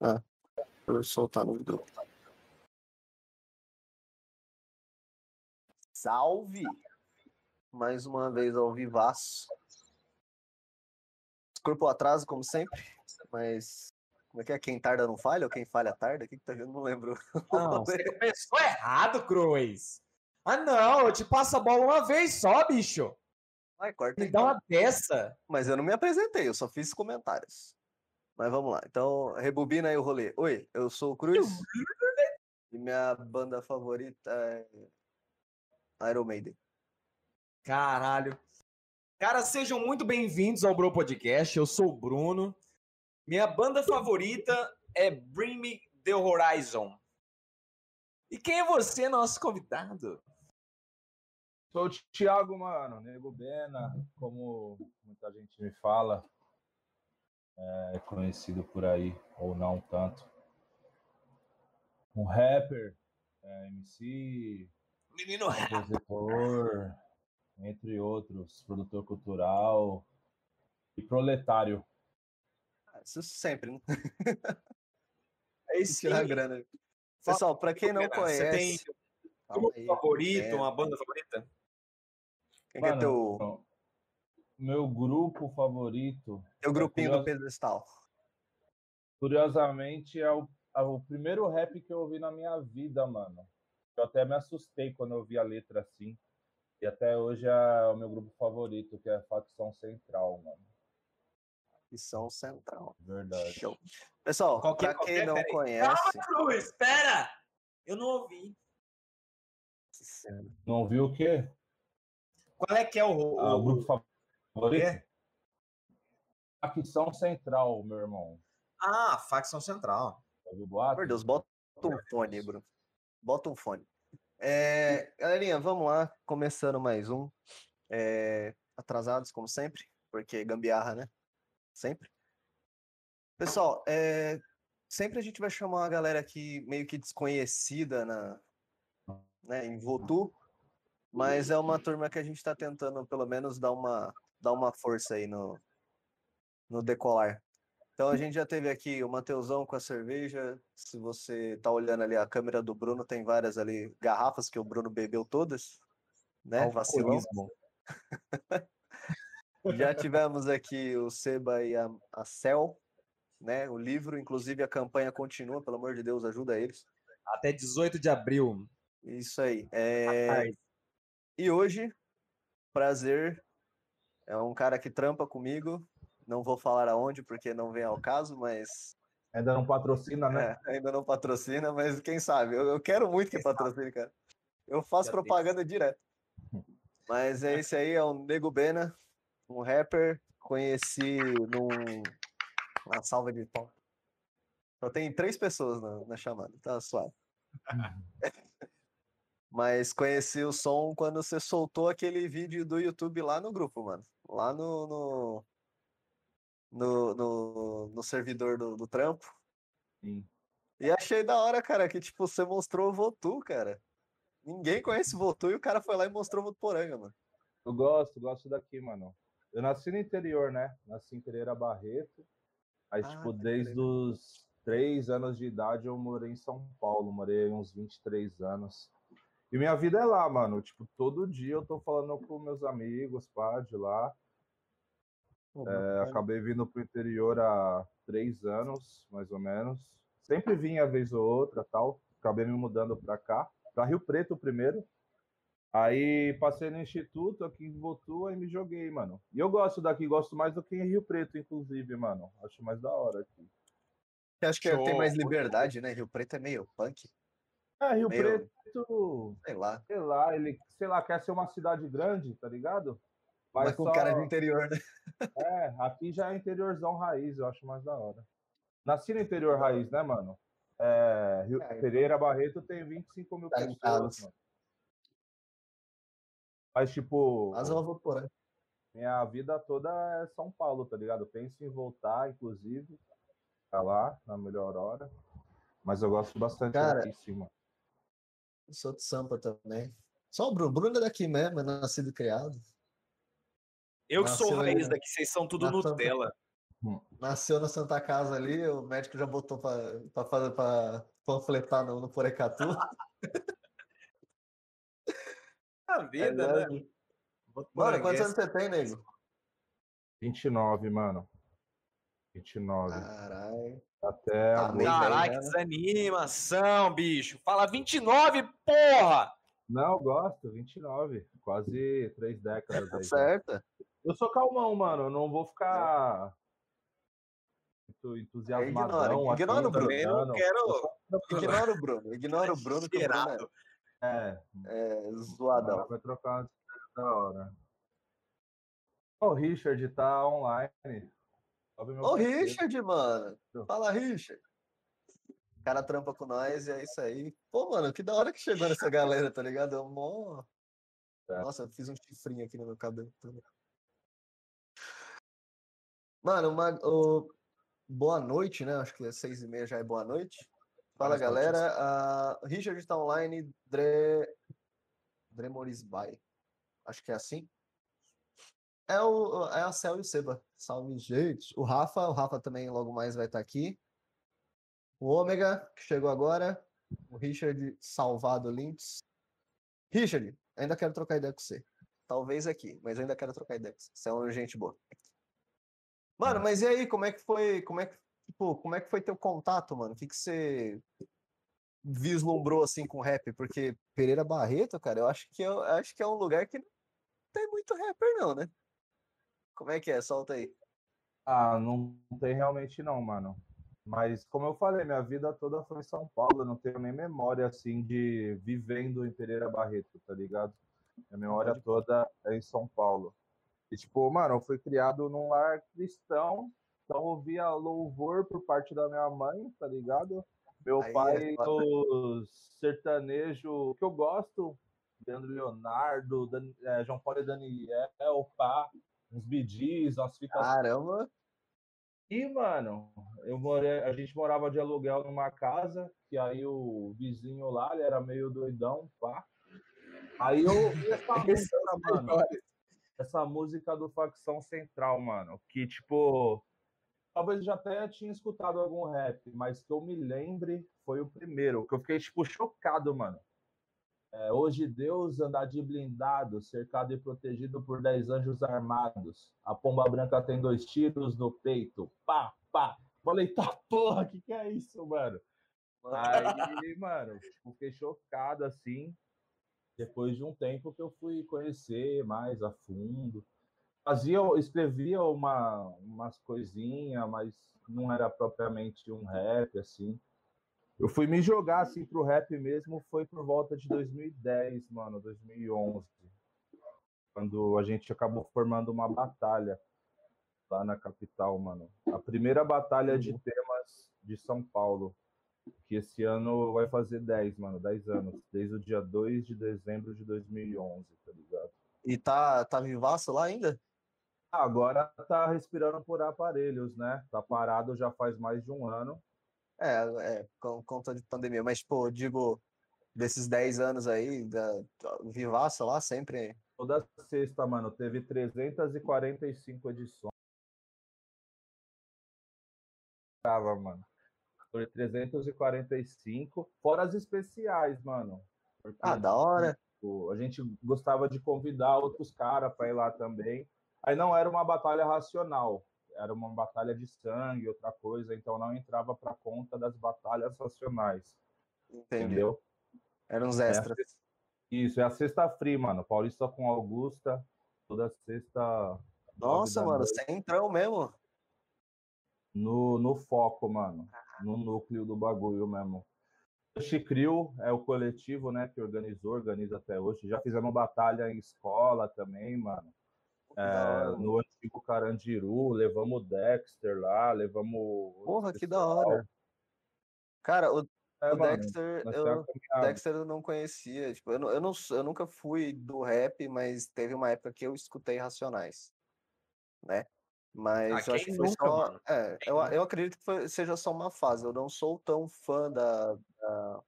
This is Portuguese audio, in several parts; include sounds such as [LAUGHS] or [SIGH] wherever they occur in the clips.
Ah, soltar no vídeo. Salve! Mais uma vez ao vivaço. Desculpa o atraso, como sempre, mas como é que é? Quem tarda não falha ou quem falha tarda? O que, que tá vendo? Não lembro. Não, [LAUGHS] você começou errado, Cruz. Ah, não, eu te passo a bola uma vez só, bicho. Vai, corta Me aí. dá uma dessa. Mas eu não me apresentei, eu só fiz comentários. Mas vamos lá. Então, rebobina aí o rolê. Oi, eu sou o Cruz. e minha banda favorita é Iron Maiden. Caralho. Cara, sejam muito bem-vindos ao Bro Podcast. Eu sou o Bruno. Minha banda favorita é Bring Me The Horizon. E quem é você, nosso convidado? Sou o Thiago, mano, Nego Bena, como muita gente me fala, é conhecido por aí, ou não tanto. Um rapper, é, MC, Menino compositor, entre outros, produtor cultural e proletário. Ah, Isso sempre, né? É isso [LAUGHS] Tirar aí. grana. Pessoal, pra quem não Você conhece. tem Calma grupo favorito, é, uma banda favorita? Quem que é Mano, teu, Meu grupo favorito, teu grupinho do curioso- pedestal? curiosamente, é o, é o primeiro rap que eu ouvi na minha vida, mano. Eu até me assustei quando eu vi a letra assim. E até hoje é o meu grupo favorito, que é Facção Central, mano. Missão Central. Verdade. Show. Pessoal, Qualquer- pra quem qualquer- não peraí. conhece. Cruz, espera! Eu não ouvi. Não viu o quê? Qual é que é o... Ah, o- grupo favorito? Quê? Facção Central, meu irmão. Ah, facção central. Boato? Por Deus, bota um fone, Bruno. Bota um fone. É, galerinha, vamos lá. Começando mais um. É, atrasados, como sempre, porque gambiarra, né? Sempre. Pessoal, é, sempre a gente vai chamar uma galera aqui meio que desconhecida na, né, em Votu, mas é uma turma que a gente está tentando, pelo menos, dar uma, dar uma força aí no, no decolar. Então a gente já teve aqui o Mateusão com a cerveja. Se você tá olhando ali a câmera do Bruno, tem várias ali garrafas que o Bruno bebeu todas, né? Vacilão. Alcoolismo. [LAUGHS] Já tivemos aqui o Seba e a, a Cel, né? O livro, inclusive a campanha continua, pelo amor de Deus, ajuda eles. Até 18 de abril. Isso aí. É, E hoje, prazer, é um cara que trampa comigo. Não vou falar aonde porque não vem ao caso, mas Ainda não patrocina, né? É, ainda não patrocina, mas quem sabe? Eu, eu quero muito que patrocine, cara. Eu faço Já propaganda direto. [LAUGHS] Mas é esse aí, é o Nego Bena, um rapper. Conheci num. Uma salva de pau. Só tem três pessoas na, na chamada, tá suave. [LAUGHS] Mas conheci o som quando você soltou aquele vídeo do YouTube lá no grupo, mano. Lá no. no... No, no, no servidor do, do trampo. Sim. E achei da hora, cara, que tipo, você mostrou o Votu, cara. Ninguém conhece o Votu e o cara foi lá e mostrou o Votuporanga, mano. Eu gosto, gosto daqui, mano. Eu nasci no interior, né? Nasci em Pereira Barreto. Aí, Ah, tipo, desde os três anos de idade eu morei em São Paulo. Morei uns 23 anos. E minha vida é lá, mano. Tipo, todo dia eu tô falando com meus amigos, pá, de lá. É, acabei vindo pro interior há três anos, mais ou menos. Sempre vinha vez ou outra, tal. Acabei me mudando para cá, para Rio Preto primeiro. Aí passei no instituto aqui em Votu e me joguei, mano. E eu gosto daqui, gosto mais do que em Rio Preto, inclusive, mano. Acho mais da hora aqui. Eu acho que Show. tem mais liberdade, né? Rio Preto é meio punk, É, Rio Meu. Preto, sei lá. sei lá, ele, sei lá, quer ser uma cidade grande, tá ligado? Mas, com cara de interior, né? [LAUGHS] É, aqui já é interiorzão raiz, eu acho mais da hora. Nasci no interior raiz, né, mano? É, Rio- É, Pereira Barreto tem 25 mil Tá pessoas, mano. Mas, tipo, Mas eu vou por aí. minha vida toda é São Paulo, tá ligado? Penso em voltar, inclusive, pra lá, na melhor hora. Mas eu gosto bastante Cara, daqui, sim, mano. Eu sou de Sampa também. Só o Bruno. Bruno é daqui mesmo, é nascido e criado. eu que sou Nasceu raiz aí, daqui, vocês são tudo. Nutella. Hum. Nasceu na Santa Casa ali, o médico já botou pra, pra fazer pra panfletar no, no Porecatu. [LAUGHS] A vida, né? Mano, quantos anos você tem, nego? 29, mano. 29. Caralho. Até Tá agora. meio Caralho, que né? desanimação, bicho. Fala 29, porra! Não, gosto, 29. Quase três décadas Tá aí. já. certo. Eu sou calmão, mano. Eu não vou ficar muito entusiasmadão. Ignora, ignora o assim, Bruno. Também não quero. Ignora o Bruno. Ignora o Bruno que o Bruno. É, é, é zoadão. vai trocar uma da hora. O Richard tá online. Ô. Richard, mano. Fala, Richard. O cara trampa com nós e é isso aí. Pô, mano, que da hora que chegou nessa galera, tá ligado? É um mó... É. Nossa, eu fiz um chifrinho aqui no meu cabelo. também. Mano, uma, boa noite, né? Acho que é seis e meia já é boa noite. Fala, Boas galera. Ah, Richard está online, Dre... Dre Morisbai. Acho que é assim. É, o, é a Cel e o Seba. Salve, gente. O Rafa, o Rafa também logo mais vai estar aqui. O Ômega, que chegou agora. O Richard Salvado Lintz. Richard, ainda quero trocar ideia com você. Talvez aqui, mas ainda quero trocar ideia com você. Você é uma gente boa. Mano, mas e aí, como é que foi? Como é que, tipo, como é que foi teu contato, mano? O que, que você vislumbrou assim com rap? Porque Pereira Barreto, cara, eu acho que eu acho que é um lugar que não tem muito rapper, não, né? Como é que é? Solta aí. Ah, não tem realmente não, mano. Mas como eu falei, minha vida toda foi em São Paulo, eu não tenho nem memória assim de vivendo em Pereira Barreto, tá ligado? Minha memória toda é em São Paulo. E tipo, mano, eu fui criado num lar cristão, então eu ouvia louvor por parte da minha mãe, tá ligado? Meu Aí é pai foda. do sertanejo que eu gosto, Leandro Leonardo, Dan- eh, João Paulo e Daniel, pá, uns bidis, umas fitas Caramba. e, mano, eu morei, a gente morava de aluguel numa casa, que aí o vizinho lá, ele era meio doidão, pá. Aí eu ouvi essa [LAUGHS] música, mano, essa música do Facção Central, mano, que, tipo, talvez já até tinha escutado algum rap, mas que eu me lembre foi o primeiro, que eu fiquei, tipo, chocado, mano. É, hoje Deus andar de blindado, cercado e protegido por dez anjos armados. A pomba branca tem dois tiros no peito. Pá, pá. Falei, tá porra, que que é isso, mano? Aí, [LAUGHS] mano, fiquei chocado assim. Depois de um tempo que eu fui conhecer mais a fundo. Fazia, escrevia uma, umas coisinhas, mas não era propriamente um rap, assim. Eu fui me jogar assim pro rap mesmo foi por volta de 2010, mano, 2011, quando a gente acabou formando uma batalha lá na capital, mano. A primeira batalha de temas de São Paulo, que esse ano vai fazer 10, mano, 10 anos, desde o dia 2 de dezembro de 2011, tá ligado? E tá, tá vivaço lá ainda? Agora tá respirando por aparelhos, né? Tá parado já faz mais de um ano. É, é, com conta de pandemia. Mas, pô, digo, desses 10 anos aí, da, da- vivaço lá, sempre. Toda sexta, mano, teve 345 edições. Tava, mano. Foi 345, fora as especiais, mano. Porque, Ah, da hora. tipo, a gente gostava de convidar outros caras para ir lá também. Aí não era uma batalha racional, era uma batalha de sangue, outra coisa, então não entrava para conta das batalhas racionais, Entendi. entendeu? Eram uns É extras. sexta- Isso, é a sexta free, mano. Paulista com Augusta, toda sexta. Nossa, mano, noite, centrão mesmo. No, no foco, mano. No núcleo do bagulho mesmo. O Chicril é o coletivo, né, que organizou, organiza até hoje. Já fizemos batalha em escola também, mano. É, no antigo Carandiru, levamos o Dexter lá, levamos. Porra, que da hora. Cara, o, É, o mano, Dexter, eu. Dexter eu não conhecia. Tipo, eu, não, eu, não, eu nunca fui do rap, mas teve uma época que eu escutei Racionais. Né? Mas Ah, eu acho que foi nunca, só. É, eu, eu acredito que foi- seja só uma fase. Eu não sou tão fã da. da,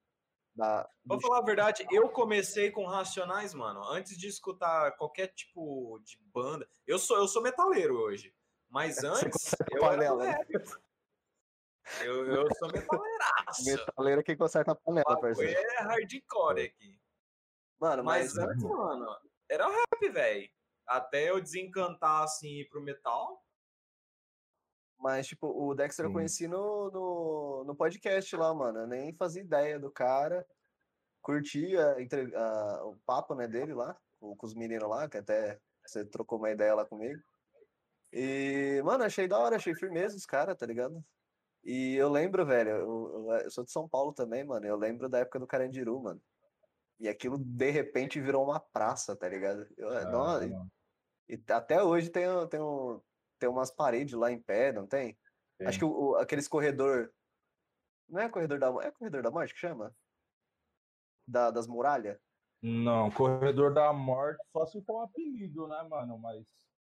da Vou do falar a verdade, eu comecei com Racionais, mano, antes de escutar qualquer tipo de banda. Eu sou, eu sou metaleiro hoje, Mas Você antes, eu panela, né? Eu, eu sou metaleiraço. Metaleiro que conserta a O panela, parceiro. é hardcore aqui. Mano, Mas mas, antes, mano, era rap, velho. Até eu desencantar, assim, ir pro metal. Mas, tipo, o Dexter eu Sim. conheci no, no, no podcast lá, mano. Eu nem fazia ideia do cara. Curti a entre- a- o papo, né, dele lá, com, com os meninos lá, que até você trocou uma ideia lá comigo. E, mano, achei da hora, achei firmeza os caras, tá ligado? E eu lembro, velho, eu, eu- eu sou de São Paulo também, mano. Eu lembro da época do Carandiru, mano. E aquilo, de repente, virou uma praça, tá ligado? Eu, É, nossa, mano. e até hoje tem, tem, um, tem umas paredes lá em pé, não tem? Acho que o, o- aqueles corredor. Não é corredor da morte? É corredor da morte que chama? Da, das muralhas? Não, Corredor da Morte, só se for um apelido, né, mano? Mas.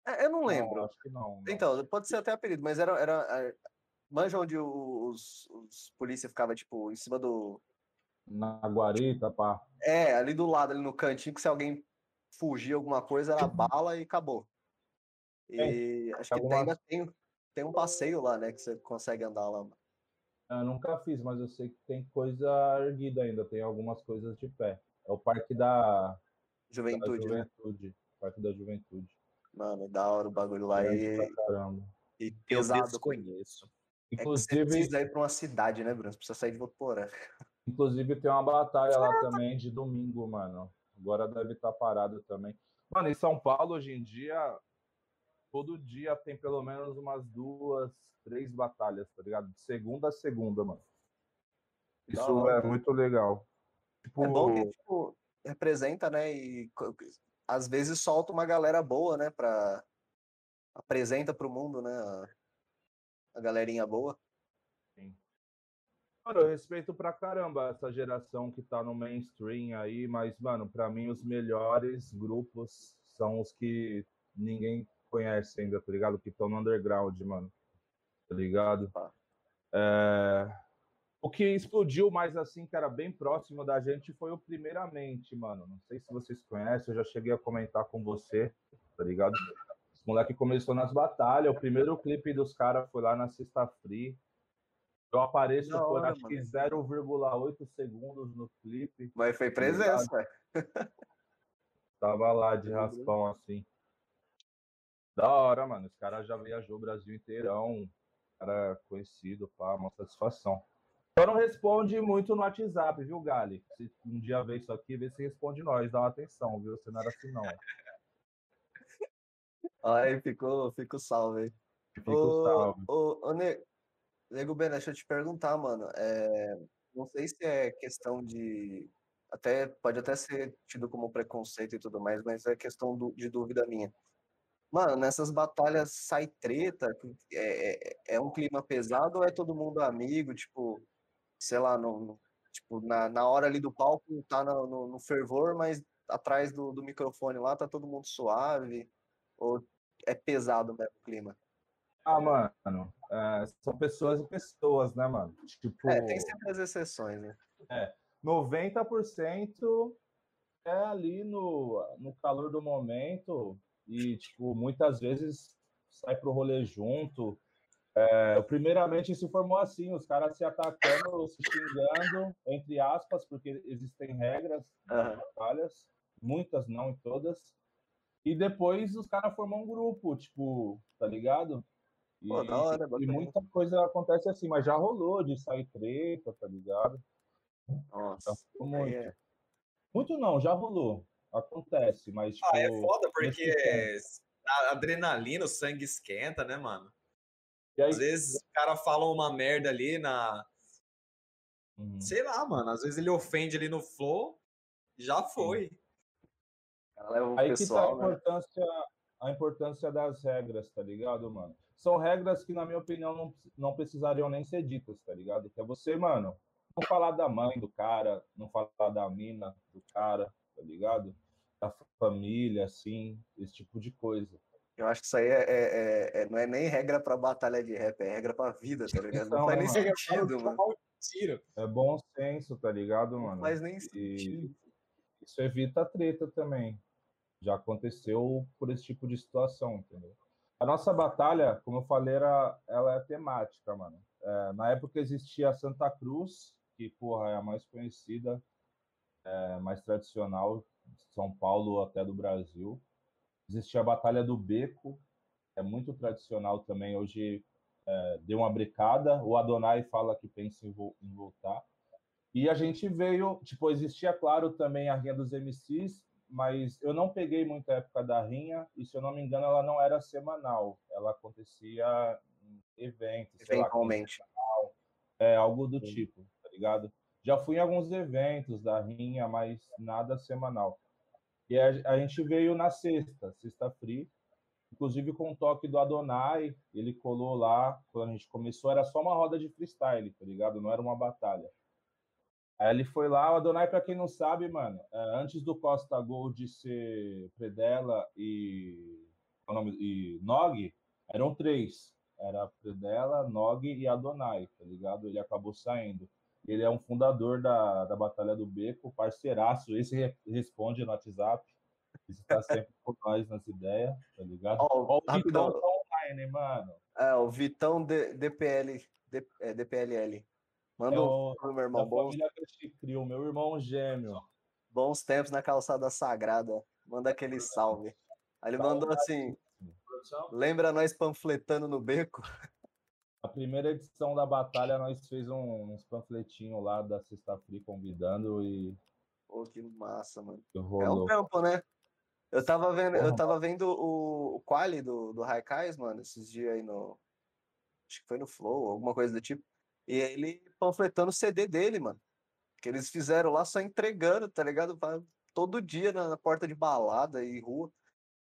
É, eu não lembro. acho que não. não. Então, pode ser até apelido, mas era. era a- manja onde os, os polícia ficava, tipo, em cima do. Na guarita, pá. É, ali do lado, ali no cantinho, que se alguém fugir alguma coisa, era bala e acabou. E acho que algumas- ainda tem, tem um passeio lá, né? Que você consegue andar lá. Eu nunca fiz, mas eu sei que tem coisa erguida ainda, tem algumas coisas de pé. É o Parque da, da Juventude, né? Juventude. Parque da Juventude. Mano, da hora o bagulho lá. Grande E, caramba. e Eu pesado. desconheço. É que você Inclusive, precisa ir pra uma cidade, né, Bruno? Você precisa sair de Votuporã. inclusive tem uma batalha lá também de domingo, mano. Agora deve estar parado também. Mano, em São Paulo, hoje em dia, todo dia tem pelo menos umas duas, três batalhas, tá ligado? De segunda a segunda, mano. Isso hora. é muito legal. Tipo, É bom que, tipo, representa, né? E às vezes solta uma galera boa, né? Pra... Apresenta pro mundo, né? A, a galerinha boa. Mano, eu respeito pra caramba essa geração que tá no mainstream aí, mas, mano, pra mim os melhores grupos são os que ninguém conhece ainda, tá ligado? Que estão no underground, mano. Tá ligado? Tá. É, O que explodiu mais assim, que era bem próximo da gente, foi o Primeiramente, mano. Não sei se vocês conhecem, eu já cheguei a comentar com você, tá ligado? Os moleque começou nas batalhas, o primeiro clipe dos caras foi lá na Sexta Free. Eu apareço Da por acho que 0,8 segundos no clipe. Mas foi presença, velho. Tava lá de raspão assim. Da hora, mano. Os caras já viajou o Brasil inteirão. Cara conhecido, pá, uma satisfação. Só não responde muito no WhatsApp, viu, Gali? Se um dia ver isso aqui, vê se responde nós, dá uma atenção, viu? Você não era assim, não. [LAUGHS] Aí ficou, ficou salve aí. Fica o salve. Ô, ô, Ne- Nego Ben, deixa eu te perguntar, mano. É, não sei se é questão de. Até, pode até ser tido como preconceito e tudo mais, mas é questão do- de dúvida minha. Mano, nessas batalhas sai treta? É, é, é um clima pesado ou é todo mundo amigo? Tipo, sei lá, no, no- tipo, na, na hora ali do palco tá no, no, no fervor, mas atrás do, do microfone lá tá todo mundo suave? Ou é pesado mesmo o clima? Ah, mano, é, são pessoas e pessoas, né, mano? Tipo, É, tem sempre as exceções, né? 90% é ali no, no calor do momento e, tipo, muitas vezes sai pro rolê junto. É, primeiramente se formou assim, os caras se atacando, se xingando, entre aspas, porque existem regras batalhas, muitas, não todas. E depois os caras formam um grupo, tipo, tá ligado? E, Pô, da hora, e muita coisa acontece assim, mas já rolou de sair treta, tá ligado? Nossa. Aí muito. é- Muito não, já rolou. Acontece, mas tipo, Ah, é foda porque a adrenalina, o sangue esquenta, né, mano? E aí, Às vezes o cara fala uma merda ali na. Uhum. Sei lá, mano. Às vezes ele ofende ali no flow, já foi. Aí que tá a pessoal, né? importância, a importância das regras, tá ligado, mano? São regras que, na minha opinião, não, não precisariam nem ser ditas, tá ligado? Que é você, mano, não falar da mãe do cara, não falar da mina do cara, tá ligado? Da família, assim, esse tipo de coisa. Eu acho que isso aí é, é- é- é- não é nem regra pra batalha de rap, é regra pra vida, tá ligado? Não Então, faz né, nem mano? sentido, mano. Tiro. É bom senso, tá ligado, Não mano? faz nem E sentido. isso evita treta também. Já aconteceu por esse tipo de situação, entendeu? A nossa batalha, como eu falei, era, ela é temática, mano. É, na época existia a Santa Cruz, que, porra, é a mais conhecida, é, mais tradicional de São Paulo até do Brasil. Existia a Batalha do Beco, é muito tradicional também. Hoje é, deu uma brecada. O Adonai fala que pensa em, vo em voltar. E a gente veio, tipo, existia, claro, também a Rinha dos MCs, mas eu não peguei muita época da rinha, e se eu não me engano, ela não era semanal, ela acontecia em eventos, eventualmente. Lá, é, algo do Sim. tipo, tá ligado? Já fui em alguns eventos da rinha, mas nada semanal. E a, a gente veio na sexta, sexta free, inclusive com o toque do Adonai, ele colou lá, quando a gente começou, era só uma roda de freestyle, tá ligado? Não era uma batalha. Aí ele foi lá, o Adonai, para quem não sabe, mano, é, antes do Costa Gold ser Predella e, e Nog, eram três. Era Predella, Nog e Adonai, tá ligado? Ele acabou saindo. Ele é um fundador da, da Batalha do Beco, parceiraço. Esse re, responde no WhatsApp. Esse tá sempre com [LAUGHS] nós nas ideias, tá ligado? Ó, o Vitão tá online, mano. É, o Vitão D, DPL, D, é, DPLL. Manda é o, um, meu irmão. Bons... família criou, meu irmão gêmeo. Bons tempos na calçada sagrada. Manda aquele salve. Aí ele mandou assim: lembra nós panfletando no beco? A primeira edição da batalha nós fez um, uns panfletinhos lá da Sexta Free convidando e. Pô, que massa, mano. É um tempo, né? Eu tava vendo, eu tava vendo o, o quali do, do Raikais, mano, esses dias aí no. Acho que foi no Flow, alguma coisa do tipo. E ele panfletando o CD dele, mano. Que eles fizeram lá só entregando, tá ligado? Todo dia na, porta de balada e rua.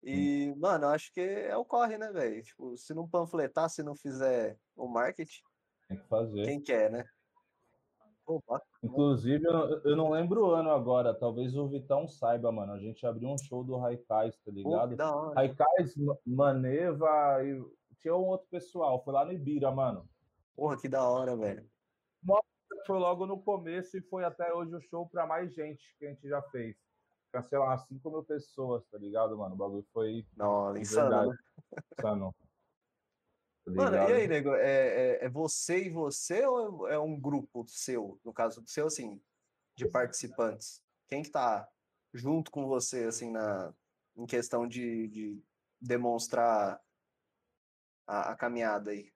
E, hum. mano, eu acho que é o corre, né, velho? Tipo, se não panfletar, se não fizer o marketing. Tem que fazer. Quem quer, né? Inclusive, eu não lembro o ano agora, talvez o Vitão saiba, mano. A gente abriu um show do Raikais, tá ligado? Raikais, Maneva e tinha um outro pessoal. Foi lá no Ibira, mano. Porra, que da hora, velho. Foi logo no começo e foi até hoje o show para mais gente que a gente já fez. Cancelar umas 5 mil pessoas, tá ligado, mano? O bagulho foi. Não, insano. Né? Insano. [LAUGHS] Tá mano, e aí, nego? É, é, é, você e você ou é um grupo seu? No caso do seu, assim, de participantes? Quem que tá junto com você, assim, na, em questão de, de demonstrar a, a caminhada aí?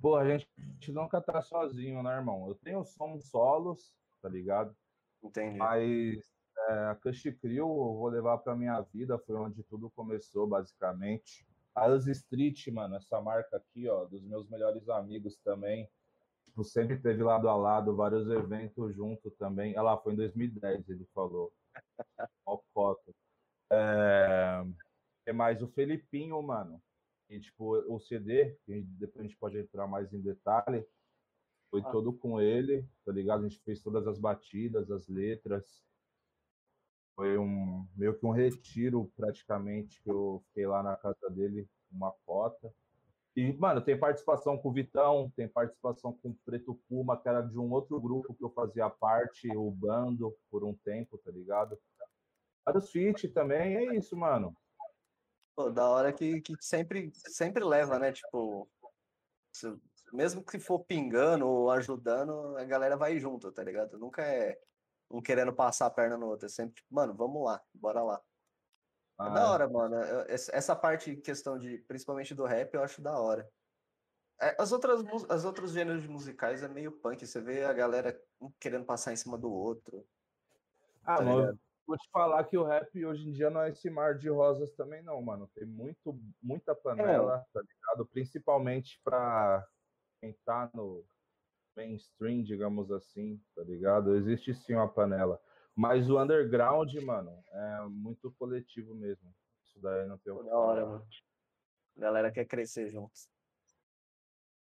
Pô, a gente, a gente nunca tá sozinho, né, irmão? Eu tenho sons solos, tá ligado? Entendi. Mas é, a Cush Crew eu vou levar pra minha vida, foi onde tudo começou, basicamente. A Us Street, mano, essa marca aqui, ó, dos meus melhores amigos também. Tipo, sempre teve lado a lado, vários eventos junto também. Ela foi em 2010, ele falou. [LAUGHS] Ó, foto. É... é mais o Felipinho, mano. E, tipo, o CD, que depois a gente pode entrar mais em detalhe, foi ah. todo com ele, tá ligado? A gente fez todas as batidas, as letras. Foi um meio que um retiro, praticamente, que eu fiquei lá na casa dele, uma cota. E, mano, tem participação com o Vitão, tem participação com o Preto Puma, que era de um outro grupo que eu fazia parte, o Bando, por um tempo, tá ligado? Vários feat também, é isso, mano. Pô, da hora que, que sempre, sempre leva, né? Tipo, mesmo que for pingando ou ajudando, a galera vai junto, tá ligado? Nunca é um querendo passar a perna no outro. É sempre tipo, mano, vamos lá, bora lá. Ah, é da hora, mano. Essa parte, questão de, principalmente do rap, eu acho da hora. É, as outras, as outros gêneros musicais é meio punk. Você vê a galera querendo passar em cima do outro. Ah, tá mano, Vou te falar que o rap hoje em dia não é esse mar de rosas também, não, mano. Tem muito, muita panela, é. tá ligado? Principalmente pra quem tá no mainstream, digamos assim, tá ligado? Existe sim uma panela. Mas o underground, mano, é muito coletivo mesmo. Isso daí não tem o Da hora, mano. A galera quer crescer juntos.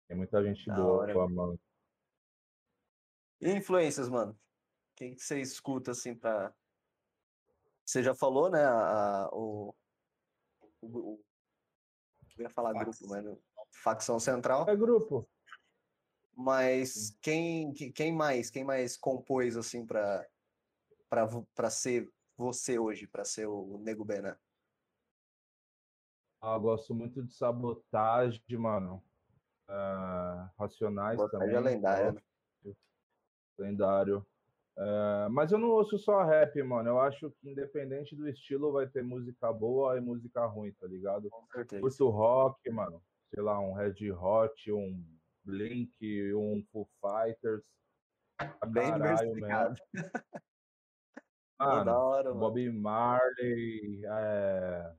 Tem muita gente da boa, hora, mano. E influências, mano? Quem que você escuta assim pra você já falou, né? A, a o, o, o, Eu ia falar Fax. grupo, mas facção central. É grupo. Mas quem, quem mais? Quem mais compôs assim para para ser você hoje, para ser o Nego Benan? Ah, eu gosto muito de sabotagem, mano. Uh, Racionais Sabotagem também. é lendário, né? Lendário. Uh, mas eu não ouço só rap, mano. Eu acho que independente do estilo vai ter música boa e música ruim, tá ligado? Com certeza. Curto rock, mano. Sei lá, um Red Hot, um Blink, um Foo Fighters. Bem caralho mesmo. [LAUGHS] Mano, da hora, mano. Bob Marley, é...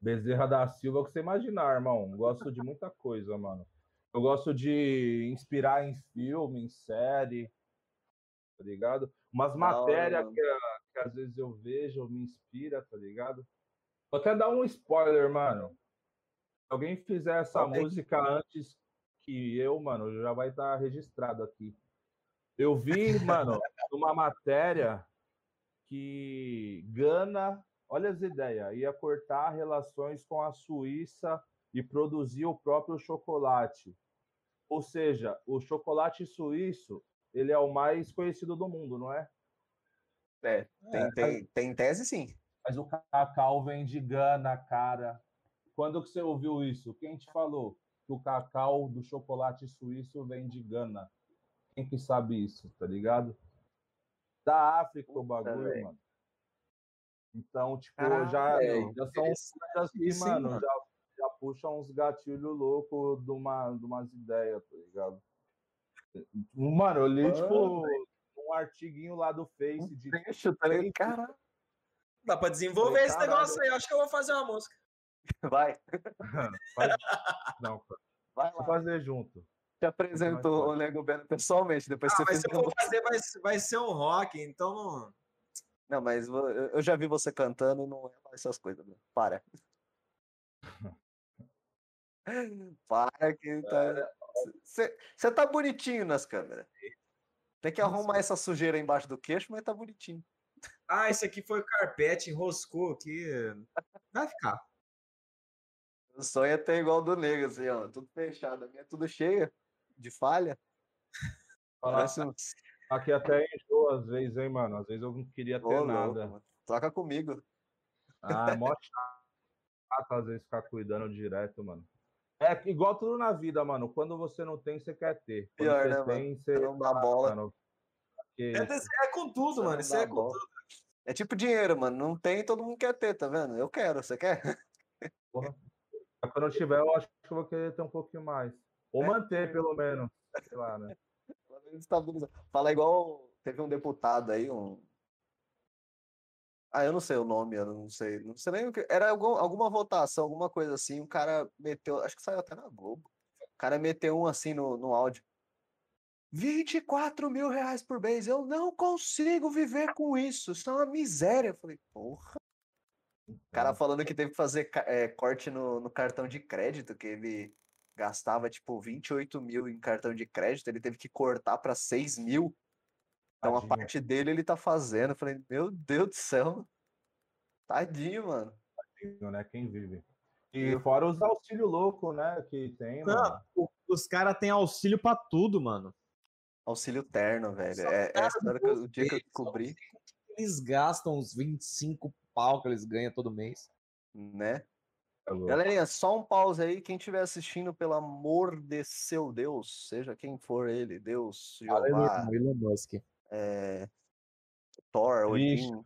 Bezerra da Silva, o que você imaginar, irmão. Gosto de muita coisa, mano. Eu gosto de inspirar em filme, em série, tá ligado? Umas matérias que, que às vezes eu vejo, me inspira, tá ligado? Vou até dar um spoiler, mano. Se alguém fizer essa Pode. música antes que eu, mano, já vai estar registrado aqui. Eu vi, mano, [LAUGHS] numa matéria que Gana, olha as ideias, ia cortar relações com a Suíça e produzir o próprio chocolate. Ou seja, o chocolate suíço, ele é o mais conhecido do mundo, não é? É, tem, tem, tem tese sim. Mas o cacau vem de Gana, cara. Quando que você ouviu isso? Quem te falou que o cacau do chocolate suíço vem de Gana? Quem que sabe isso, tá ligado? Da África o bagulho, velho. mano. Então, tipo, Caralho, já, velho, já são coisas que, hein, mano, mano? já, já puxam uns gatilhos loucos de, uma, de umas ideias, tá ligado? Mano, eu li, Mano, tipo, um artiguinho lá do Face de Trecho, tá ligado? Caralho. Dá pra desenvolver Falei, esse negócio aí. Eu acho que eu vou fazer uma música. [LAUGHS] Vai, Faz- Não, vai Vou lá. fazer junto. Te apresento o Nego Belo pessoalmente, depois Ah, você mas se eu for fazer, vai, vai ser um rock, então não. Não, mas eu já vi você cantando, não é lá essas coisas, né? Para. [LAUGHS] Para que tá. Você tá bonitinho nas câmeras. Tem que arrumar essa sujeira embaixo do queixo, mas tá bonitinho. Ah, esse aqui foi o carpete, enroscou aqui. Vai ficar. O sonho é ter igual do nego, assim, ó. Tudo fechado. A minha é tudo cheia de falha. Parece um. Aqui até enjoa às vezes, hein, mano? Às vezes eu não queria Ô, ter louco, nada. mano. Troca comigo. Ah, é mó [LAUGHS] chato às vezes ficar cuidando direto, mano. É igual tudo na vida, mano. Quando você não tem, você quer ter. Quando Pior, você né, mano? tem, você. Você não dá bola. Mano, que É, é com tudo, Você mano. Isso é com bola. tudo. É tipo dinheiro, mano. Não tem, todo mundo quer ter, tá vendo? Eu quero, você quer? Quando eu tiver, eu acho que eu vou querer ter um pouquinho mais. Ou manter, pelo menos. Sei lá, né? Pelo menos estabilizar. Fala igual teve um deputado aí, um. Ah, eu não sei o nome, eu não sei. Não sei nem o que. Era algum- alguma votação, alguma coisa assim. O cara meteu. Acho que saiu até na Globo. O cara meteu um assim no, no áudio. 24 mil reais por mês. Eu não consigo viver com isso. Isso é uma miséria. Eu falei, porra. O cara falando que teve que fazer eh, corte no, no cartão de crédito, que ele gastava tipo 28 mil em cartão de crédito, ele teve que cortar para 6 mil. Então a Tadinho. parte dele ele tá fazendo. Eu falei, meu Deus do céu. Tadinho, mano. né? Quem vive. E fora os auxílios loucos, né? Que tem, mano. Não, o- os caras têm auxílio pra tudo, mano. Auxílio terno, velho. Só É, cara essa hora que eu- o dia que eu descobri, Eles gastam uns 25 pau que eles ganham todo mês. né? Louco. Galerinha, só um pause aí. Quem estiver assistindo, pelo amor de seu Deus, seja quem for ele, Deus, Jeová, Elon Musk. é, Thor. Odin.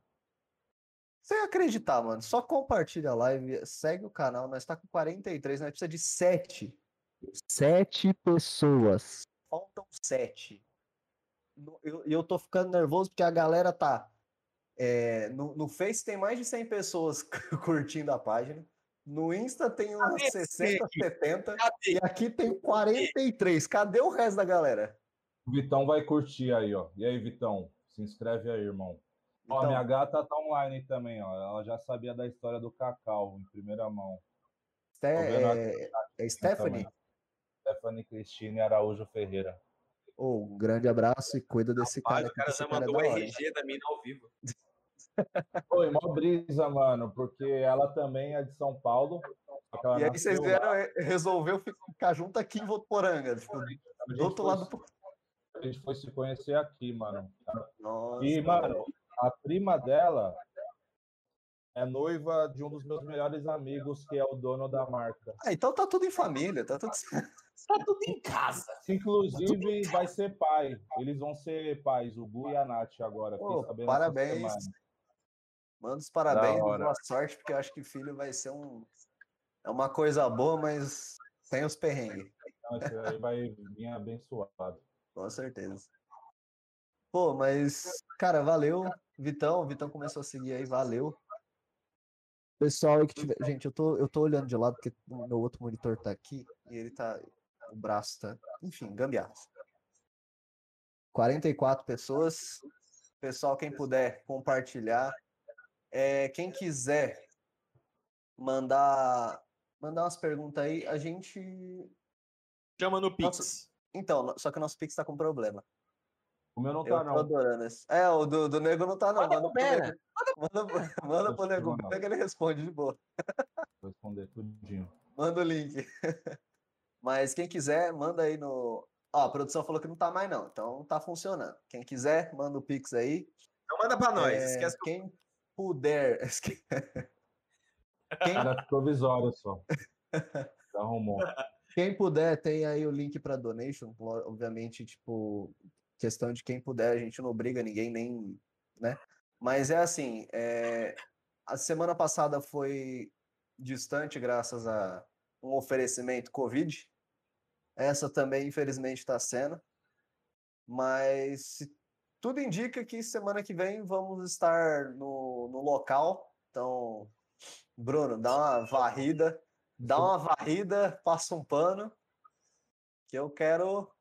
Sem acreditar, mano. Só compartilha a live, segue o canal. Nós tá com 43, nós precisa de 7. 7 pessoas. Faltam 7. No- eu- E eu, tô ficando nervoso porque a galera tá. É, no, no Face tem mais de 100 pessoas [LAUGHS] curtindo a página. No Insta tem umas Cadê 60, esse? 70. Cadê? E aqui tem 43. Cadê o resto da galera? O Vitão vai curtir aí, ó. E aí, Vitão? Se inscreve aí, irmão. Ó, Então, minha gata tá online também, ó. Ela já sabia da história do Cacau, em primeira mão. Ste- é, é Stephanie? Stephanie Cristine Araújo Ferreira. Ô, um grande abraço e cuida desse Rapaz, cara. o cara já é mandou o? RG da mina ao vivo. [LAUGHS] Foi mó brisa, mano, porque ela também é de São Paulo. E aí vocês lá. vieram, resolveu ficar junto aqui em Votuporanga, tipo, A gente do outro foi lado. A gente foi se conhecer aqui, mano. Nossa, E, mano, a prima dela é noiva de um dos meus melhores amigos, que é o dono da marca. Ah, então tá tudo em família, tá tudo. [LAUGHS] Tá tudo em casa. Inclusive, vai ser pai. Eles vão ser pais, o Gu e a Nath agora. Pô, parabéns. Manda os parabéns, boa sorte, porque eu acho que filho vai ser um. É uma coisa boa, mas tem os perrengues, Então, esse aí vai vir abençoado. com certeza. Pô, mas, cara, valeu. Vitão, o Vitão começou a seguir aí, valeu. Pessoal aí que tiver. Gente, eu tô, eu tô olhando de lado porque o meu outro monitor tá aqui e ele tá. O braço tá. Enfim, gambiarras. 44 pessoas. Pessoal, quem puder compartilhar. É, quem quiser mandar mandar umas perguntas aí, a gente. Chama no Pix. Nossa. Então, só que o nosso Pix tá com problema. O meu não Eu tá, tô não. adorando esse. É, o do, do Nego não tá, não. Manda Manda pro. Nego. Manda, pro- manda pro que Nego. Pega ele responde de boa. [LAUGHS] Vou responder tudinho. Manda o link. [LAUGHS] Mas quem quiser, manda aí no. Ó, a produção falou que não tá mais, não. Então tá funcionando. Quem quiser, manda o Pix aí. Então manda pra nós. É, Esquece que Quem puder. [LAUGHS] Quem, Era provisório só. Arrumou. quem puder, tem aí o link para donation. Obviamente, tipo, questão de quem puder, a gente não obriga ninguém, nem. né? Mas é assim: é, a semana passada foi distante, graças a um oferecimento Covid. Essa também, infelizmente, está sendo. Mas se- tudo indica que semana que vem vamos estar no, no local. Então, Bruno, dá uma varrida, dá uma varrida, passa um pano, que eu quero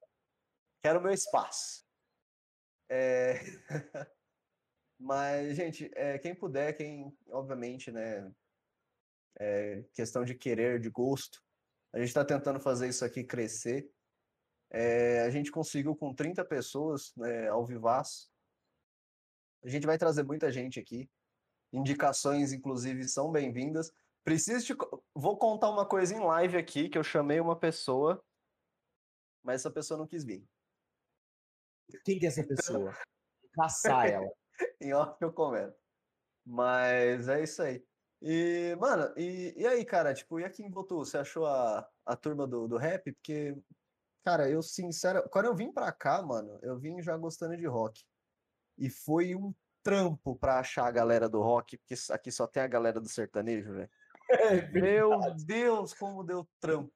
quero meu espaço. É, [LAUGHS] Mas, gente, é, quem puder, quem, obviamente, né, é questão de querer, de gosto, a gente está tentando fazer isso aqui crescer. É, a gente conseguiu com 30 pessoas né, ao vivaço. A gente vai trazer muita gente aqui. Indicações, inclusive, são bem-vindas. Preciso te... Vou contar uma coisa em live aqui, que eu chamei uma pessoa, mas essa pessoa não quis vir. Quem que é essa pessoa? Caçar ela. [LAUGHS] Em off eu comento. Mas é isso aí. E, mano, e, e aí, cara, tipo, e aqui em Botu, você achou a, a turma do, do rap? Porque, cara, eu sincero, quando eu vim pra cá, mano, eu vim já gostando de rock. E foi um trampo pra achar a galera do rock, porque aqui só tem a galera do sertanejo, velho. [LAUGHS] Meu Deus, como deu trampo.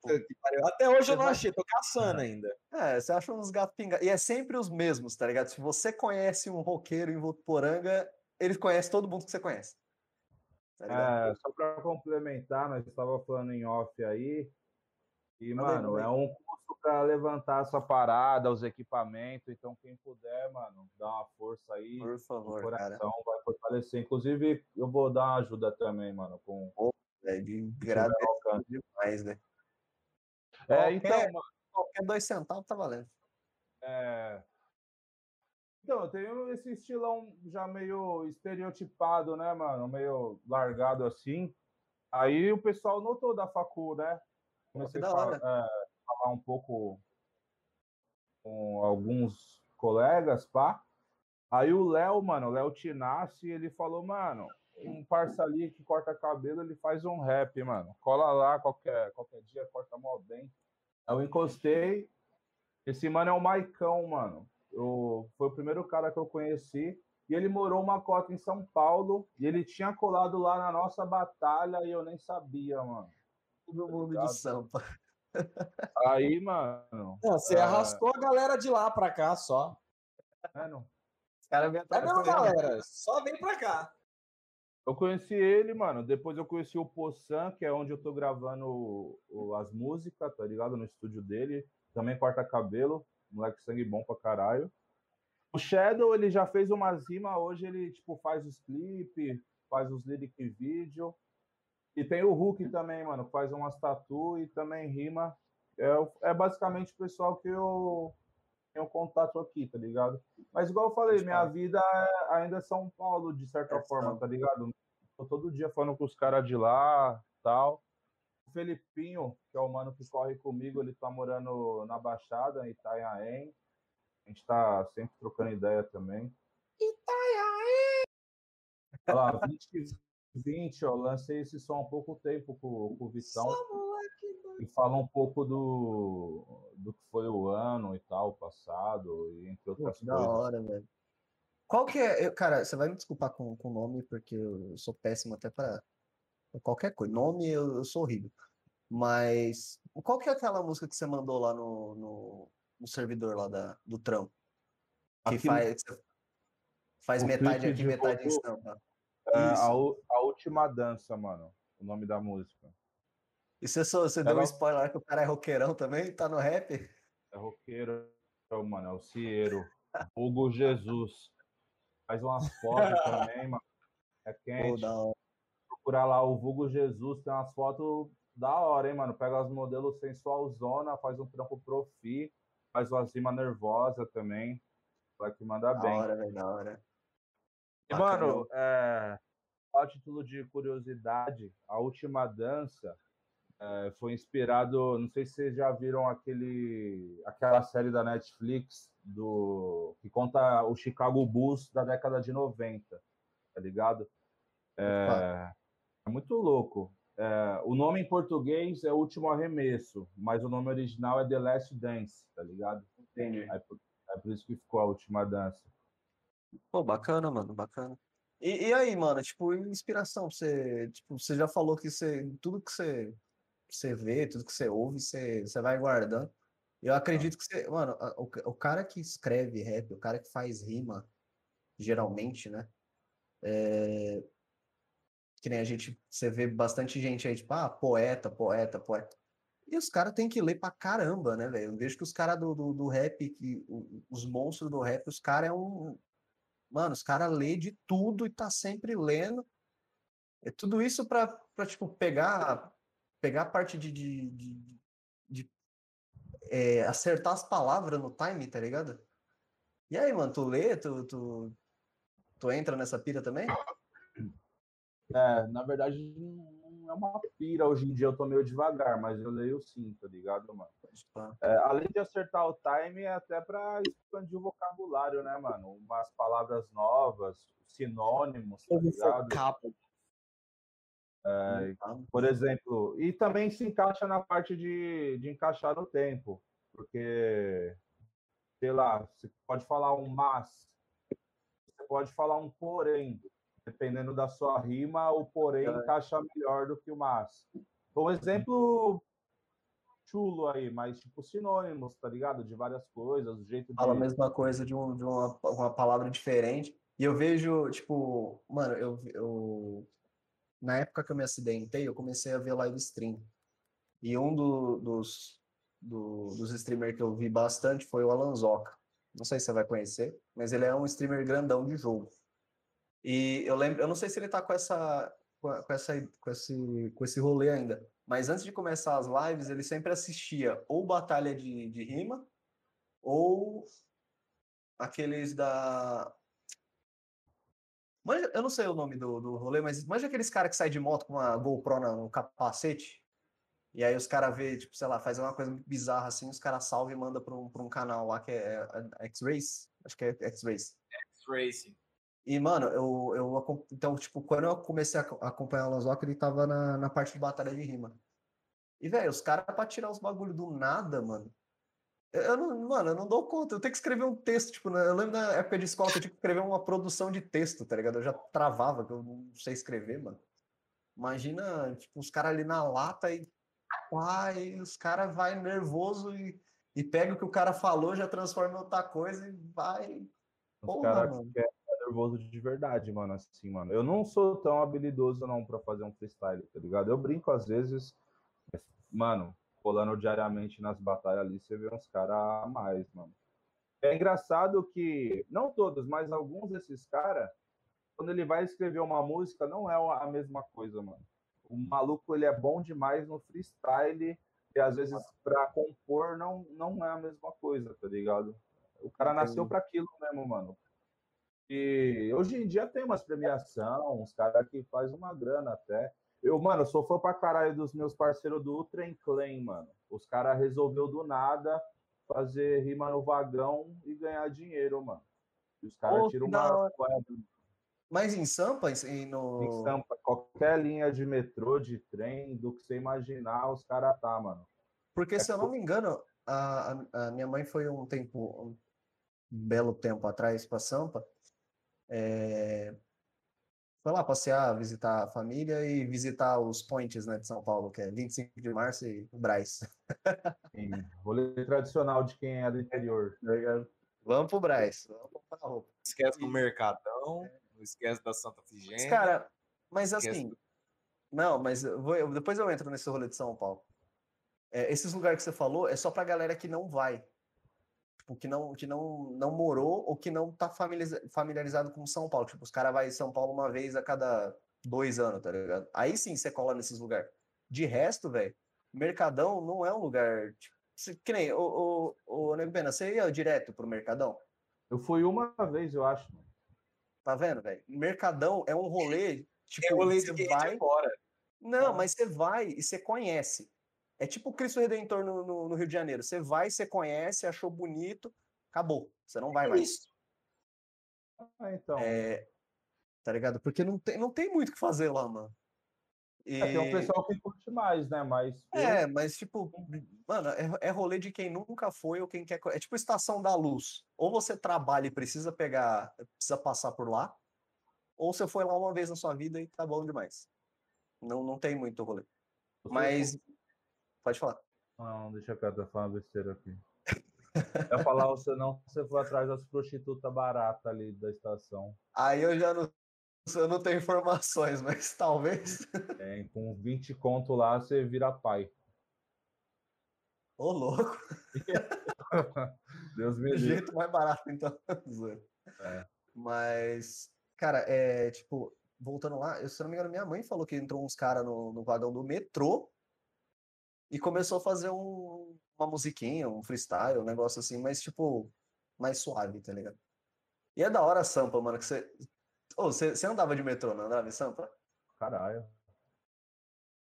Até hoje Você eu não vai- achei, tô caçando ainda. É, você acha uns gatos pingados. E é sempre os mesmos, tá ligado? Se você conhece um roqueiro em Votuporanga, ele conhece todo mundo que você conhece. Tá? É, só para complementar, nós estava falando em off aí. E, mano, é um custo para levantar essa parada, os equipamentos. Então, quem puder, mano, dá uma força aí. Por favor, cara. coração vai fortalecer. Inclusive, eu vou dar uma ajuda também, mano, com É de alcance. demais, né? É, Qualquer- então, mano, Qualquer dois centavos tá valendo. é... Então, eu tenho esse estilão já meio estereotipado, né, mano? Meio largado assim. Aí o pessoal notou da facu, né? Comecei a hora. fa- é, falar um pouco com alguns colegas, pá. Aí o Léo, mano, o Léo Tinassi, ele falou, mano, um parça ali que corta cabelo, ele faz um rap, mano. Cola lá qualquer, qualquer dia, corta mó bem. Eu encostei. Esse mano é o Maicão, mano. Eu, foi o primeiro cara que eu conheci. E ele morou uma cota em São Paulo. E ele tinha colado lá na nossa batalha e eu nem sabia, mano. Todo mundo ligado? de Sampa. Aí, mano. Não, você É. arrastou a galera de lá pra cá só. mano Os caras vêm É programa. galera. Só vem pra cá. Eu conheci ele, mano. Depois eu conheci o Poçan, que é onde eu tô gravando o- o- as músicas, tá ligado? No estúdio dele. Também corta cabelo. Moleque sangue bom pra caralho. O Shadow, ele já fez umas rimas. Hoje ele, tipo, faz os clipes, faz os lyric vídeo. E tem o Hulk também, mano. que Faz umas tatu e também rima. É, é basicamente o pessoal que eu tenho contato aqui, tá ligado? Mas igual eu falei, minha vida é ainda é São Paulo, de certa É forma, São. tá ligado? Tô todo dia falando com os caras de lá, tal. O Felipinho, que é o mano que corre comigo, ele tá morando na Baixada, em Itanhaém. A gente tá sempre trocando ideia também. Itanhaém! Olha lá, 20, 2020, eu lancei esse som há pouco tempo com, com o Vitão. E fala um pouco do, do que foi o ano e tal, passado, e entre outras Pô, coisas. Da hora, velho. Qual que é. eu- cara, você vai me desculpar com o nome, porque eu sou péssimo até para qualquer coisa. Nome eu, eu sou horrível. Mas qual que é aquela música que você mandou lá no, no, no servidor lá da, do trampo? Que Aqui- faz, faz metade aqui, de metade em estampa. É, a, a última dança, mano. O nome da música. E você, só, você deu um spoiler que o cara é roqueirão também? Tá no rap? É roqueiro, mano. É o Cieiro. Hugo Jesus. Faz umas fotos [LAUGHS] também, mano. É quente. da hora. Procurar lá o Hugo Jesus, tem umas fotos da hora, hein, mano. Pega as modelos sensual zona, faz um trampo profi, faz uma rima nervosa também. Vai que manda Da bem. hora, velho, da hora. E, mano, é, a título de curiosidade, a última dança é, foi inspirado. Não sei se vocês já viram aquele, aquela série da Netflix do que conta o Chicago Bulls da década de 90, tá ligado? É, é muito louco. É, o nome em português é Último Arremesso, mas o nome original é The Last Dance, tá ligado? Entendi. É por, é por isso que ficou a última dança. Pô, bacana, mano, bacana. E, e aí, mano, tipo, inspiração, você, tipo, você já falou que você, tudo que você, você vê, tudo que você ouve, você, você vai guardando. Eu acredito que você, mano, o, o cara que escreve rap, o cara que faz rima, geralmente, né? É, que nem a gente, você vê bastante gente aí, tipo, ah, poeta, poeta, poeta. E os caras têm que ler pra caramba, né, velho? Eu vejo que os caras do, do, do rap, que, os monstros do rap, os caras é um, Mano, os caras lê de tudo e tá sempre lendo. É tudo isso pra, pra tipo, pegar, pegar a parte de, de, de, de, é, acertar as palavras no time, tá ligado? E aí, mano, tu lê, tu, tu, tu entra nessa pira também? É, na verdade, não é uma pira. Hoje em dia eu tô meio devagar, mas eu leio sim, tá ligado, mano? É, além de acertar o time, é até pra expandir o vocabulário, né, mano? Umas palavras novas, sinônimos, tá ligado? É, por exemplo, e também se encaixa na parte de, de encaixar no tempo, porque, sei lá, você pode falar um mas, você pode falar um porém, dependendo da sua rima, o porém É. encaixa melhor do que o mas. Um exemplo chulo aí, mas tipo sinônimos, tá ligado? De várias coisas, o jeito de. Fala a mesma coisa de, um, de uma, uma palavra diferente. E eu vejo, tipo, mano, eu, eu. Na época que eu me acidentei, eu comecei a ver live stream. E um do- dos, do- dos streamers que eu vi bastante foi o Alanzoca. Não sei se você vai conhecer, mas ele é um streamer grandão de jogo. E eu lembro, eu não sei se ele tá com essa, com essa, com esse, com esse rolê ainda. Mas antes de começar as lives, ele sempre assistia ou batalha de, de rima, ou aqueles da. Manja, eu não sei o nome do, do rolê, mas manja aqueles caras que saem de moto com uma GoPro no capacete. E aí os caras vê, tipo, sei lá, faz uma coisa bizarra assim, os caras salvam e mandam pra um, um canal lá que é a- X-Race. Acho que é X-Race. Racing. E, mano, eu, eu. Então, tipo, quando eu comecei a aco- acompanhar o Lanzoca, ele tava na, na parte de batalha de rima. E, velho, os caras, pra tirar os bagulho do nada, mano. Eu, eu não, mano, eu não dou conta. Eu tenho que escrever um texto, tipo, né, eu lembro na época de escola que eu tinha que escrever uma produção de texto, tá ligado? Eu já travava, que eu não sei escrever, mano. Imagina, tipo, os caras ali na lata e. Ai, os caras vai nervoso e, e pega o que o cara falou, já transforma em outra coisa e vai. Os Porra, caras mano. Nervoso de verdade, mano, assim, mano. Eu não sou tão habilidoso não pra fazer um freestyle, tá ligado? Eu brinco às vezes, mas, mano, rolando diariamente nas batalhas ali, você vê uns caras a mais, mano. É engraçado que, não todos, mas alguns desses caras, quando ele vai escrever uma música, não é a mesma coisa, mano. O maluco, ele é bom demais no freestyle e às vezes pra compor não, não é a mesma coisa, tá ligado? O cara nasceu pra aquilo mesmo, mano. E hoje em dia tem umas premiação, uns caras que faz uma grana até. Eu, mano, sou fã pra caralho dos meus parceiros do Ultra Clan, mano. Os caras resolveu do nada fazer rima no vagão e ganhar dinheiro, mano. E os caras Pô, tiram uma. Mas em Sampa, em, no... Em Sampa, qualquer linha de metrô, de trem, do que você imaginar, os caras tá, mano. Porque, é se eu não me engano, a, a, a, minha mãe foi um tempo, um belo tempo atrás para Sampa. É... Foi lá passear, visitar a família e visitar os points né, de São Paulo, que é 25 de março e Braz. Sim, rolê tradicional de quem é do interior. Tá vamos pro Braz, vamos comprar roupa. Esquece do Mercadão. Não esquece da Santa Figênia. Cara, mas assim. Do... Não, mas eu vou, eu, depois eu entro nesse rolê de São Paulo. É, esses lugares que você falou é só pra galera que não vai. Tipo, que não, que não, não morou ou que não tá familiarizado com São Paulo. Tipo, os caras vão em São Paulo uma vez a cada dois anos, tá ligado? Aí sim você cola nesses lugares. De resto, velho, Mercadão não é um lugar. Tipo, que nem o, o, o Nego Pena, você ia direto pro Mercadão? Eu fui uma vez, eu acho. Tá vendo, velho? Mercadão é um rolê, tipo, é rolê você vai fora. Não, ah. mas você vai e você conhece. É tipo o Cristo Redentor no, no, no, Rio de Janeiro. Você vai, você conhece, achou bonito, acabou. Você não vai é mais. Isso. Ah, então. É, tá ligado? Porque não tem, não tem muito o que fazer lá, mano. E... É, tem um pessoal que curte mais, né? Mas. É, mas tipo, mano, é, é rolê de quem nunca foi ou quem quer. É tipo estação da luz. Ou você trabalha e precisa pegar, precisa passar por lá, ou você foi lá uma vez na sua vida e tá bom demais. Não, não tem muito rolê. Mas. Pode falar. Não, deixa eu tô falando besteira aqui. Eu falar você não, você foi atrás das prostitutas baratas ali da estação. Aí eu já não eu não tenho informações, mas talvez. É, com 20 conto lá, você vira pai. Ô, louco. [LAUGHS] Deus me livre. jeito mais barato, então. [LAUGHS] É. Mas, cara, é tipo, voltando lá, eu, se não me engano, minha mãe falou que entrou uns caras no, no vagão do metrô e começou a fazer um, uma musiquinha, um freestyle, um negócio assim, mas tipo, mais suave, tá ligado? E é da hora a Sampa, mano, que você Oh, você, você andava de metrô, não andava em Sampa? Caralho.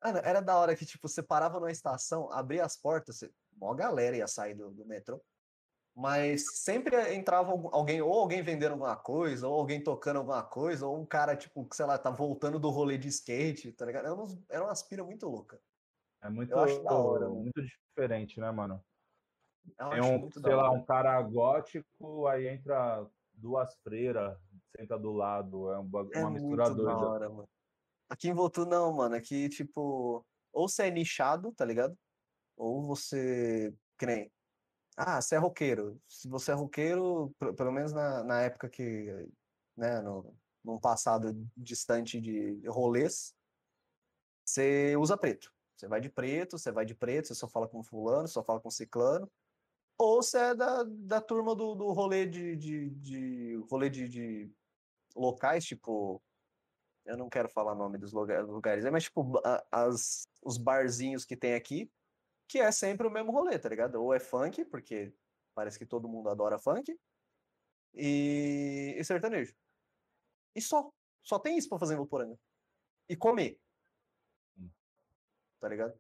Ana, era da hora que, tipo, você parava numa estação, abria as portas, você... uma galera ia sair do, do metrô, mas sempre entrava alguém, ou alguém vendendo alguma coisa, ou alguém tocando alguma coisa, ou um cara, tipo, que, sei lá, tá voltando do rolê de skate, tá ligado? Era, uns, era uma aspira muito louca. É muito, hora, muito diferente, né, mano? é um, sei lá, um cara gótico, aí entra duas freiras, senta do lado, é, um, é uma mistura doida. Hora, mano. Aqui em Votu não, mano, aqui tipo, ou você é nichado, tá ligado? Ou você, nem, ah, você é roqueiro. Se você é roqueiro, pelo menos na, na época que, né, no, num passado distante de rolês, você usa preto. Você vai de preto, você vai de preto, você só fala com fulano, só fala com ciclano ou se é da, da turma do, do rolê de, de, de rolê de, de, locais, tipo. Eu não quero falar nome dos lugares, mas tipo, as, os barzinhos que tem aqui, que é sempre o mesmo rolê, tá ligado? Ou é funk, porque parece que todo mundo adora funk, e, e sertanejo. E só. Só tem isso pra fazer em Voporanga. E comer. Tá ligado?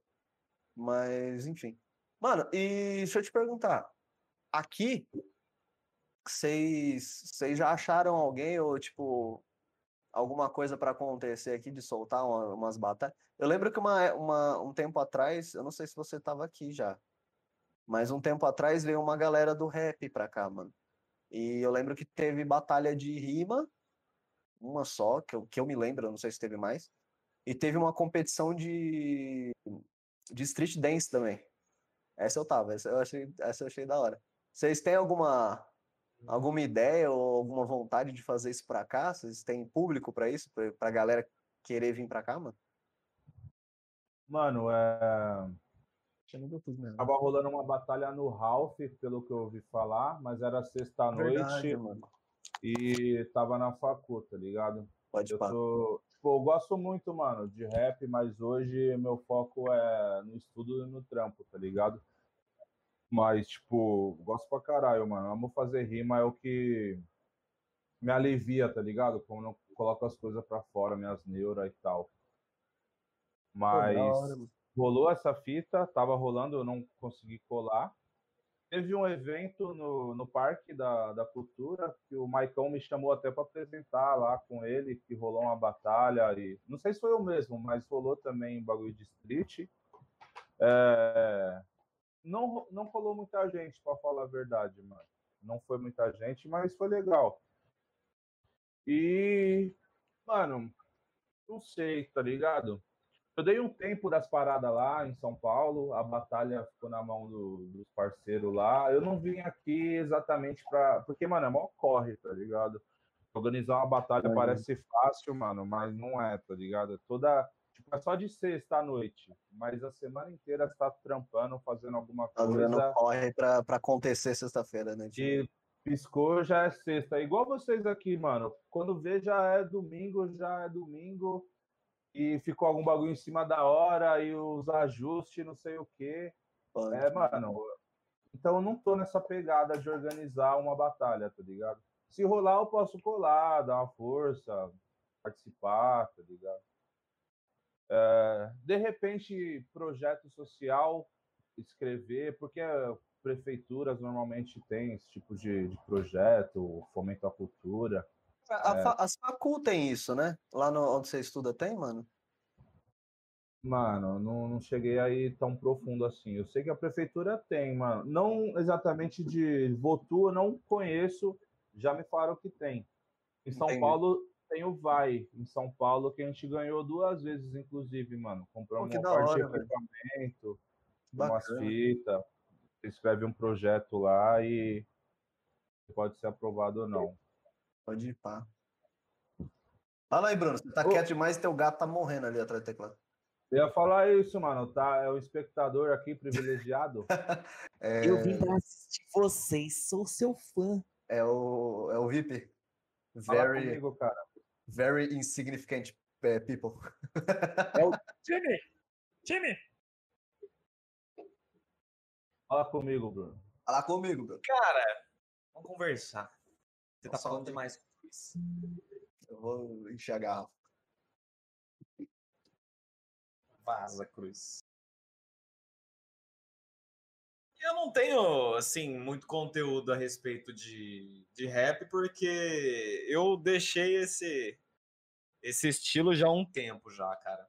Mas, enfim. Mano, e deixa eu te perguntar. Aqui, vocês já acharam alguém ou, tipo, alguma coisa para acontecer aqui de soltar uma, umas batalhas? Eu lembro que uma, uma, um tempo atrás, eu não sei se você tava aqui já, mas um tempo atrás veio uma galera do rap pra cá, mano. E eu lembro que teve batalha de rima, uma só, que eu, que eu me lembro, eu não sei se teve mais. E teve uma competição de, de street dance também. Essa eu tava, essa eu achei, essa eu achei da hora. Vocês têm alguma alguma ideia ou alguma vontade de fazer isso para cá? Vocês têm público para isso, para a galera querer vir para cá, mano? Mano, é Tava rolando uma batalha no Ralph, pelo que eu ouvi falar, mas era sexta-noite e tava na facu, tá ligado? Pode eu, tô, tipo, eu gosto muito, mano, de rap, mas hoje meu foco é no estudo e no trampo, tá ligado? Mas, tipo, gosto pra caralho, mano. Amo fazer rima, é o que me alivia, tá ligado? Como eu coloco as coisas pra fora, minhas neuras e tal. Mas Pô, rolou essa fita, tava rolando, eu não consegui colar. Teve um evento no, no Parque da, da Cultura que o Maicon me chamou até para apresentar lá com ele, que rolou uma batalha e não sei se foi o mesmo, mas rolou também bagulho de street. É, não, não rolou muita gente, para falar a verdade, mano. Não foi muita gente, mas foi legal. E, mano, não sei, tá ligado? Eu dei um tempo das paradas lá em São Paulo, a batalha ficou na mão do, dos parceiros lá. Eu não vim aqui exatamente para. Porque, mano, é mó corre, tá ligado? Organizar uma batalha é, parece fácil, mano, mas não é, tá ligado? É toda. Tipo, é só de sexta à noite, mas a semana inteira você tá trampando, fazendo alguma tá coisa. Fazendo corre pra, pra acontecer sexta-feira, né? Tipo? E piscou, já é sexta. Igual vocês aqui, mano. Quando vê, já é domingo, já é domingo e ficou algum bagulho em cima da hora e os ajustes, não sei o quê. Pode. É, mano. Então eu não tô nessa pegada de organizar uma batalha, tá ligado? Se rolar, eu posso colar, dar uma força, participar, tá ligado? É, de repente, projeto social, escrever, porque prefeituras normalmente têm esse tipo de, de projeto, fomento à cultura. A, é. As facul tem isso, né? Lá no, onde você estuda tem, mano? Mano, não, não cheguei aí tão profundo assim. Eu sei que a prefeitura tem, mano. Não exatamente de Votu, eu não conheço. Já me falaram que tem. Em São Entendi. Paulo tem o Vai. Em São Paulo, que a gente ganhou duas vezes, inclusive, mano. Compramos uma parte hora, de equipamento, umas fitas. Escreve um projeto lá e pode ser aprovado ou não. Pode ir, pá. Fala aí, Bruno. Você tá Ô. quieto demais e teu gato tá morrendo ali atrás do teclado. Eu ia falar isso, mano. Tá, é o espectador aqui privilegiado. [LAUGHS] é... Eu vim pra assistir vocês, sou seu fã. É o, é o VIP. Very, comigo, cara. very insignificant é, people. É o [LAUGHS] time! Time! Fala comigo, Bruno. Fala comigo, Bruno. Cara, vamos conversar. Você tá falando demais com isso. Eu vou encher a garrafa. Vaza, Cruz. Eu não tenho, assim, muito conteúdo a respeito de, de rap, porque eu deixei esse, esse estilo já há um tempo já, cara.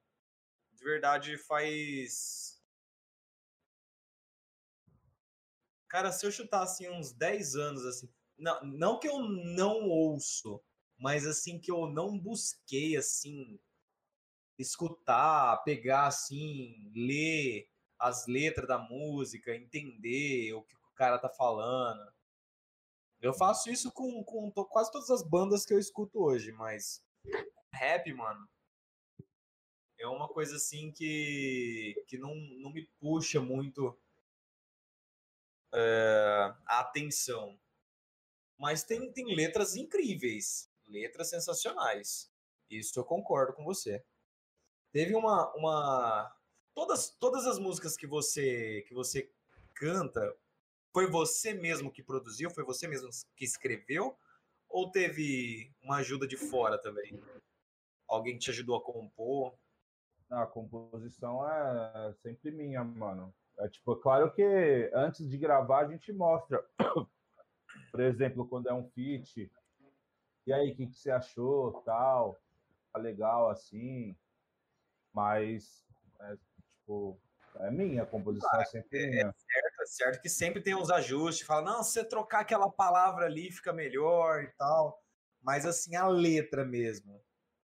De verdade, faz... Cara, se eu chutar, assim, uns 10 anos, assim, não, não que eu não ouço, mas assim que eu não busquei assim escutar, pegar assim, ler as letras da música, entender o que o cara tá falando. Eu faço isso com, com quase todas as bandas que eu escuto hoje, mas rap, mano, é uma coisa assim que, que não, não me puxa muito é, a atenção. Mas tem, tem letras incríveis, letras sensacionais. Isso eu concordo com você. Teve uma, uma todas todas as músicas que você que você canta foi você mesmo que produziu, foi você mesmo que escreveu ou teve uma ajuda de fora também? Alguém te ajudou a compor? A composição é sempre minha, mano. É tipo, claro que antes de gravar a gente mostra por exemplo, quando é um feat, e aí, o que, que você achou, tal, tá legal assim, mas, é, tipo, é minha, a composição é ah, é sempre é, minha. É certo, é certo que sempre tem uns ajustes, fala, não, se você trocar aquela palavra ali fica melhor e tal, mas assim, a letra mesmo,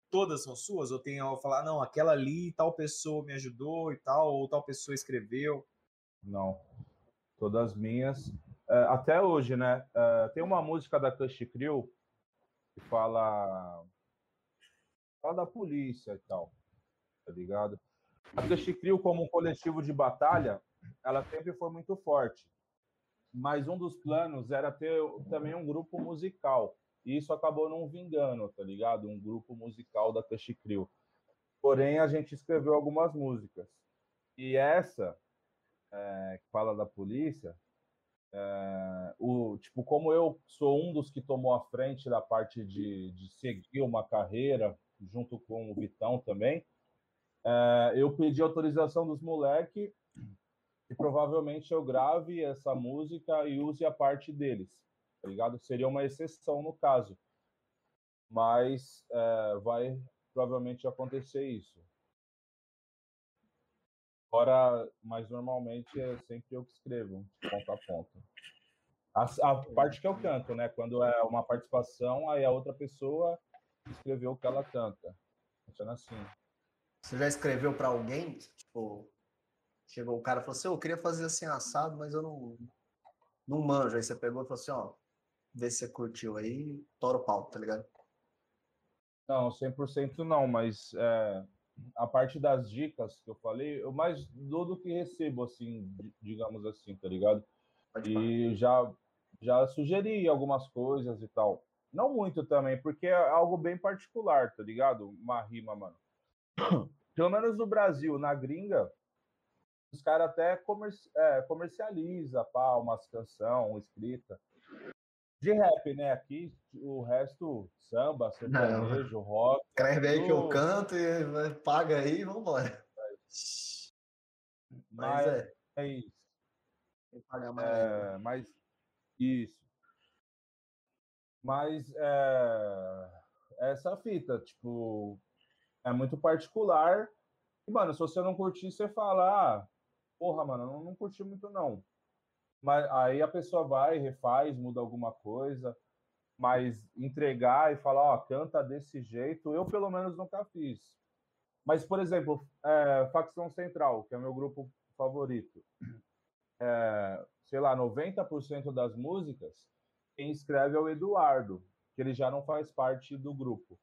todas são suas? Ou tem ao falar, não, aquela ali, tal pessoa me ajudou e tal, ou tal pessoa escreveu? Não, todas minhas. É, até hoje, né? É, tem uma música da Cush Crew que fala, fala da polícia e tal, tá ligado? A Cush Crew, como um coletivo de batalha, ela sempre foi muito forte. Mas um dos planos era ter também um grupo musical. E isso acabou não vingando, tá ligado? Um grupo musical da Cush Crew. Porém, a gente escreveu algumas músicas. E essa, é, que fala da polícia, é, o, tipo, como eu sou um dos que tomou a frente da parte de, de seguir uma carreira, junto com o Vitão também, é, eu pedi autorização dos moleques e provavelmente eu grave essa música e use a parte deles, tá ligado? Seria uma exceção no caso, mas é, vai provavelmente acontecer isso. Fora, mas normalmente é sempre eu que escrevo, de ponta a ponta. A, a, parte que eu canto, né? Quando é uma participação, aí a outra pessoa escreveu o que ela canta. Funciona assim. Você já escreveu para alguém? Tipo, chegou o cara e falou assim: eu queria fazer assim assado, mas eu não, não manjo. Aí você pegou e falou assim: ó, vê se você curtiu aí, tora o pau, tá ligado? Não, 100% não, mas é, a parte das dicas que eu falei, eu mais dou do que recebo, assim, digamos assim, tá ligado? E já, já sugeri algumas coisas e tal. Não muito também, porque é algo bem particular, tá ligado? Uma rima, mano. [CLEARS THROAT] Pelo menos no Brasil, na gringa, os caras até comerci é, comercializa pá, umas canção escrita. De rap, né? Aqui o resto, samba, sertanejo, Não. rock. Escreve aí que eu canto e paga aí e vambora. Mas, mas é. é isso. Tem que pagar mais. É, mas isso. Mas é, essa fita, tipo, é muito particular. E, mano, se você não curtir, você fala, ah, porra, mano, não, não curti muito não. Mas aí a pessoa vai, refaz, muda alguma coisa, mas entregar e falar, ó, canta desse jeito, eu pelo menos nunca fiz. Mas, por exemplo, é, Facção Central, que é meu grupo favorito, é, sei lá, 90% das músicas, quem escreve é o Eduardo, que ele já não faz parte do grupo.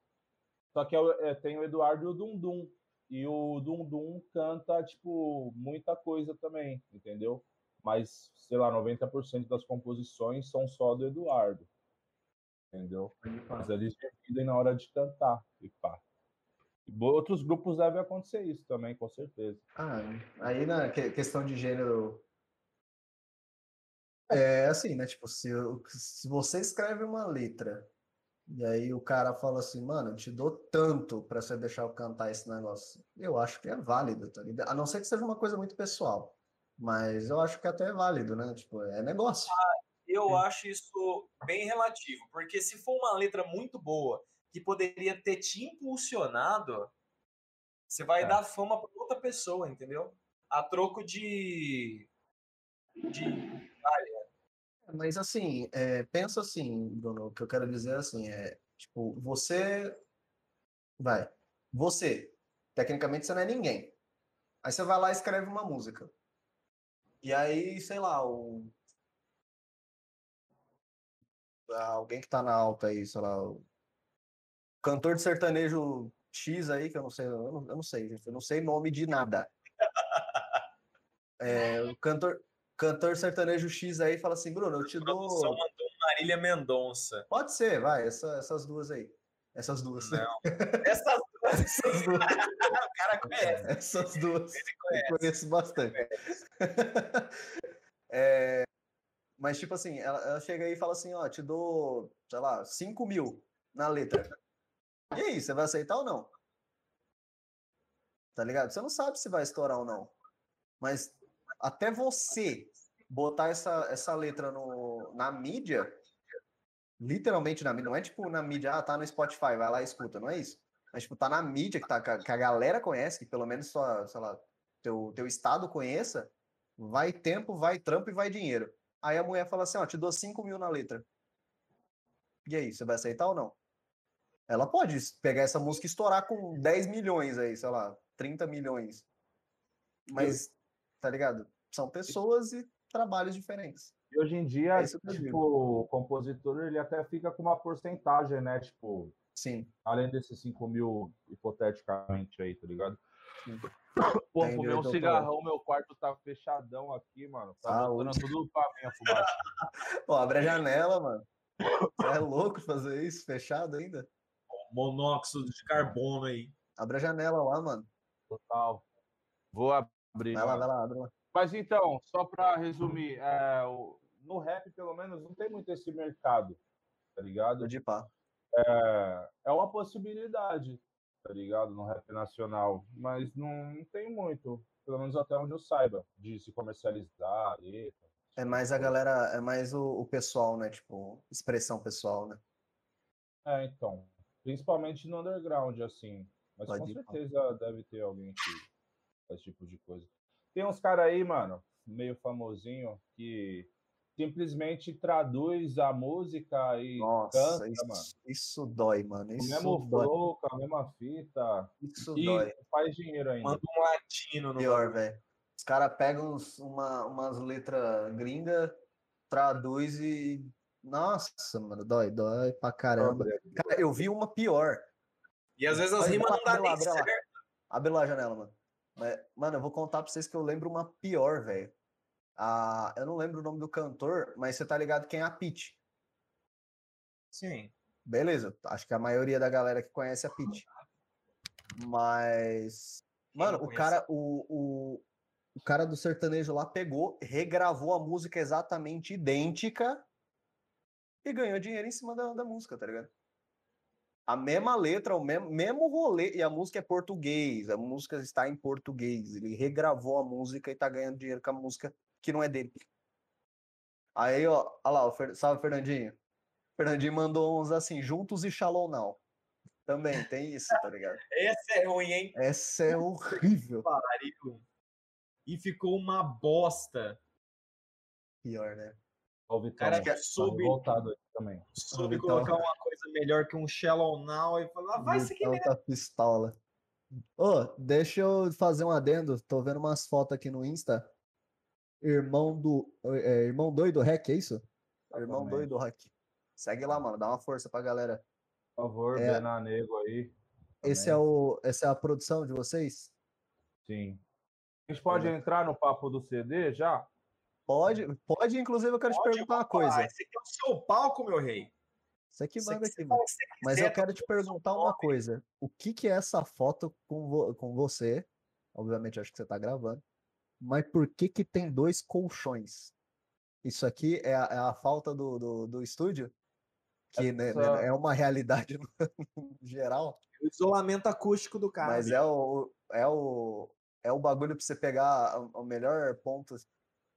Só que é, é tem o Eduardo e o Dundum. E o Dundum canta, tipo, muita coisa também, entendeu? Mas, sei lá, 90% das composições são só do Eduardo. Entendeu? Mas eles dividem na hora de cantar. E pá. Outros grupos devem acontecer isso também, com certeza. Ah, aí na questão de gênero. É assim, né? Tipo, se, se você escreve uma letra e aí o cara fala assim, mano, eu te dou tanto para você deixar eu cantar esse negócio. Eu acho que é válido, tá ligado? A não ser que seja uma coisa muito pessoal. Mas eu acho que até é válido, né? Tipo, é negócio. Ah, eu é. acho isso bem relativo, porque se for uma letra muito boa que poderia ter te impulsionado, você vai é. dar fama para outra pessoa, entendeu? A troco de. de. Mas assim, é, pensa assim, Bruno, o que eu quero dizer assim, é, tipo, você vai, você, tecnicamente você não é ninguém. Aí você vai lá e escreve uma música. E aí, sei lá, o alguém que tá na alta aí, sei lá, o cantor de sertanejo X aí, que eu não sei, eu não, eu não sei, gente, eu não sei nome de nada. É, o cantor, cantor sertanejo X aí fala assim, Bruno, eu te dou. mandou Marília Mendonça. Pode ser, vai, essa, essas duas aí. Essas duas. Não. Essas duas. Essas duas. o cara conhece. Essas duas. Eu conheço bastante. [LAUGHS] é, mas, tipo assim, ela, ela, chega aí e fala assim: ó, te dou, sei lá, 5 mil na letra. E aí, você vai aceitar ou não? Tá ligado? Você não sabe se vai estourar ou não. Mas até você botar essa, essa letra no, na mídia, literalmente na mídia, não é tipo na mídia, ah, tá no Spotify, vai lá e escuta, não é isso. Mas, tipo, tá na mídia que, tá, que a galera conhece, que pelo menos sua, sei lá, teu, teu estado conheça, vai tempo, vai trampo e vai dinheiro. Aí a mulher fala assim, ó, te dou 5 mil na letra. E aí, você vai aceitar ou não? Ela pode pegar essa música e estourar com 10 milhões aí, sei lá, 30 milhões. Mas tá ligado? São pessoas e trabalhos diferentes. E hoje em dia, é tipo, o compositor ele até fica com uma porcentagem, né? Tipo, Sim. além desses 5 mil hipoteticamente aí, tá ligado? Sim. [COUGHS] Pô, fumei um cigarrão, meu quarto tá fechadão aqui, mano. Tá botando tudo pra mim a fumaça. [LAUGHS] Pô, abre a janela, mano. Você é louco fazer isso, fechado ainda? Monóxido de carbono aí. Abre a janela lá, mano. Total. Vou abrir. Vai lá, vai lá, abre lá. Mas então, só para resumir, é, no rap, pelo menos, não tem muito esse mercado, tá ligado? De pá. É, é uma possibilidade, tá ligado? No rap nacional, mas não, tem muito. pelo menos até onde eu saiba, de se comercializar. E... É mais a galera, é mais o, o pessoal, né? Tipo, expressão pessoal, né? É, então. Principalmente no underground, assim. Mas Pode com ir, certeza deve ter alguém que faz esse tipo de coisa. Tem uns caras aí, mano, meio famosinho, que simplesmente traduz a música e Nossa, canta, isso, mano. isso dói, mano. O Isso mesmo dói. flow, a mesma fita. Isso E dói. faz dinheiro ainda. Manda um latino no Pior, velho. Os caras pegam uma, umas letras gringas, traduz e. Nossa, mano, dói, dói pra caramba. Cara, eu vi uma pior. E às vezes as rimas não lá, nem abre lá. certo. Abre lá a janela, mano. Mas, mano, eu vou contar pra vocês que eu lembro uma pior, velho. Ah, eu não lembro o nome do cantor, mas você tá ligado quem é a Pitty. Sim. Beleza, acho que a maioria da galera que conhece a Pitty. Mas. Quem Mano, o cara, o, o, o cara do sertanejo lá pegou, regravou a música exatamente idêntica e ganhou dinheiro em cima da, da música, tá ligado? A mesma letra, o mesmo, mesmo rolê, e a música é português, a música está em português. Ele regravou a música e tá ganhando dinheiro com a música que não é dele. Aí, ó, olha lá, o Fer... salve, Fernandinho. Fernandinho mandou uns assim, juntos e shallow now. Também tem isso, tá ligado? [LAUGHS] Essa é ruim, hein? Essa é horrível. [LAUGHS] Pariu. E ficou uma bosta. Pior, né? O Vitão, Cara, tá soube- revoltado aí também. Soube colocar uma coisa melhor que um Shallow Now e falar, ah, vai seguir Vitão tá pistola. Ô, deixa eu fazer um adendo. Tô vendo umas fotos aqui no Insta. Irmão do. é, irmão doido Rec, é isso? Irmão Exatamente. doido Rec. Segue lá, mano. Dá uma força pra galera. Por favor, É. Aí. Esse é também. o, essa é a produção de vocês? Sim. A gente pode entrar no papo do CD já? Pode, pode, inclusive eu quero te Pode, perguntar uma coisa. esse aqui é o seu palco, meu rei. Que Você manda aqui, mano. Mas eu quero tá te perguntar uma coisa. O que que é essa foto com, vo- com você? Obviamente, acho que você tá gravando. Mas por que que tem dois colchões? Isso aqui é a, é a falta do, do, do estúdio? Que né, né, Essa- é uma realidade [LAUGHS] geral, O isolamento acústico do cara. mas é o, é o, é o bagulho pra você pegar o melhor ponto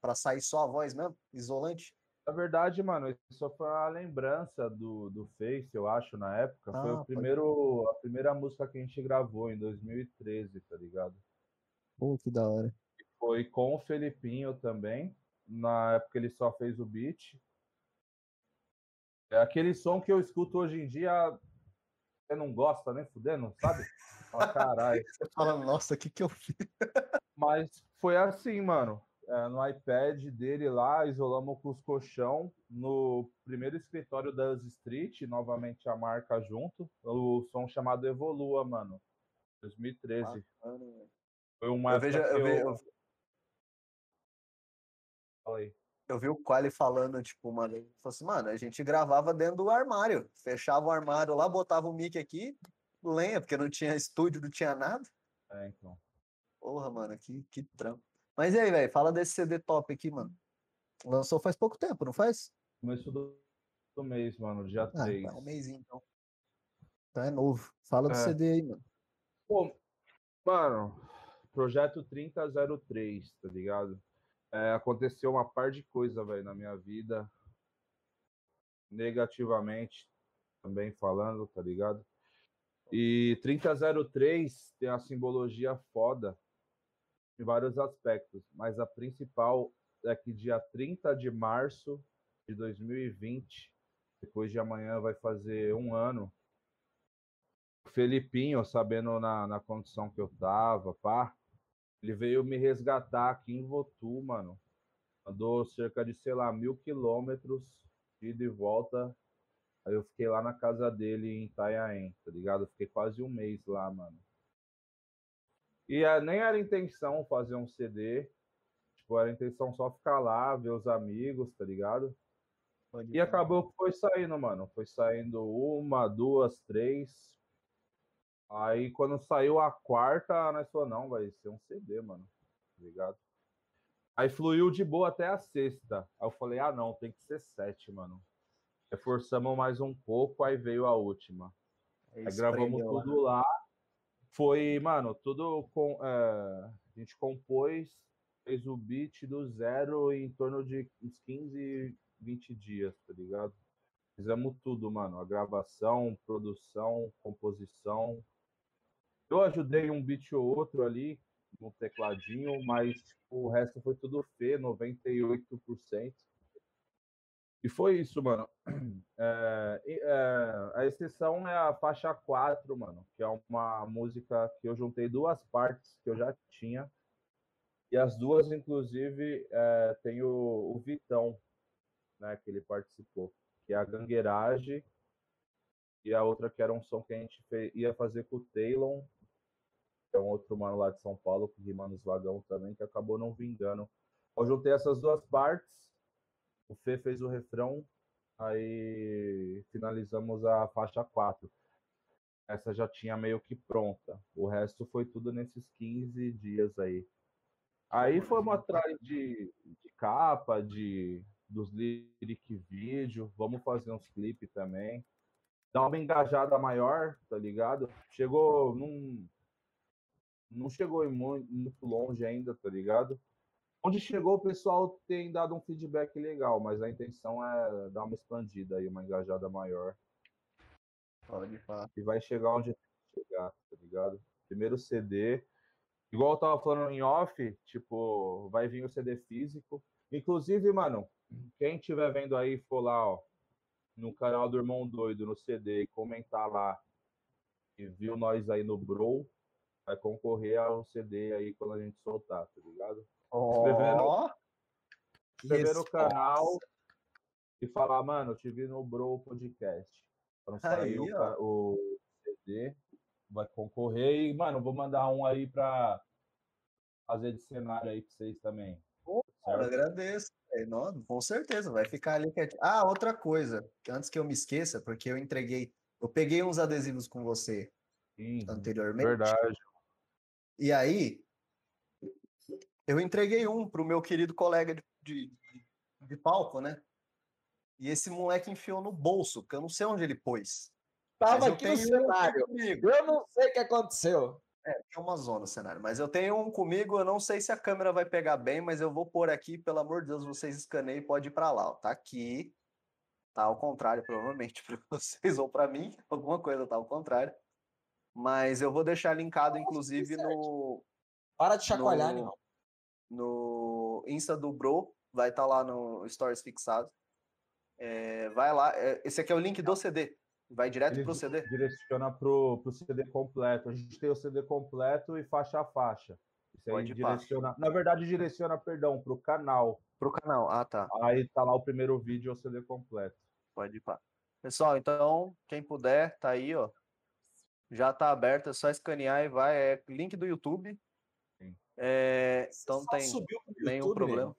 pra sair só a voz mesmo? Isolante? Na verdade, mano, isso foi uma lembrança do, do Face, eu acho, na época. Foi Ah, o pode primeiro, a primeira música que a gente gravou em 2013, tá ligado? Pô, que da hora. Foi com o Felipinho também. Na época ele só fez o beat. É aquele som que eu escuto hoje em dia. Você não gosta nem fudendo, sabe? [LAUGHS] Fala, caralho. Você fala, nossa, o que que eu fiz? [LAUGHS] Mas foi assim, mano. É, no iPad dele lá, isolamos com os colchão no primeiro escritório da Us Street, novamente a marca junto. O som chamado Evolua, mano. 2013. Foi uma Eu vejo, eu, eu- eu, vi o Quali falando, tipo, mano, ele falou assim, mano, a gente gravava dentro do armário. Fechava o armário lá, botava o mic aqui, lenha, porque não tinha estúdio, não tinha nada. É, então. Porra, mano, que, que trampo. Mas e aí, velho, fala desse CD top aqui, mano. Lançou faz pouco tempo, não faz? Começo do, do mês, mano, dia Ah, 3. tá um mêsinho, então. Então é novo. Fala do É. CD aí, mano. Pô, mano, projeto 3003, tá ligado? É, aconteceu uma par de coisa, velho, na minha vida. Negativamente, também falando, tá ligado? E 3003 tem a simbologia foda em vários aspectos, mas a principal é que dia 30 de março de 2020, depois de amanhã vai fazer um ano, o Felipinho, sabendo na, na condição que eu tava, pá, ele veio me resgatar aqui em Votu, mano. Andou cerca de, sei lá, mil quilômetros de ida e volta. Aí eu fiquei lá na casa dele em Itanhaém, tá ligado? Eu fiquei quase um mês lá, mano. E eh, nem era intenção fazer um CD. Tipo, era intenção só ficar lá, ver os amigos, tá ligado? Pode E ir. acabou que foi saindo, mano. Foi saindo uma, duas, três. Aí quando saiu a quarta, nós falamos, não, vai ser um CD, mano. Tá ligado? Aí fluiu de boa até a sexta. Aí eu falei, ah não, tem que ser sete, mano. Reforçamos mais um pouco, aí veio a última. Aí gravamos prendeu lá. tudo lá. Foi, mano, tudo com. é, a A gente compôs, fez o beat do zero em torno de uns 15, 20 dias, tá ligado? Fizemos tudo, mano. A gravação, produção, composição. Eu ajudei um beat ou outro ali, no tecladinho, mas o resto foi tudo Fê, 98%. E foi isso, mano. É, é, a exceção é a faixa 4, mano, que é uma música que eu juntei duas partes que eu já tinha. E as duas, inclusive, é, tem o, o, Vitão, né, que ele participou, que é a Gangueiragem, e a outra que era um som que a gente fez, ia fazer com o Taylor, que é um outro mano lá de São Paulo, que rima nos vagão também, que acabou não vingando. Eu juntei essas duas partes o Fê fez o refrão, aí finalizamos a faixa 4. Essa já tinha meio que pronta. O resto foi tudo nesses 15 dias aí. Aí fomos atrás de, de capa, de dos lyric vídeo, vamos fazer uns clipes também. Dar uma engajada maior, tá ligado? Chegou num. Não chegou muito, muito longe ainda, tá ligado? Onde chegou, o pessoal tem dado um feedback legal, mas a intenção é dar uma expandida aí, uma engajada maior. Pode falar. E vai chegar onde tem que chegar, tá ligado? Primeiro CD. Igual eu tava falando em off, tipo, vai vir o CD físico. Inclusive, mano, quem estiver vendo aí, for lá, ó, no canal do Irmão Doido, no CD, e comentar lá e viu nós aí no Bro, vai concorrer ao CD aí quando a gente soltar, tá ligado? inscrever no, inscrever no canal e falar, mano, eu te vi no Bro Podcast. Quando sair o, o CD, vai concorrer e, mano, vou mandar um aí pra fazer de cenário aí pra vocês também. Pô, cara, agradeço. Não, com certeza, vai ficar ali. Ah, outra coisa, antes que eu me esqueça, porque eu entreguei, eu peguei uns adesivos com você Sim, anteriormente. Verdade. E aí, eu entreguei um pro meu querido colega de, de, de palco, né? E esse moleque enfiou no bolso, que eu não sei onde ele pôs. Tava aqui no cenário. Comigo. Eu não sei o que aconteceu. É, tem uma zona no cenário. Mas eu tenho um comigo, eu não sei se a câmera vai pegar bem, mas eu vou pôr aqui, pelo amor de Deus, vocês escaneiem, pode ir para lá. Ó. Tá aqui. Tá ao contrário, provavelmente, [LAUGHS] para vocês ou para mim. Alguma coisa tá ao contrário. Mas eu vou deixar linkado, inclusive, no. Para de chacoalhar, no... animal no Insta do Bro, vai estar tá lá no Stories fixado. É, vai lá, é, esse aqui é o link do CD, vai direto Ele pro CD. Direciona pro, pro CD completo. A gente tem o CD completo e faixa a faixa. Isso aí direciona, na verdade, direciona, perdão, pro canal. Pro canal, ah tá. Aí tá lá o primeiro vídeo, o CD completo. Pode ir pá. Pessoal, então, quem puder, tá aí, ó. Já tá aberto, é só escanear e vai. É link do YouTube, é, então tem nenhum problema.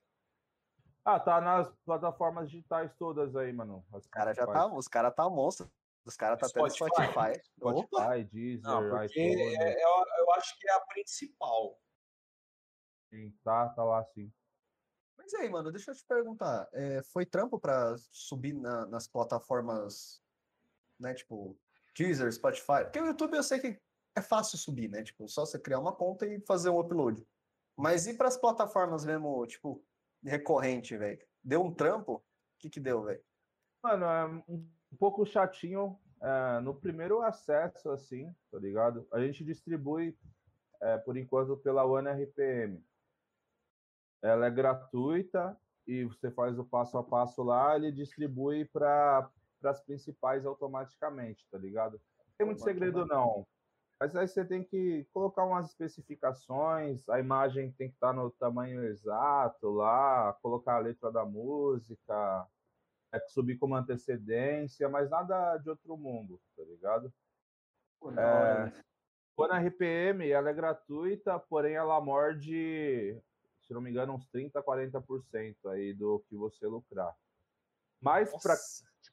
Ah, tá nas plataformas digitais todas aí, mano. Os caras já tá, os caras tá monstro. Os caras tá até no Spotify. Spotify, Deezer, Não, porque é, eu, eu, acho que é a principal. Sim, tá, tá lá sim. Mas aí, mano, deixa eu te perguntar. É, foi trampo pra subir na, nas plataformas, né, tipo, Deezer, Spotify? Porque o YouTube eu sei que é fácil subir, né? Tipo, só você criar uma conta e fazer um upload. Mas e para as plataformas mesmo, tipo, recorrente, velho? Deu um trampo? O que que deu, velho? Mano, é um pouco chatinho é, no primeiro acesso, assim, tá ligado? A gente distribui, é, por enquanto, pela One RPM. Ela é gratuita e você faz o passo a passo lá, ele distribui para as principais automaticamente, tá ligado? Não tem muito segredo, não. Mas aí você tem que colocar umas especificações, a imagem tem que estar no tamanho exato lá, colocar a letra da música, é, subir com uma antecedência, mas nada de outro mundo, tá ligado? Não, é, quando a RPM ela é gratuita, porém ela morde, se não me engano, uns 30, 40% aí do que você lucrar. Mas para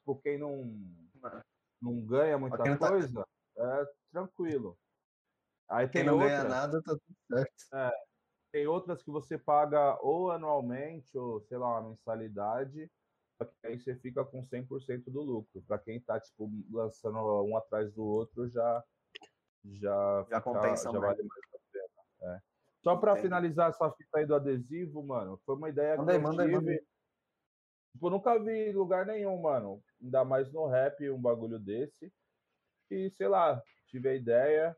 tipo quem não não ganha muita tá coisa, tá é tranquilo. Aí tem Quem não outras, ganha nada, tá tudo certo. É, tem outras que você paga ou anualmente, ou sei lá, uma mensalidade, aí você fica com 100% do lucro. Para quem tá, tipo, lançando um atrás do outro, já já, já fica, compensa já vale mais a pena. É. Só para finalizar essa fita aí do adesivo, mano, foi uma ideia manda que aí, eu manda tive. aí, manda. Tipo, nunca vi lugar nenhum, mano. Ainda mais no rap um bagulho desse. E, sei lá, tive a ideia.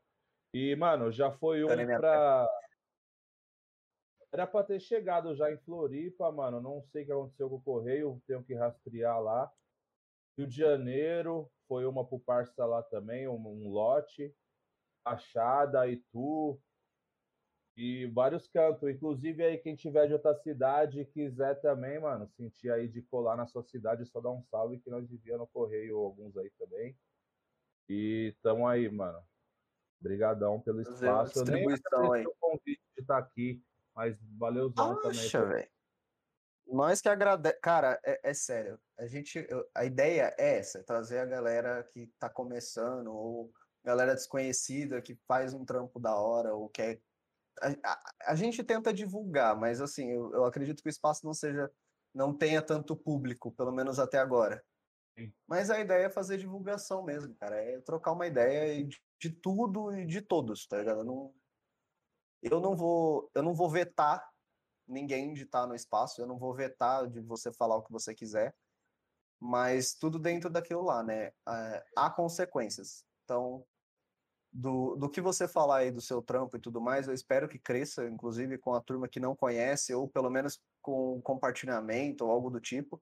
E, mano, já foi um pra. Era pra ter chegado já em Floripa, mano. Não sei o que aconteceu com o correio, tenho que rastrear lá. Rio de Janeiro, foi uma pro parça lá também, um, um lote. Achada, Itu. E vários cantos. Inclusive aí, quem tiver de outra cidade e quiser também, mano, sentir aí de colar na sua cidade, só dá um salve que nós envia no correio alguns aí também. E tamo aí, mano. Obrigadão pelo espaço. Eu nem agradeço o convite de estar aqui, mas valeuzão também. Poxa, velho. Nós que agradecemos. Cara, é, é sério. A gente, eu- a ideia é essa, é trazer a galera que tá começando, ou galera desconhecida que faz um trampo da hora, ou quer. A, a- a gente tenta divulgar, mas assim, eu, eu acredito que o espaço não seja, não tenha tanto público, pelo menos até agora. Sim. Mas a ideia é fazer divulgação mesmo, cara. É trocar uma ideia de, de tudo e de todos, tá ligado? Eu não, eu não vou, eu não vou vetar ninguém de estar no espaço, eu não vou vetar de você falar o que você quiser, mas tudo dentro daquilo lá, né? Ah, há consequências. Então, do, do que você falar aí do seu trampo e tudo mais, eu espero que cresça, inclusive com a turma que não conhece, ou pelo menos com compartilhamento ou algo do tipo.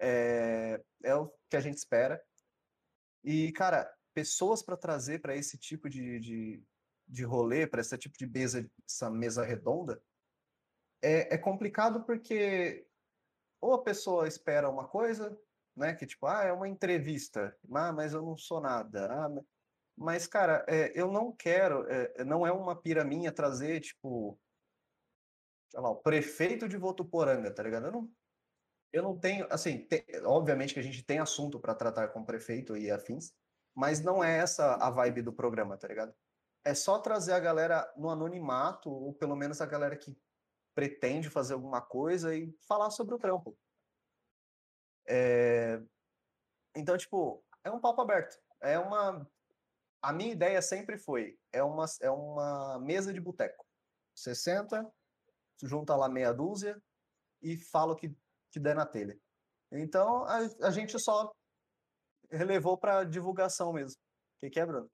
É, é o que a gente espera. E, cara, pessoas para trazer para esse tipo de, de, de rolê, para esse tipo de mesa, essa mesa redonda, é, é complicado porque ou a pessoa espera uma coisa, né? Que tipo, ah, é uma entrevista, ah, mas eu não sou nada. Ah, mas, cara, é, eu não quero, é, não é uma pira minha trazer, tipo, sei lá, o prefeito de Votuporanga, tá ligado? Eu não, eu não tenho, assim, te- obviamente que a gente tem assunto para tratar com o prefeito e afins, mas não é essa a vibe do programa, tá ligado? É só trazer a galera no anonimato, ou pelo menos a galera que pretende fazer alguma coisa e falar sobre o trampo. É, Então, tipo, é um papo aberto. É uma. A minha ideia sempre foi: é uma, é uma mesa de boteco. Você senta, junta lá meia dúzia e fala o que, que der na telha. Então, a, a gente só relevou para divulgação mesmo. O que, que é, Bruno?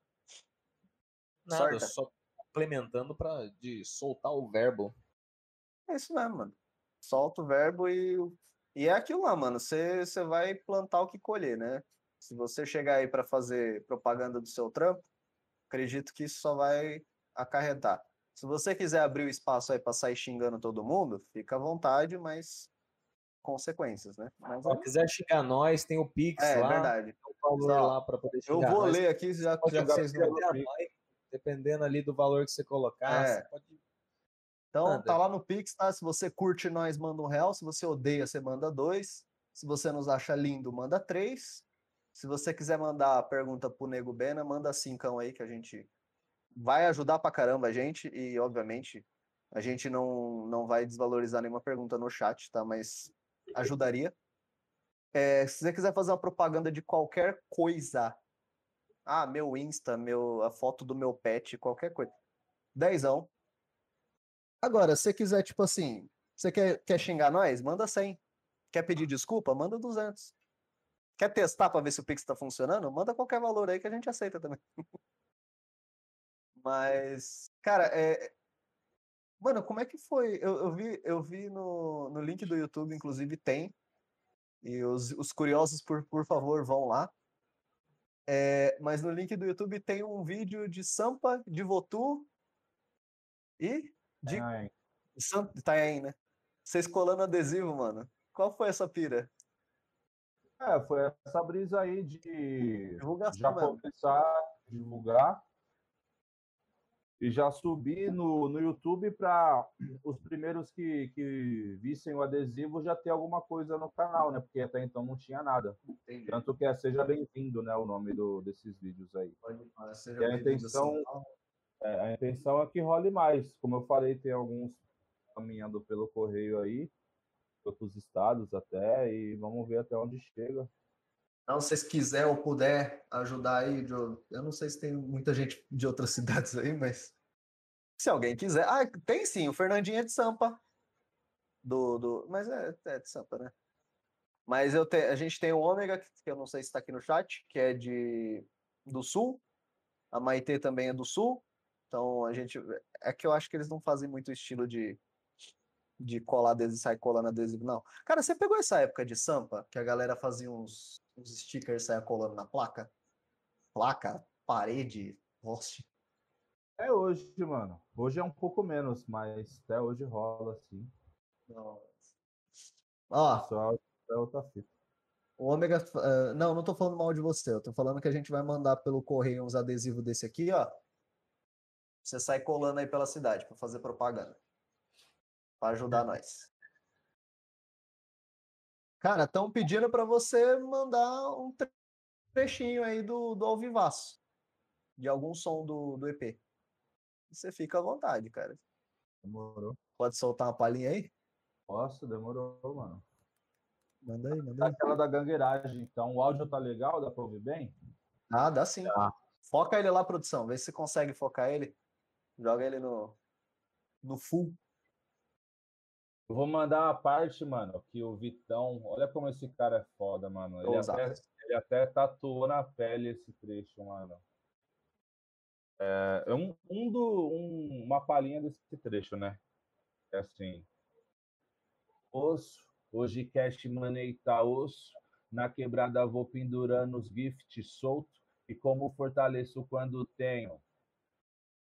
Nada, Sorta. só complementando para de soltar o verbo. É isso mesmo, mano. Solta o verbo e, e é aquilo lá, mano. Você você vai plantar o que colher, né? Se você chegar aí para fazer propaganda do seu trampo, acredito que isso só vai acarretar. Se você quiser abrir o espaço aí para sair xingando todo mundo, fica à vontade, mas consequências, né? Mas Se é, quiser xingar nós, tem o Pix é lá, verdade. valor Ó, lá para poder Eu vou nós. ler aqui, já, já que vocês não... dependendo ali do valor que você colocar, É. você pode Então, Manda. tá lá no Pix, tá? Se você curte nós, manda um real. Se você odeia, você manda dois. Se você nos acha lindo, manda três. Se você quiser mandar a pergunta pro Nego Bena, manda cincão aí que a gente vai ajudar pra caramba a gente. E, obviamente, a gente não, não vai desvalorizar nenhuma pergunta no chat, tá? Mas ajudaria. É, se você quiser fazer uma propaganda de qualquer coisa, ah, meu Insta, meu, a foto do meu pet, qualquer coisa, dezão. Agora, se você quiser, tipo assim, você quer, quer xingar nós? Manda 100. Quer pedir desculpa? Manda 200. Quer testar para ver se o Pix tá funcionando? Manda qualquer valor aí que a gente aceita também. Mas, cara, é... Mano, como é que foi? Eu, eu vi, eu vi no, no link do YouTube, inclusive tem. E os, os curiosos, por, por favor, vão lá. É, mas no link do YouTube tem um vídeo de Sampa, de Votu e de Ai, San- Itanhaém, né? Vocês colando adesivo, mano. Qual foi essa pira? É, foi essa brisa aí de Divulgação já mesmo. começar a divulgar e já subir no, no YouTube para os primeiros que, que vissem o adesivo já ter alguma coisa no canal, né? Porque até então não tinha nada. Tanto que é Seja Bem-vindo, né? O nome do, desses vídeos aí. Seja E a bem-vindo, intenção-. É, a intenção é que role mais. Como eu falei, tem alguns caminhando pelo correio aí, outros estados até, e vamos ver até onde chega. Então, se vocês quiser ou puder ajudar aí, eu não sei se tem muita gente de outras [LAUGHS] cidades aí, mas Se alguém quiser. Ah, tem sim, o Fernandinho é de Sampa. Do, do... Mas é, é de Sampa, né? Mas eu te... a gente tem o Ômega, que eu não sei se está aqui no chat, que é de do Sul. A Maitê também é do Sul. Então a gente. É que eu acho que eles não fazem muito estilo de, de colar adesivo, sair colando adesivo, não. Cara, você pegou essa época de Sampa, que a galera fazia uns, uns stickers e saia colando na placa? Placa, parede, poste. É hoje, mano. Hoje é um pouco menos, mas até hoje rola, sim. Nossa. Ó, Só é outra fita. o Ômega. ah, não, não tô falando mal de você. Eu tô falando que a gente vai mandar pelo correio uns adesivos desse aqui, ó. Você sai colando aí pela cidade para fazer propaganda. Para ajudar nós. Cara, estão pedindo para você mandar um tre- trechinho aí do, do Alvivaço. De algum som do, do EP. Você fica à vontade, cara. Demorou. Pode soltar uma palhinha aí? Posso? Demorou, mano. Manda aí, manda aí. Aquela da gangueiragem, então o áudio tá legal? Dá pra ouvir bem? Ah, dá sim. Tá. Foca ele lá, produção. Vê se você consegue focar ele. Joga ele no, no full. Eu vou mandar a parte, mano, que o Vitão. Olha como esse cara é foda, mano. Ele até, ele até tatuou na pele esse trecho, mano. É, é um, um do, um- uma palhinha desse trecho, né? É assim. Osso, hoje cash money tá osso. Na quebrada vou pendurando os gifts solto. E como fortaleço quando tenho.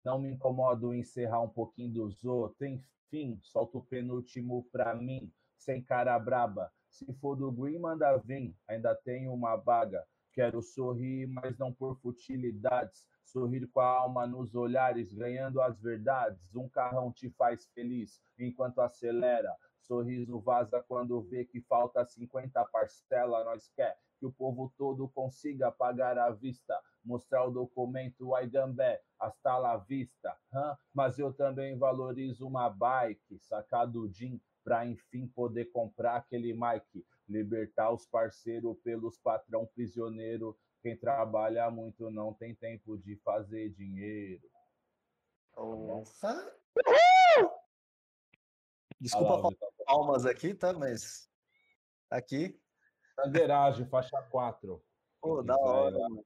Não me incomodo em encerrar um pouquinho dos outros. Enfim, solto o penúltimo pra mim. Sem cara braba. Se for do Green, manda vir. Ainda tenho uma vaga. Quero sorrir, mas não por futilidades. Sorrir com a alma nos olhares, ganhando as verdades. Um carrão te faz feliz enquanto acelera. Sorriso vaza quando vê que falta 50 parcela. Nós quer que o povo todo consiga pagar à vista. Mostrar o documento Aigambé, hasta la vista. hã? Mas eu também valorizo uma bike, sacado Jim, para enfim poder comprar aquele Mike. Libertar os parceiros pelos patrão prisioneiro. Quem trabalha muito não tem tempo de fazer dinheiro. Opa. Olha Desculpa lá, o falar Vitão. palmas aqui, tá? Mas aqui. Bandeiragem, faixa 4. Pô, Quem da hora, né? mano.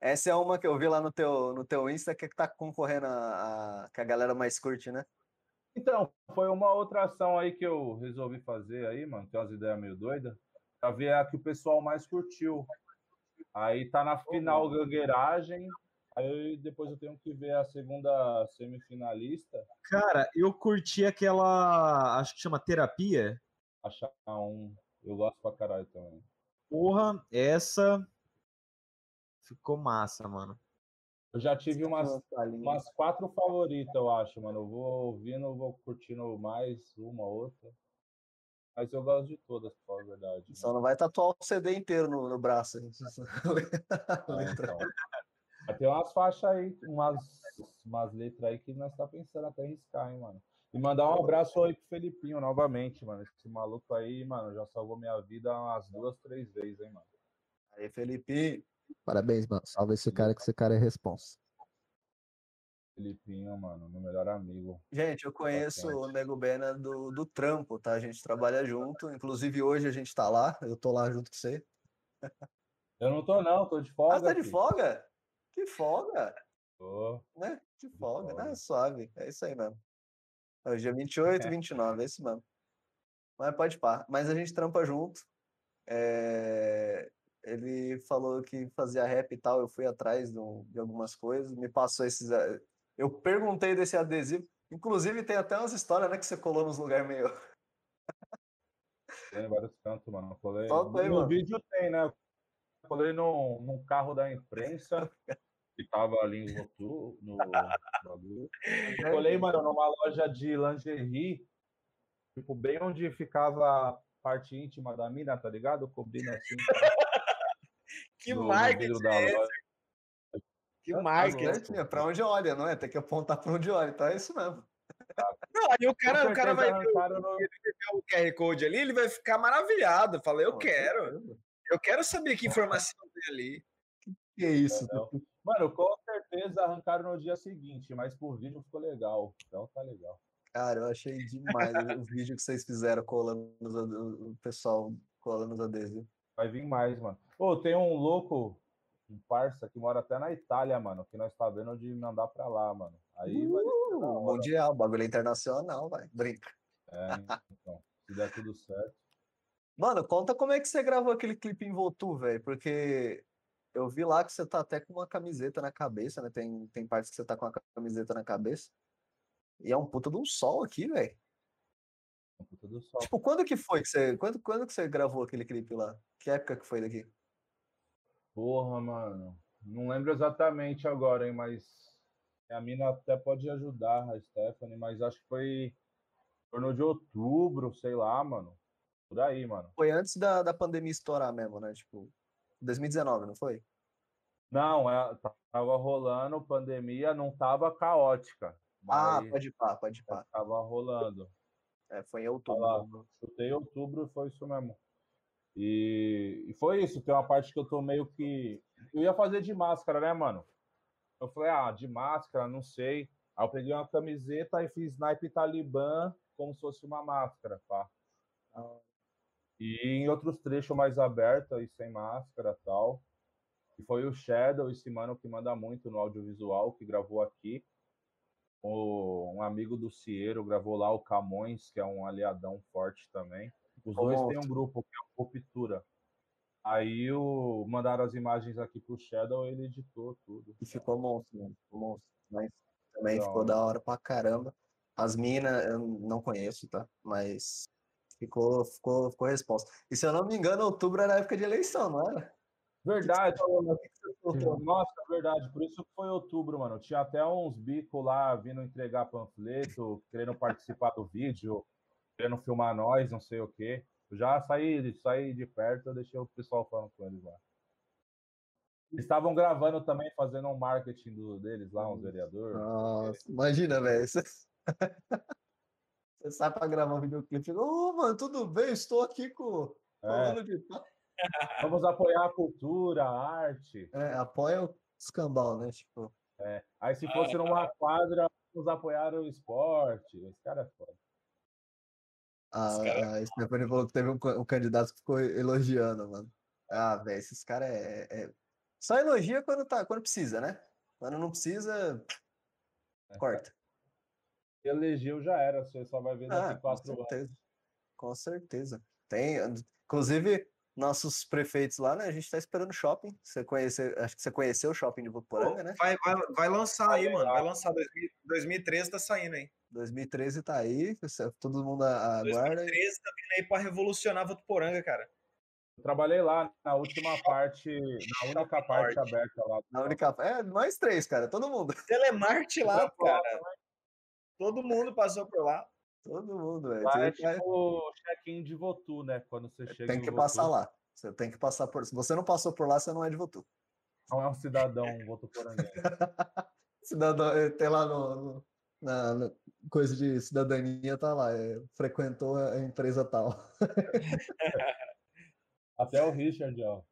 Essa é uma que eu vi lá no teu, no teu Insta que tá concorrendo a, a- que a galera mais curte, né? Então, foi uma outra ação aí que eu resolvi fazer aí, mano. Tem umas ideias meio doidas. Pra ver a que o pessoal mais curtiu. Aí tá na final gangueiragem. Aí depois eu tenho que ver a segunda semifinalista. Cara, eu curti aquela. Acho que chama terapia. Achar um. Eu gosto pra caralho também. Porra, essa. Ficou massa, mano. Eu já tive umas, umas quatro favoritas, eu acho, mano. Eu vou ouvindo, vou curtindo mais uma, outra. Mas eu gosto de todas, pra falar a verdade. né? Só não vai tatuar o CD inteiro no, no braço. hein? [LAUGHS] Ah, Letra. então. Tem umas faixas aí, umas, umas letras aí que nós tá pensando até em riscar, hein, mano. E mandar um abraço aí pro Felipinho novamente, mano. Esse maluco aí, mano, já salvou minha vida umas duas, três vezes, hein, mano. Aí, Felipe. Parabéns, mano. Salve esse cara que esse cara é responsa. Felipinho, mano, meu melhor amigo. Gente, eu conheço o. Nego Bena do, do trampo, tá? A gente trabalha junto. Inclusive, hoje a gente tá lá. Eu tô lá junto com você. Eu não tô, não, tô de folga. Ah, tá de filho. folga? Que folga, Tô. né? De folga, né? folga. Suave. É isso aí mesmo. É o dia 28, 29, é isso mesmo. Mas pode pá. Mas a gente trampa junto. É, Ele falou que fazia rap e tal. Eu fui atrás de, um- de algumas coisas. Me passou esses. eh, Eu perguntei desse adesivo. Inclusive, tem até umas histórias, né? Que você colou nos lugares meio. Tem vários cantos, mano. Eu Colei... Aí, no mano. vídeo tem, né? Eu colei num, num carro da imprensa que tava ali em Votu, no bagulho. [LAUGHS] É, Colei, mano, numa loja de lingerie, tipo, bem onde ficava a parte íntima da mina, tá ligado? Cobrindo assim. Que no- no marketing da é esse? Que Ah, marketing. não, Certinho, é pra onde olha, não é? Tem que apontar pra onde olha. Então é isso mesmo. Não, aí o cara, o cara vai certeza ver o, no- QR Code ali, ele vai ficar maravilhado. Fala, eu quero. Eu quero saber que informação tem ali. que é isso? Entendeu? Mano, com certeza arrancaram no dia seguinte, mas por vídeo ficou legal. Então tá legal. Cara, eu achei demais o vídeo que vocês fizeram colando o pessoal colando os adesivos. Vai vir mais, mano. Ô, tem um louco, um parça que mora até na Itália, mano, que nós tá vendo de mandar pra lá, mano. Aí vai Uh, hora. mundial, bagulho internacional, vai. Brinca. É, então, se der tudo certo. Mano, conta como é que você gravou aquele clipe em Votu, velho. Porque eu vi lá que você tá até com uma camiseta na cabeça, né? Tem, tem partes que você tá com a camiseta na cabeça. E é um puta de um sol aqui, velho. Puta do sol. Tipo, quando que foi que você. Quando, quando que você gravou aquele clipe lá? Que época que foi daqui? Porra, mano. Não lembro exatamente agora, hein, mas a mina até pode ajudar, a Stephanie, mas acho que foi em torno de outubro, sei lá, mano. Por aí, mano. Foi antes da, da pandemia estourar mesmo, né? Tipo, 2019, não foi? Não, é, tava rolando pandemia, não tava caótica. Ah, pode pá, pode pá. tava rolando. É, foi em outubro. lá. mesmo. Chutei outubro e foi isso mesmo. E, e foi isso. Tem uma parte que eu tô meio que. Eu ia fazer de máscara, né, mano? Eu falei, ah, de máscara, não sei. Aí eu peguei uma camiseta e fiz naipe talibã como se fosse uma máscara, pá. Ah. E em outros trechos mais abertos e sem máscara tal. E foi o Shadow, esse mano que manda muito no audiovisual, que gravou aqui. O, um amigo do Cieiro gravou lá o Camões, que é um aliadão forte também. Os Ô, dois têm um grupo que é o Ruptura. Aí o, mandaram as imagens aqui pro Shadow, ele editou tudo. E ficou monstro, mano. Ficou monstro. Mas também Da ficou da hora pra caramba. As minas eu não conheço, tá? Mas ficou, ficou, ficou resposta. E se eu não me engano, outubro era época de eleição, não era? Verdade. Soltou? Nossa, verdade. Por isso que foi outubro, mano. Tinha até uns bicos lá vindo entregar panfleto, querendo participar do vídeo, querendo filmar nós, não sei o quê. Eu já saí, saí de perto, eu deixei o pessoal falando com eles lá. Eles estavam gravando também, fazendo um marketing do, deles lá, uns vereadores. Nossa, imagina, velho. [LAUGHS] Você... sai pra gravar um videoclipe e fala, ô, mano, tudo bem? Estou aqui com. É, Falando de. pá." Vamos apoiar a cultura, a arte. É, apoia o escambau, né? Tipo, É. Aí se fosse numa quadra, vamos apoiar o esporte. Esse cara é foda. a, a Stephanie falou que teve um, um candidato que ficou elogiando, mano. Ah, velho, esses caras é, é- Só elogia quando, tá, quando precisa, né? Quando não precisa, corta. Elegeu já era, você só vai ver daqui Ah, com quatro anos. certeza. Com certeza. Tem, inclusive, nossos prefeitos lá, né? A gente tá esperando o shopping. Você conhece, acho que você conheceu o shopping de Votuporanga, né? Vai, vai, vai lançar aí, mano. Vai lançar 2000 2013, tá saindo aí. 2013 tá aí, todo mundo aguarda. 2013 tá vindo aí pra revolucionar Votuporanga, cara. Eu trabalhei lá na última parte, na única parte aberta lá. Na única. É, nós três, cara, todo mundo. Telemarte lá, cara. Todo mundo passou por lá. Todo mundo, velho. Lá é Você vai- tipo o check-in de Votu, né? Quando você chega Tem em que Votu, passar lá. Você tem que passar por. Se você não passou por lá, você não é de Votu. Não é um cidadão votuporanguense. [LAUGHS] Cidadão, eh, tem lá no, na, na coisa de cidadania, tá lá. é, frequentou a empresa tal. [LAUGHS] Até o Richard, ó.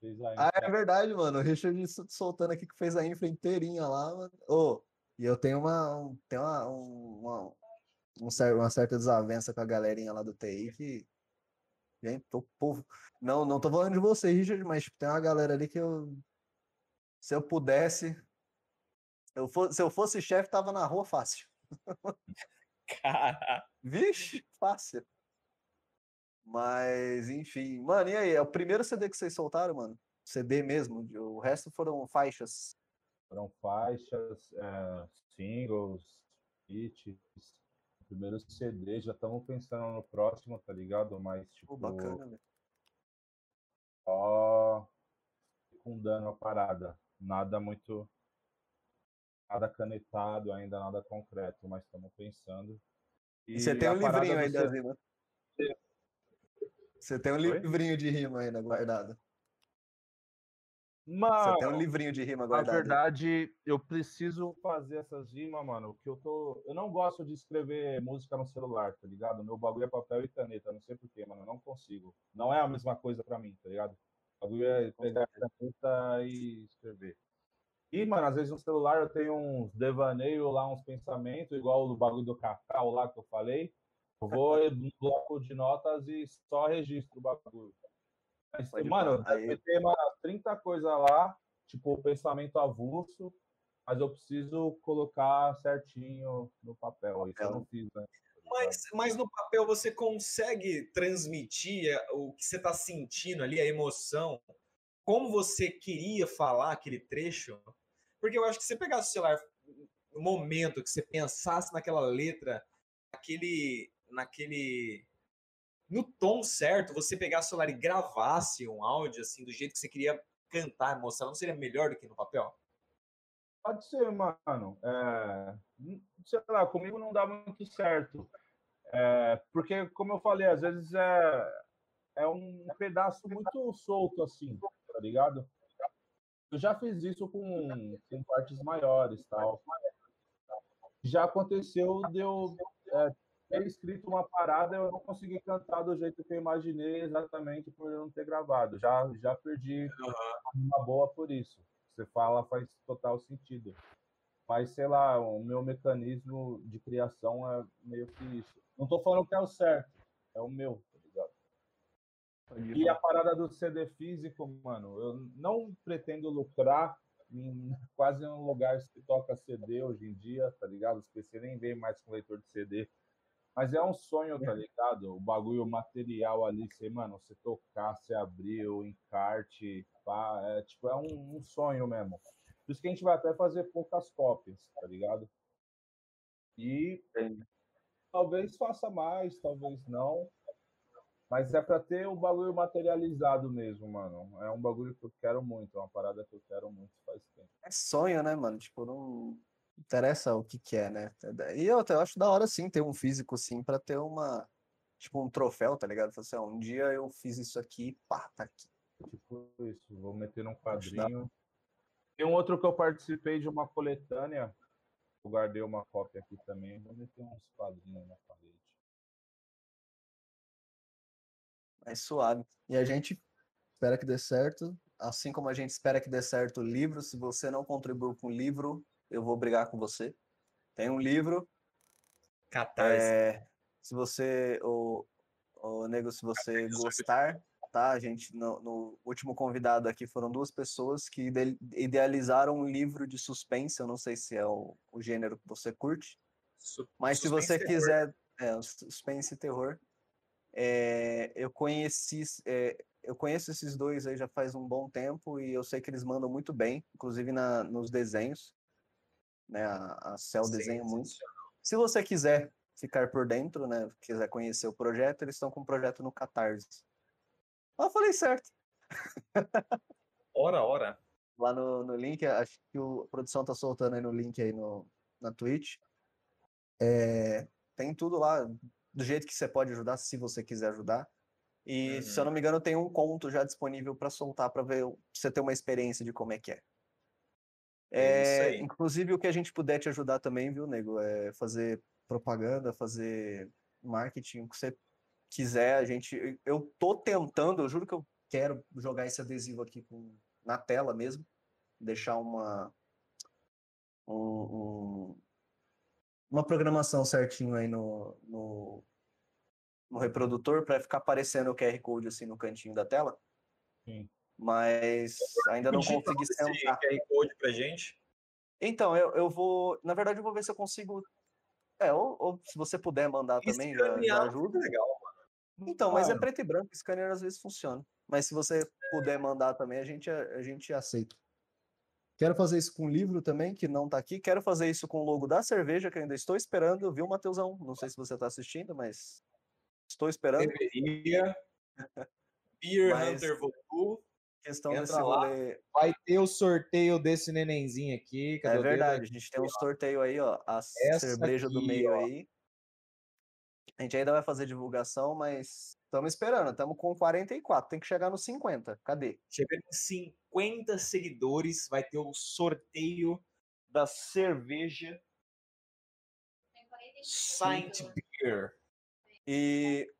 Fez a Ah, infra. é verdade, mano. O Richard sol- soltando aqui que fez a infra inteirinha lá, mano. Ô, e eu tenho uma, um, tenho uma, um- uma, um cer- uma certa desavença com a galerinha lá do TI que. Gente, o povo. Não, não tô falando de você, Richard, mas tipo, tem uma galera ali que eu. Se eu pudesse. Eu fo- se eu fosse chefe, tava na rua fácil. Cara. Vixe, fácil. Mas, enfim. Mano, e aí? É o primeiro CD que vocês soltaram, mano? CD mesmo? O resto foram faixas. Foram faixas, é, singles, hits, primeiro CD, já estamos pensando no próximo, tá ligado? Mas, tipo, bacana, velho. só secundando a parada. Nada muito. Nada canetado ainda, nada concreto, mas estamos pensando. E você tem um livrinho aí das rimas? Você tem um Oi? livrinho de rima ainda guardado. Você Mano, tem um livrinho de rima na guardado. aí. verdade, eu preciso fazer essas rimas, mano. Que eu tô. Eu não gosto de escrever música no celular, tá ligado? Meu bagulho é papel e caneta. Não sei porquê, mano. Eu não consigo. Não é a mesma coisa pra mim, tá ligado? O bagulho é pegar a caneta e escrever. E, mano, às vezes no celular eu tenho uns devaneios lá, uns pensamentos, igual o bagulho do cacau lá que eu falei. Eu vou no bloco de notas e só registro o bagulho. Mas, mano, ter umas 30 coisas lá, tipo, pensamento avulso, mas eu preciso colocar certinho no papel. Isso eu não fiz, né? Mas, mas no papel você consegue transmitir o que você está sentindo ali, a emoção, como você queria falar aquele trecho? Porque eu acho que se você pegasse o celular no momento que você pensasse naquela letra, naquele, naquele no tom certo, você pegasse o celular e gravasse um áudio assim do jeito que você queria cantar, mostrar, não seria melhor do que no papel? Pode ser, mano. É... Sei lá, comigo não dá muito certo. É... Porque, como eu falei, às vezes é, é um pedaço muito solto, assim, tá ligado? Eu já fiz isso com, com partes maiores, tal. Já aconteceu de eu é, ter escrito uma parada eu não consegui cantar do jeito que eu imaginei exatamente por eu não ter gravado. Já, já perdi uma boa por isso. Você fala faz total sentido. Mas, sei lá, o meu mecanismo de criação é meio que isso. Não estou falando que é o certo, é o meu. E a parada do CD físico, mano, eu não pretendo lucrar em quase um lugar que toca CD hoje em dia, tá ligado? Os PC nem vem mais com leitor de CD. Mas é um sonho, tá ligado? O bagulho material ali, você, mano, você tocar, você abrir o encarte, pá, é tipo, é um, um sonho mesmo. Por isso que a gente vai até fazer poucas cópias, tá ligado? E talvez faça mais, talvez não. Mas é para ter o bagulho materializado mesmo, mano. É um bagulho que eu quero muito, é uma parada que eu quero muito faz tempo. É sonho, né, mano? Tipo, não interessa o que que é, né? E eu, eu acho da hora, sim, ter um físico, sim, para ter uma... Tipo, um troféu, tá ligado? Assim, um dia eu fiz isso aqui, pá, tá aqui. Tipo isso, vou meter num quadrinho. Tem um outro que eu participei de uma coletânea, eu guardei uma cópia aqui também, vou meter uns quadrinhos na parede. mais suave. E a gente espera que dê certo, assim como a gente espera que dê certo o livro. Se você não contribuiu com o livro, eu vou brigar com você. Tem um livro. Catarse. É, se você, o, o Nego, se você gostar, tá? A gente, no, no, último convidado aqui foram duas pessoas que idealizaram um livro de suspense. Eu não sei se é o, o gênero que você curte. Mas se você quiser, é, suspense e terror. É, eu conheci, é, eu conheço esses dois aí já faz um bom tempo e eu sei que eles mandam muito bem, inclusive na, nos desenhos. Né, a, a Cell desenha muito. Se você quiser ficar por dentro, né, quiser conhecer o projeto, eles estão com um projeto no Catarse. Ah, falei certo. ora, ora. Lá no, no link, acho que o, a produção tá soltando aí no link aí no, na Twitch. É, tem tudo lá, do jeito que você pode ajudar, se você quiser ajudar. E, uhum. se eu uhum. não me engano, tem um conto já disponível para soltar para ver você ter uma experiência de como é que é. É, é inclusive o que a gente puder te ajudar também, viu, nego? É fazer propaganda, fazer marketing, o que você quiser, a gente. Eu tô tentando, eu juro que eu quero jogar esse adesivo aqui com, na tela mesmo, deixar uma um, um, uma programação certinho aí no, no, no reprodutor para ficar aparecendo o QR Code assim no cantinho da tela. Sim. Mas ainda não consegui sentar. QR Code pra gente? Então, eu, eu vou. Na verdade, eu vou ver se eu consigo. É, ou, ou se você puder mandar também, já, já ajuda. Legal, mano. Então, mas é preto e branco, scanner às vezes funciona. Mas se você puder mandar também, a gente, a, a gente aceita. Quero fazer isso com o livro também, que não está aqui. Quero fazer isso com o logo da cerveja, que ainda estou esperando, viu, Matheusão? Não sei se você está assistindo, mas estou esperando. Deveria. [LAUGHS] Beer mas... Hunter voltou. Questão Entra desse lá. rolê. Vai ter o sorteio desse nenenzinho aqui. É verdade, a gente tem um sorteio aí, ó. A Essa cerveja aqui, do meio ó. aí. A gente ainda vai fazer divulgação, mas estamos esperando. Estamos com 44. Tem que chegar nos 50. Cadê? Chegando em 50 seguidores, vai ter o sorteio da cerveja Saint Beer. E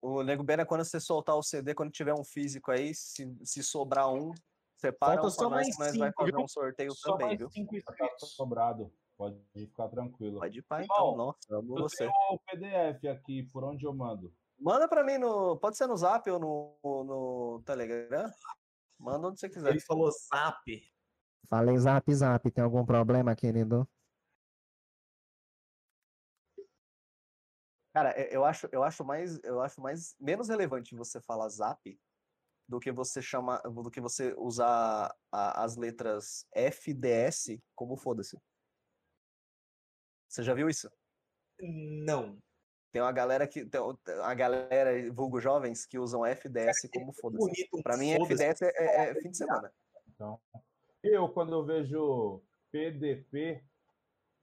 O Nego Ben é quando você soltar o CD, quando tiver um físico aí, se, se sobrar um, separa um só pra nós mais que nós vai fazer um sorteio Só também, mais viu? cinco Tá inscritos. sobrado. Pode ficar tranquilo. Pode ir pá, Irmão, então. Nossa, amo Eu você. tenho o PDF aqui, por onde eu mando? Manda pra mim no. Pode ser no Zap ou no, no Telegram. Manda onde você quiser. Ele falou zap. Fala em zap zap, tem algum problema, querido? Cara, eu- eu acho, eu acho mais, eu acho mais menos relevante você falar Zap do que você chamar, do que você usar a- as letras FDS como foda-se. Você já viu isso? Não. Tem uma galera que tem a galera vulgo jovens que usam FDS como foda-se. Bonito. um Pra mim foda-se. FDS é, é- é fim de semana. Então, eu, quando eu vejo PDP,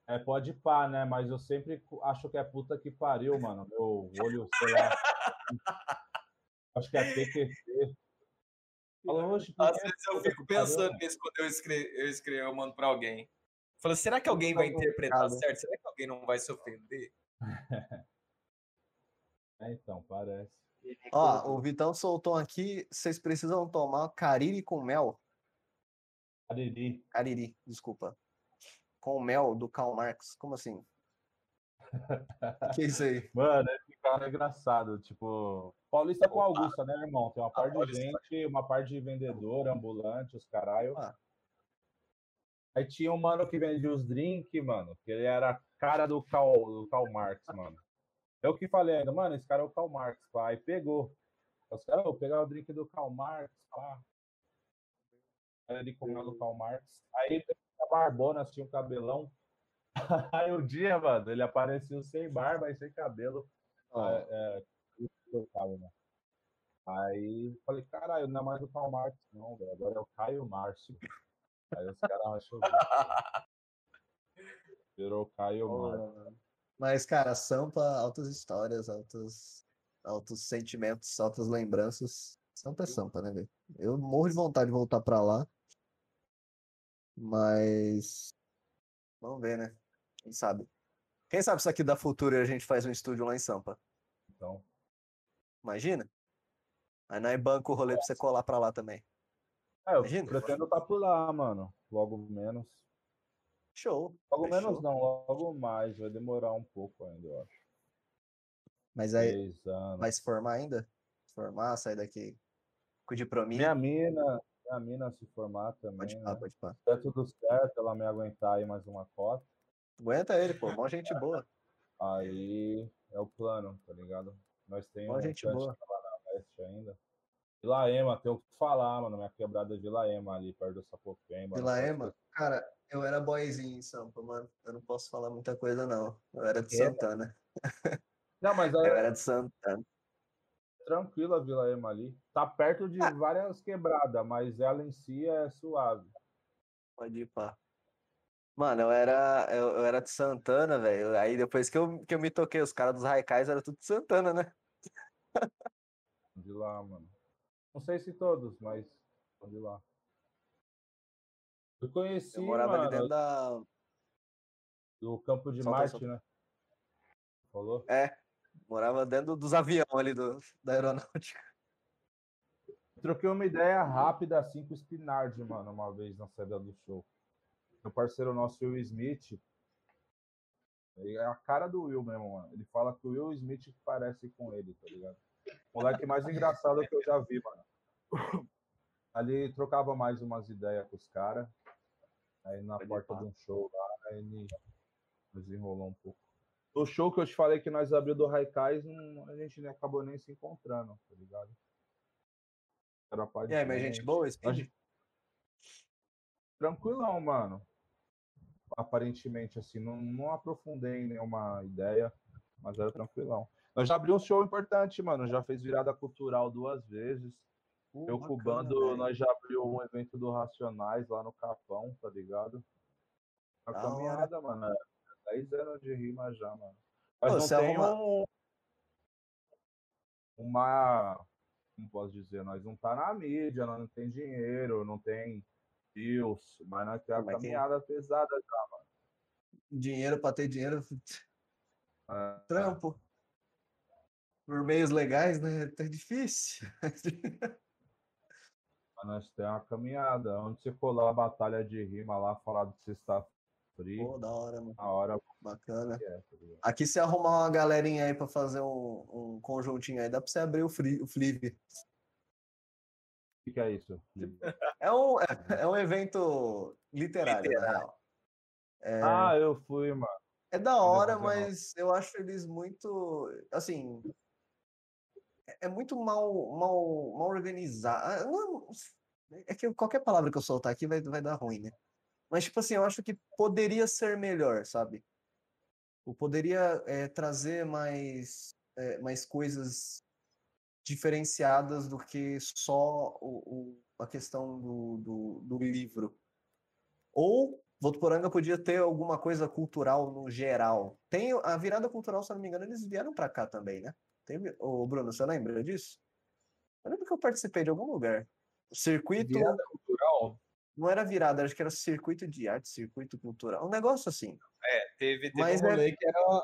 é pode pá, né? Mas eu sempre acho que é puta que pariu, mano. Meu olho, sei lá. [LAUGHS] acho que é "Oxe, por Às vezes eu fico pariu, pensando mano?" nisso quando eu escrevo, eu escrevo, eu mando pra alguém. Falo, será que alguém vai interpretar certo? Será que alguém não vai se ofender? [LAUGHS] É, então, parece. Ó, o Vitão soltou aqui, vocês precisam tomar cariri com mel. Ariri. Cariri, desculpa. Com mel do Karl Marx. Como assim? [LAUGHS] que é isso aí? Mano, esse cara é engraçado. Tipo, Paulista com. Augusta, né, irmão? Tem uma parte de Paulista. gente, uma parte de vendedor, ambulante, os caralho. Ah. Aí tinha um mano que vendia os drinks, mano, que ele era a cara do Karl, do Karl Marx, mano. Eu que falei ainda, mano, esse cara é o Karl Marx, pá. Aí pegou. Os caras, vou pegar o drink do Karl Marx, pá. Aí ele comeu do Karl Marx. Aí barbona, tinha um cabelão. [LAUGHS] Aí um dia, mano, ele apareceu sem barba e sem cabelo. Ó, É, é, né? Aí eu falei, caralho, não é mais o Karl Marx, não, velho. Agora é o Caio Márcio. Aí os caras acham. [LAUGHS] Virou Caio Márcio. Mas, cara, Sampa, altas histórias, altos, altos sentimentos, altas lembranças. Sampa é Sampa, né, velho? Eu morro de vontade de voltar pra lá. Mas. Vamos ver, né? Quem sabe? Quem sabe isso aqui dá futuro e a gente faz um estúdio lá em Sampa? Então, Imagina? Aí nós banco o rolê pra você colar pra lá também. é, eu Imagina. pretendo estar por lá, mano. Logo menos. Show. Logo Fechou. menos não, logo mais. Vai demorar um pouco ainda, eu acho. Mas aí vai se formar ainda? Se formar, sair daqui com o diploma. Minha mina, minha mina se formar também. Pode né? pá, pode pá. Se der tudo certo, ela me aguentar aí mais uma cota. Aguenta ele, pô. Mó gente boa. [LAUGHS] Aí é o plano, tá ligado? Nós temos Mó gente boa. lá na leste ainda. Vila Ema, tem o que falar, mano. Minha quebrada é Vila Ema ali, perto do Sapopemba. Vila Ema? Cara, eu era boyzinho em Sampa, mano. Eu não posso falar muita coisa, não. Eu era de? Santana. Não, mas [LAUGHS] Eu é era de Santana. Tranquila a Vila Ema ali. Tá perto de Ah. várias quebradas, mas ela em si é suave. Pode ir, pá. Mano, eu era, eu, eu era de Santana, velho. Aí depois que eu, que eu me toquei, os caras dos Raikais eram tudo de Santana, né? [LAUGHS] De lá, mano. Não sei se todos, mas de lá. Eu conheci, Eu morava ali mano, dentro da. do Campo de Marte, né? Falou? É, morava dentro dos aviões ali do, da aeronáutica. Troquei uma ideia rápida assim com o Spinardi, mano, uma vez na saída do show. Meu parceiro nosso, Will Smith, é a cara do Will mesmo, mano. Ele fala que o Will Smith parece com ele, tá ligado? O moleque mais engraçado que eu já vi, mano. [LAUGHS] Ali trocava mais umas ideias com os caras. Aí na Pode porta de um show lá, aí ele desenrolou um pouco. No show que eu te falei que nós abriu do Raikais, a gente nem acabou nem se encontrando, tá ligado? Era pai de E aí, mas gente gente. boa, Speed? Tranquilão, mano. Aparentemente, assim, não, não aprofundei em nenhuma ideia, mas era tranquilão. Nós já abrimos um show importante, mano. Já fez virada cultural duas vezes. Pô, Eu com o bacana, bando, velho. nós já abriu um evento do Racionais lá no Capão, tá ligado? A caminhada, mano. É 10 anos de rima já, mano. Mas Ô, não tem arruma- um, uma. Como posso dizer? Nós não tá na mídia, nós não tem dinheiro, não tem views, mas nós temos a Mas tem- caminhada pesada já. Dinheiro pra ter dinheiro, É, trampo. por meios legais, né? Tá difícil. Mas nós temos uma caminhada. Onde você lá, a batalha de rima lá, falar de sexta frio, Pô, da hora, mano. a hora Bacana. é, tá? Aqui, se arrumar uma galerinha aí pra fazer um, um conjuntinho aí, dá pra você abrir o, free, o Flip. O que, é isso? É um, é, é um evento literário, na real. É, Ah, eu fui, mano. é da hora, mas eu acho eles muito. Assim. é- É muito mal, mal, mal organizado. Não, é que qualquer palavra que eu soltar aqui vai, vai dar ruim, né? Mas, tipo assim, eu acho que poderia ser melhor, sabe? Ou poderia é, trazer mais, é, mais coisas diferenciadas do que só o, o- a questão do, do, do livro. Ou Votuporanga podia ter alguma coisa cultural no geral. Tem a virada cultural, se eu não me engano, eles vieram para cá também, né? Teve, ô, Bruno, você lembra disso? Eu lembro que eu participei de algum lugar. O circuito. Virada? Não era virada, acho que era circuito de arte, circuito cultural. Um negócio assim. É, teve, teve Mas um é- rolê que era,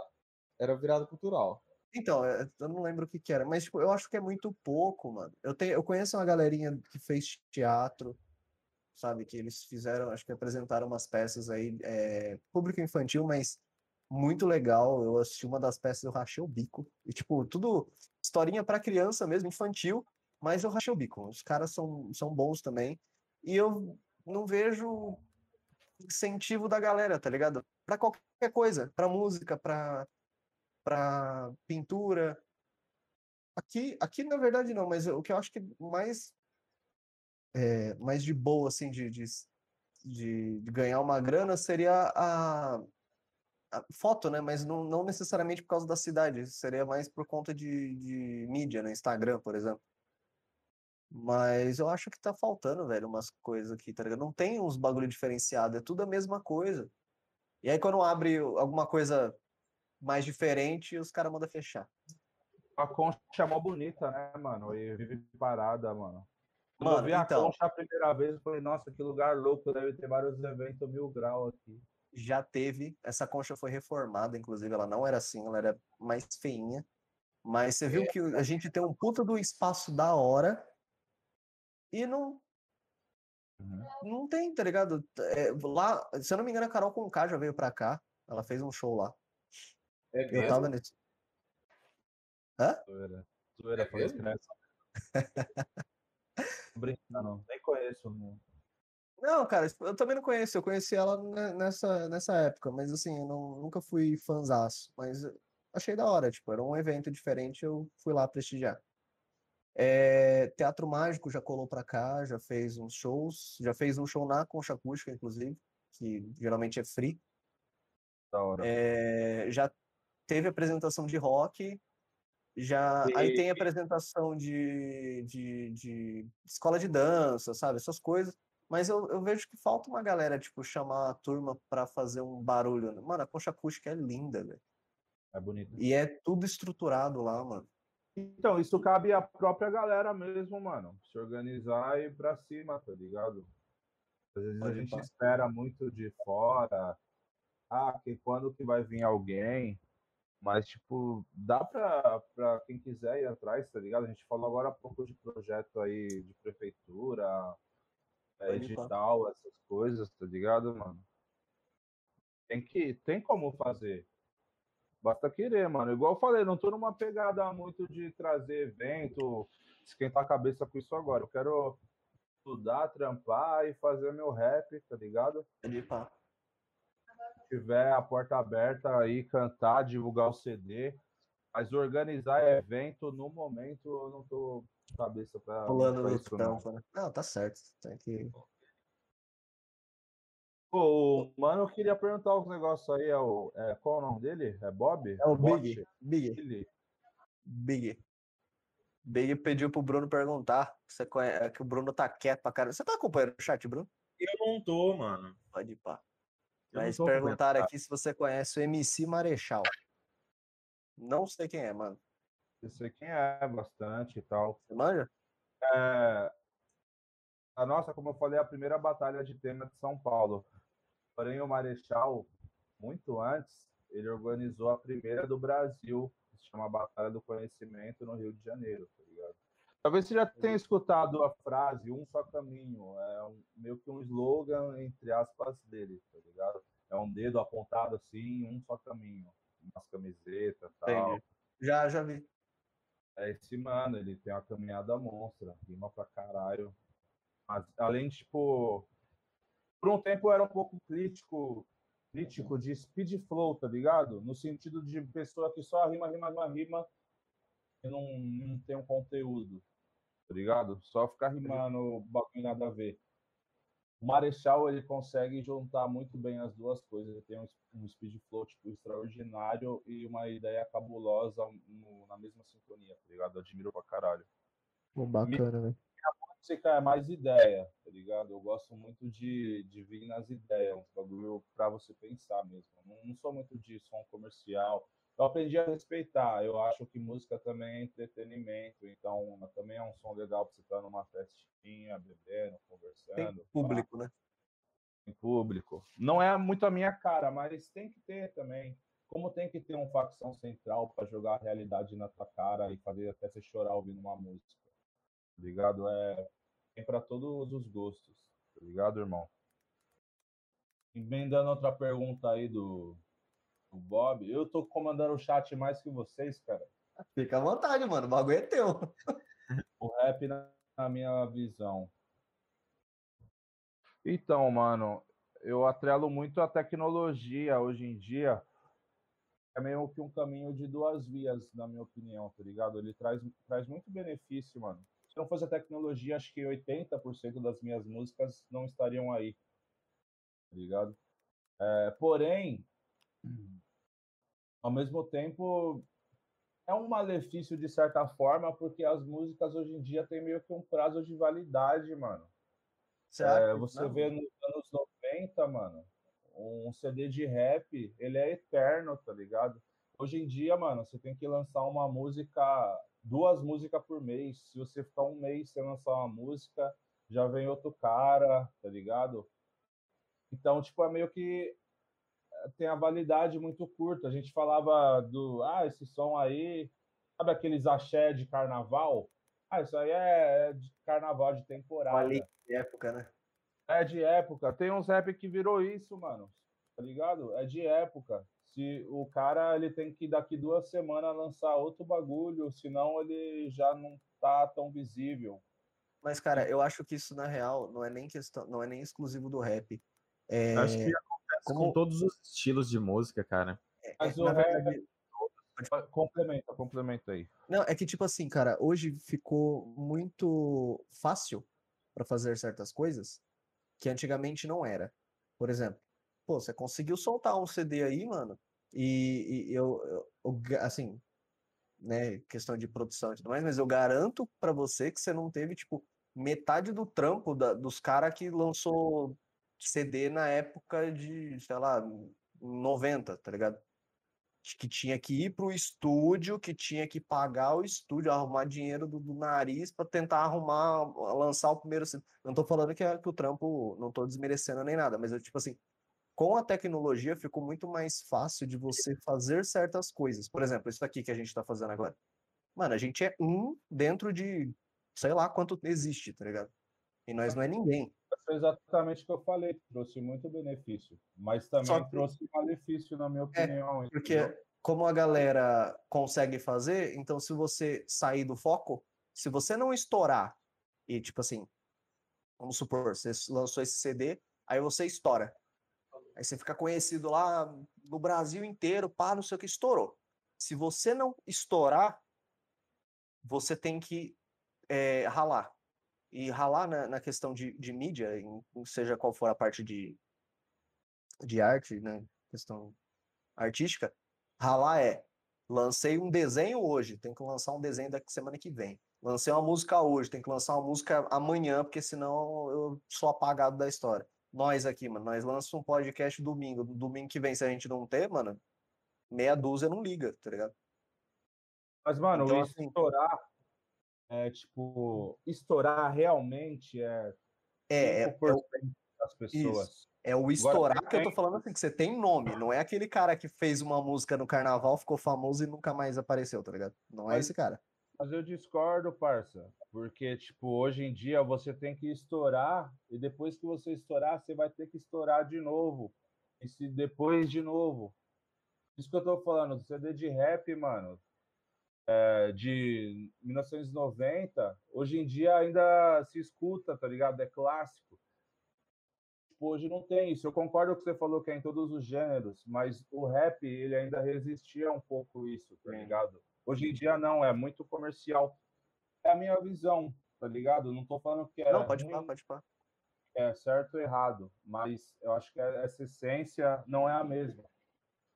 era virada cultural. Então, é, eu não lembro o que que era, mas tipo, eu acho que é muito pouco, mano. Eu, tenho, eu conheço uma galerinha que fez teatro, sabe? Que eles fizeram, acho que apresentaram umas peças aí, é, público infantil, mas muito legal. Eu assisti uma das peças, eu rachei o bico. E, tipo, tudo historinha pra criança mesmo, infantil, mas eu rachei o bico. Os caras são, são bons também. E eu não vejo incentivo da galera, tá ligado? Pra qualquer coisa, pra música, pra, pra pintura. Aqui, aqui, na verdade, não, mas o que eu acho que mais, é, mais de boa, assim, de, de, de ganhar uma grana seria a, a foto, né? Mas não, não necessariamente por causa da cidade, seria mais por conta de, de mídia, né? Instagram, por exemplo. Mas eu acho que tá faltando, velho, umas coisas aqui, tá ligado? Não tem uns bagulho diferenciado, é tudo a mesma coisa. E aí, quando abre alguma coisa mais diferente, os caras mandam fechar. A concha é mó bonita, né, mano? E vive parada, mano. Quando eu Mano, vi a então. concha a primeira vez, eu falei, nossa, que lugar louco, deve ter vários eventos mil grau aqui. já teve. Essa concha foi reformada, inclusive, ela não era assim, ela era mais feinha. Mas você viu que a gente tem um puta do espaço da hora e não. Uhum. Não tem, tá ligado? É, lá, se eu não me engano, a Carol Conká já veio pra cá. Ela fez um show lá. É Eu mesmo? tava nesse. Hã? Zoeira. Zoeira, É falei que [LAUGHS] não Tô Brincando, nem conheço. Não. Não, cara, eu também não conheço. Eu conheci ela ne- nessa, nessa época, mas assim, eu não, nunca fui fanzaço. Mas eu achei da hora, tipo, era um evento diferente, eu fui lá prestigiar. É, Teatro Mágico já colou pra cá, já fez uns shows, já fez um show na Concha Acústica, inclusive, que geralmente é free. Da hora. É, já teve apresentação de rock, já aí tem E- apresentação de, de, de escola de dança, sabe? Essas coisas. Mas eu, eu vejo que falta uma galera, tipo, chamar a turma pra fazer um barulho. né? Mano, a concha acústica é linda, velho. É bonito. E é tudo estruturado lá, mano. Então, isso cabe à própria galera mesmo, mano. Se organizar e ir pra cima, tá ligado? Às vezes a Pode gente pá. espera muito de fora. Ah, que quando que vai vir alguém? Mas, tipo, dá pra, pra quem quiser ir atrás, tá ligado? A gente falou agora há pouco de projeto aí de prefeitura, é, edital, essas coisas, tá ligado, mano? Tem que, tem como fazer. Basta querer, mano. Igual eu falei, não tô numa pegada muito de trazer evento, esquentar a cabeça com isso agora. Eu quero estudar, trampar e fazer meu rap, tá ligado? Se tiver a porta aberta aí, cantar, divulgar o CD. Mas organizar evento, no momento, eu não tô cabeça pra, Pulando pra no isso, não. tampo, né? Não, tá certo. Tem que. Pô, o mano, eu queria perguntar os negócios aí. É o, é, qual é o nome dele? É Bob? É o? Big. Big. Big. Big pediu pro Bruno perguntar. que Você conhece, que o Bruno tá quieto pra caramba. Você tá acompanhando o chat, Bruno? Eu não tô, mano. Pode ir pá. Eu Mas perguntaram aqui se você conhece o MC Marechal. Não sei quem é, mano. Eu sei quem é bastante e tal. Você manja? É, a nossa, como eu falei, é a primeira batalha de tema de São Paulo. Porém, o Marechal, muito antes, ele organizou a primeira do Brasil, se chama Batalha do Conhecimento no Rio de Janeiro, tá ligado? Talvez você já tenha escutado a frase um só caminho, é um, meio que um slogan, entre aspas, dele, tá ligado? É um dedo apontado assim, um só caminho, umas camisetas e tal. Entendi. Já, já vi. É esse mano, ele tem uma caminhada monstra, rima pra caralho. Mas, além, tipo, por um tempo eu era um pouco crítico, crítico de speed flow, tá ligado? No sentido de pessoa que só rima, rima, rima, rima e não, não tem um conteúdo, tá ligado? Só ficar rimando bagulho nada a ver. O Marechal, ele consegue juntar muito bem as duas coisas. Ele tem um, um speed flow, tipo, extraordinário e uma ideia cabulosa no- na mesma sintonia, tá ligado? Eu admiro pra caralho. Pô, bacana, velho. Música é mais ideia, tá ligado? Eu gosto muito de, de vir nas ideias, uns bagulho pra você pensar mesmo. Não, não sou muito de som comercial. Eu aprendi a respeitar. Eu acho que música também é entretenimento, então também é um som legal pra você estar numa festinha, bebendo, Tem conversando. público, né? Em público. Não é muito a minha cara, mas tem que ter também. Como tem que ter um facção central pra jogar a realidade na tua cara e fazer até você chorar ouvindo uma música tá ligado? É, tem para todos os gostos, tá ligado, irmão? Emendando outra pergunta aí do, do Bob, eu tô comandando o chat mais que vocês, cara. Fica à vontade, mano. O bagulho é teu. O rap na, na minha visão. Então, mano, eu atrelo muito a tecnologia hoje em dia. É meio que um caminho de duas vias, na minha opinião, tá ligado? Ele traz, traz muito benefício, mano. Se não fosse a tecnologia, acho que 80% das minhas músicas não estariam aí, tá ligado? É, porém, ao mesmo tempo, é um malefício de certa forma, porque as músicas hoje em dia têm meio que um prazo de validade, mano. Você É, você Não. vê nos anos 90, mano, um CD de rap, ele é eterno, tá ligado? Hoje em dia, mano, você tem que lançar uma música, duas músicas por mês. Se você ficar um mês sem lançar uma música, já vem outro cara, tá ligado? Então, tipo, é meio que eh, tem a validade muito curta. A gente falava do, ah, esse som aí, sabe aqueles axé de carnaval? Ah, isso aí é é de carnaval de temporada. Ali de época, né? É de época. Tem uns rap que virou isso, mano. Tá ligado? É de época. Se o cara ele tem que daqui duas semanas lançar outro bagulho, senão ele já não tá tão visível. Mas, cara, eu acho que isso, na real, não é nem questão, não é nem exclusivo do rap. É, Acho que acontece como- com todos os estilos de música, cara. é- Mas é- o na rap- verdade, Complementa, complementa aí. Não, é que tipo assim, cara, hoje ficou muito fácil pra fazer certas coisas que antigamente não era. Por exemplo, pô, você conseguiu soltar um CD aí, mano, e, e eu, eu- assim, né, questão de produção e tudo mais, mas eu garanto pra você que você não teve, tipo, metade do trampo da- dos caras que lançou CD na época de, sei lá, 90, tá ligado? que tinha que ir pro estúdio, que tinha que pagar o estúdio, arrumar dinheiro do, do nariz para tentar arrumar, lançar o primeiro. Não tô falando que, é- que o trampo, não tô desmerecendo nem nada, mas eu, tipo assim, com a tecnologia ficou muito mais fácil de você fazer certas coisas. Por exemplo, isso aqui que a gente tá fazendo agora. Mano, a gente é um dentro de sei lá quanto existe, tá ligado? E nós não é ninguém. Foi exatamente o que eu falei. Trouxe muito benefício. Mas também que- trouxe malefício, na minha É, opinião. Porque entendeu? como a galera consegue fazer, então se você sair do foco, se você não estourar e tipo assim, vamos supor, você lançou esse CD, aí você estoura. Aí você fica conhecido lá no Brasil inteiro, pá, não sei o que, estourou. Se você não estourar, você tem que eh, ralar. E ralar na, na questão de, de mídia, em- seja qual for a parte de, de arte, né? Questão artística, ralar é lancei um desenho hoje, tem que lançar um desenho daqui semana que vem. Lancei uma música hoje, tem que lançar uma música amanhã, porque senão eu sou apagado da história. Nós aqui, mano, nós lançamos um podcast domingo. Domingo que vem, se a gente não ter, mano, meia dúzia não liga, tá ligado? Mas, mano, Então, assim- estourar é tipo. Estourar realmente é É, é, é 5% o- das pessoas. É o estourar tem que eu tô falando assim, que você tem nome. Não é aquele cara que fez uma música no carnaval, ficou famoso e nunca mais apareceu, tá ligado? Não é Mas- esse cara. Mas eu discordo, parça. Porque, tipo, hoje em dia você tem que estourar, e depois que você estourar, você vai ter que estourar de novo. E se depois de novo. Isso que eu tô falando, do CD de rap, mano, é, de 1990, hoje em dia ainda se escuta, tá ligado? É clássico. Tipo, hoje não tem isso. Eu concordo com o que você falou que é em todos os gêneros, mas o rap, ele ainda resistia um pouco isso, tá Sim. ligado? Hoje em dia não, é muito comercial. É a minha visão, tá ligado? Não tô falando que é Não, pode ruim, falar, pode falar. é certo ou errado, mas eu acho que essa essência não é a mesma.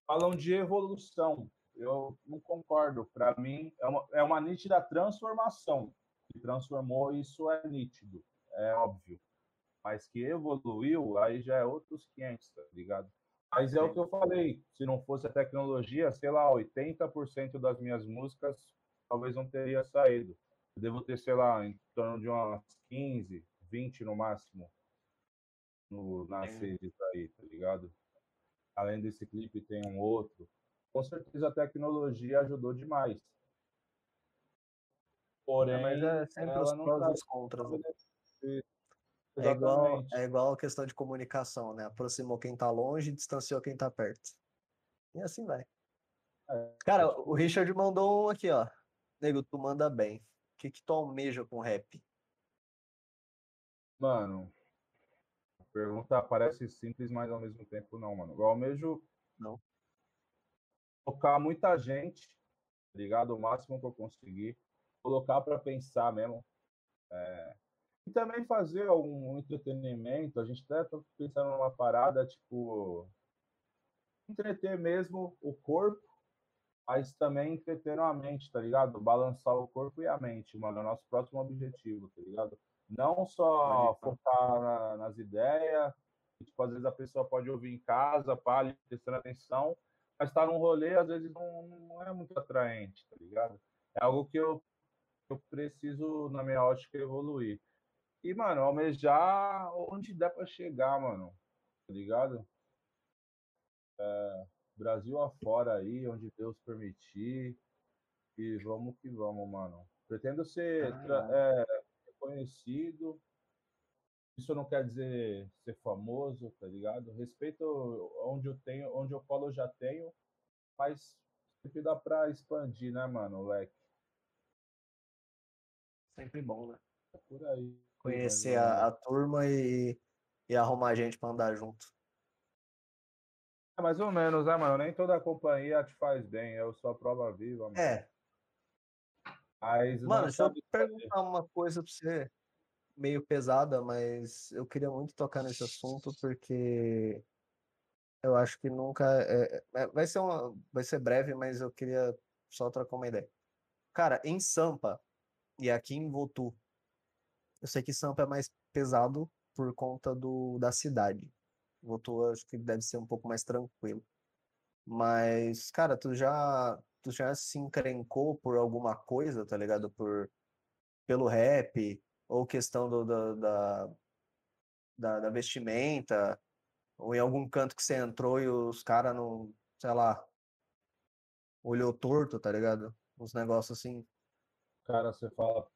Falam de evolução, eu não concordo. Para mim, é uma, é uma nítida transformação. Que transformou, isso é nítido, é óbvio. Mas que evoluiu, aí já é outros 500, tá ligado? Mas é o que eu falei, se não fosse a tecnologia, sei lá, 80% das minhas músicas talvez não teria saído. Eu devo ter, sei lá, em torno de umas 15, 20 no máximo no, nas redes aí, tá ligado? Além desse clipe, tem um outro. Com certeza a tecnologia ajudou demais. Porém, É, mas é sempre os prós tá e os contras. né? É igual, é igual a questão de comunicação, né? Aproximou quem tá longe e distanciou quem tá perto. E assim vai. É, Cara, o Richard mandou um aqui, ó. Nego, tu manda bem. O que que tu almeja com rap? Mano, a pergunta parece simples, mas ao mesmo tempo não, mano. Eu almejo Não. tocar muita gente, tá ligado? O máximo que eu conseguir. Colocar para pensar mesmo. É, E também fazer um entretenimento. A gente até tá pensando numa parada, tipo. Entreter mesmo o corpo, mas também entretendo a mente, tá ligado? Balançar o corpo e a mente, mano. É o nosso próximo objetivo, tá ligado? Não só focar na- nas ideias, tipo, às vezes a pessoa pode ouvir em casa, pá, prestando atenção, mas tá num rolê, às vezes não, não é muito atraente, tá ligado? É algo que eu, eu preciso, na minha ótica, evoluir. E, mano, almejar onde dá pra chegar, mano, tá ligado? É, Brasil afora aí, onde Deus permitir, e vamos que vamos, mano. Pretendo ser tra- é, reconhecido. Isso não quer dizer ser famoso, tá ligado? Respeito onde eu tenho, onde eu colo eu já tenho, mas sempre dá pra expandir, né, mano, o leque. Sempre bom, né? É por aí. Conhecer mais ou a, a turma e, e arrumar gente pra andar junto. É mais ou menos, né, mano? Nem toda companhia te faz bem. Eu sou a prova viva, mano. É, Mas mano, deixa eu perguntar uma coisa pra você, meio pesada, mas eu queria muito tocar nesse assunto porque eu acho que nunca. é- é- vai ser uma, vai ser breve, mas eu queria só trocar uma ideia. Cara, em Sampa e aqui em Votu, eu sei que Sampa é mais pesado por conta do, da cidade. Votu eu acho que deve ser um pouco mais tranquilo. Mas, cara, tu já, tu já se encrencou por alguma coisa, tá ligado? Por, pelo rap, ou questão do, do- da, da, da vestimenta, ou em algum canto que você entrou e os caras não, sei lá, olhou torto, tá ligado? Uns negócios assim. Cara, você fala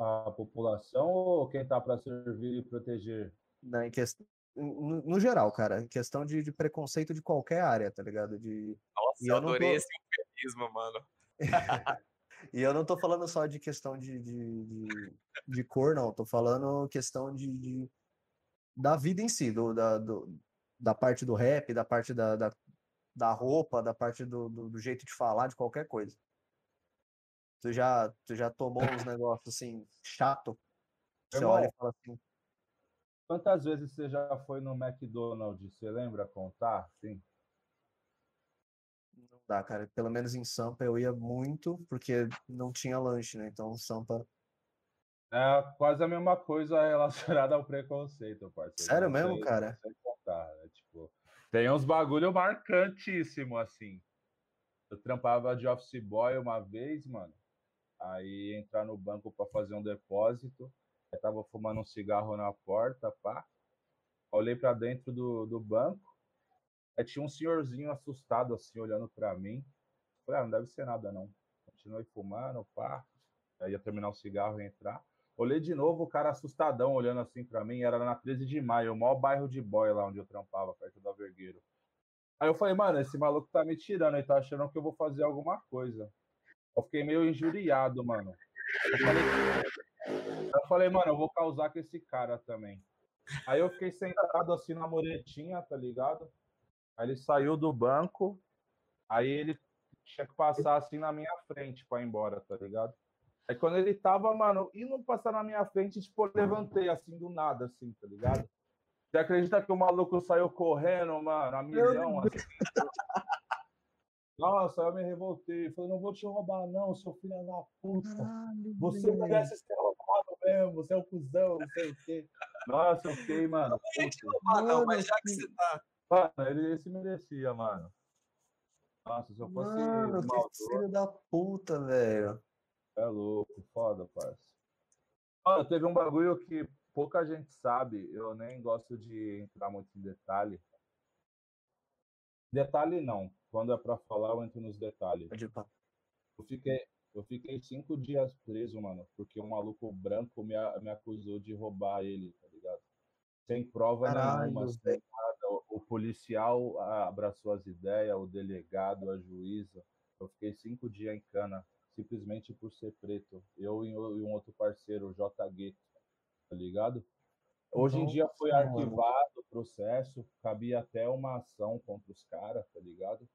a população ou quem tá para servir e proteger? né, em quest... no, no geral, cara, em questão de, de preconceito de qualquer área, tá ligado? De, Nossa, E eu não adorei tô- esse eufemismo, mano. [LAUGHS] E eu não tô falando só de questão de, de, de, de cor, não. Tô falando questão de, de- da vida em si, do, da, do- da parte do rap, da parte da, da, da roupa, da parte do, do, do jeito de falar, de qualquer coisa. Tu já, tu já tomou uns negócios assim, chato? Você Irmão, olha e fala assim, Quantas vezes você já foi no McDonald's? Você lembra contar? Sim. não dá, cara. Pelo menos em Sampa eu ia muito, porque não tinha lanche, né? Então Sampa. É quase a mesma coisa [LAUGHS] relacionada ao preconceito, parceiro. Sério mesmo, cara? contar, né? Tipo, tem uns bagulho marcantíssimo, assim. Eu trampava de office boy uma vez, mano. Aí entrar no banco para fazer um depósito. Eu tava fumando um cigarro na porta, pá. Olhei pra dentro do, do banco. Aí tinha um senhorzinho assustado, assim, olhando pra mim. Falei, ah, não deve ser nada, não. Continuei fumando, pá. Aí ia terminar o cigarro e entrar. Olhei de novo, o cara assustadão, olhando assim pra mim. Era na 13 de maio, o maior bairro de boy lá onde eu trampava, perto do Vergueiro. Aí eu falei, mano, esse maluco tá me tirando, ele tá achando que eu vou fazer alguma coisa. Eu fiquei meio injuriado, mano. Eu falei, eu falei, mano, eu vou causar com esse cara também. Aí eu fiquei sentado assim na muretinha, tá ligado? Aí ele saiu do banco, aí ele tinha que passar assim na minha frente pra ir embora, tá ligado? Aí quando ele tava, mano, indo passar na minha frente, tipo, eu levantei assim do nada, assim, tá ligado? Você acredita que o maluco saiu correndo, mano, a milhão, assim? Nossa, eu me revoltei. Falei, não vou te roubar, não, seu filho da puta. Você merece ser roubado mesmo, você é um cuzão, não sei o quê. Nossa, eu fiquei, mano. Não ia te roubar, não, mas já que que- você tá. Mano, ele, ele se merecia, mano. Nossa, se eu fosse Mano, que maldoso, filho da puta, velho. é louco, foda, parça. Mano, teve um bagulho que pouca gente sabe, eu nem gosto de entrar muito em detalhe. Detalhe não, quando é pra falar eu entro nos detalhes. Eu fiquei, eu fiquei cinco dias preso, mano, porque um maluco branco me, me acusou de roubar ele, tá ligado? Sem prova Caralho, nenhuma, sem nada. O, policial abraçou as ideias, o delegado, a juíza. Eu fiquei cinco dias em cana, simplesmente por ser preto. Eu e, um outro parceiro, o J. Gueto, tá ligado? Hoje em dia foi arquivado processo, cabia até uma ação contra os caras, tá ligado?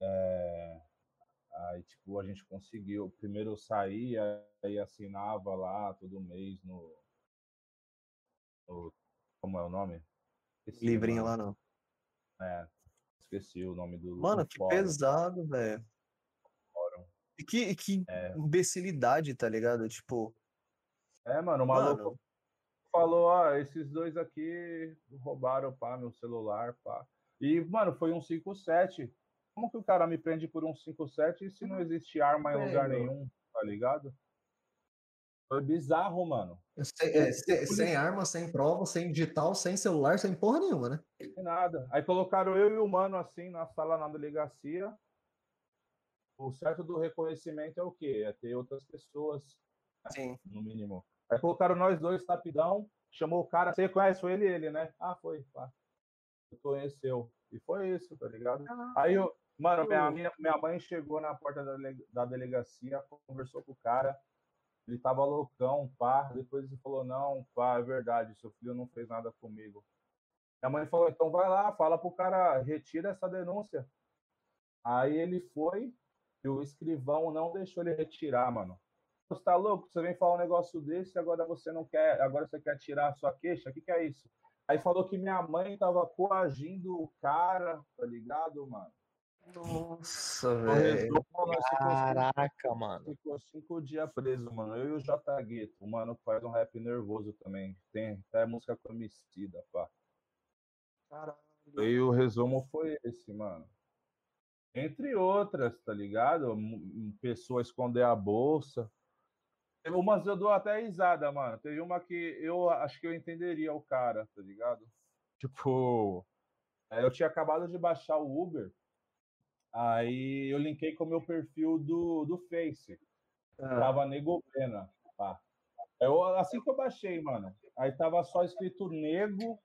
É, Aí, tipo, a gente conseguiu. Primeiro eu saía e assinava lá todo mês no. no- como é o nome? Esqueci, Livrinho lá, não. É, esqueci o nome do. Mano, do que fórum, pesado, velho. E que, que É. imbecilidade, tá ligado? Tipo, É, mano, o maluco mano, falou: ó, esses dois aqui roubaram, pá, meu celular, pá. E, mano, foi um 5-7. Como que o cara me prende por um 5-7 se não existe arma em lugar nenhum, tá ligado? Foi bizarro, mano. Sem, é, sem- sem arma, sem prova, sem digital, sem celular, sem porra nenhuma, né? Sem nada. Aí colocaram eu e o mano assim na sala na delegacia. O certo do reconhecimento é o quê? É ter outras pessoas, sim. no mínimo. Aí colocaram nós dois, rapidão, chamou o cara, você conhece, foi ele ele, né? Ah, foi, pá. Conheceu. E foi isso, tá ligado? Aí eu, mano, minha, minha, minha mãe chegou na porta da, da delegacia, conversou com o cara, ele tava loucão, pá. Depois ele falou, não, pá, é verdade, seu filho não fez nada comigo. Minha mãe falou, então vai lá, fala pro cara, retira essa denúncia. Aí ele foi e o escrivão não deixou ele retirar, mano. Você tá louco? Você vem falar um negócio desse e agora você não quer, agora você quer tirar a sua queixa? O que, que é isso? Aí falou que minha mãe tava coagindo o cara, tá ligado, mano? Nossa, No velho. resumo, nós ficou Caraca, mano. ficou cinco dias preso, mano. Eu e o J Gueto, o mano que faz um rap nervoso também. Tem até música com Emicida, pá. E o resumo foi esse, mano. Entre outras, tá ligado? Pessoa esconder a bolsa. Umas eu dou até risada, mano. Teve uma que eu acho que eu entenderia o cara, tá ligado? Tipo, é, eu tinha acabado de baixar o Uber, aí eu linkei com o meu perfil do, do Face. Ah, Tava Nego Pena, pá. Eu, assim que eu baixei, mano. Aí tava só escrito nego,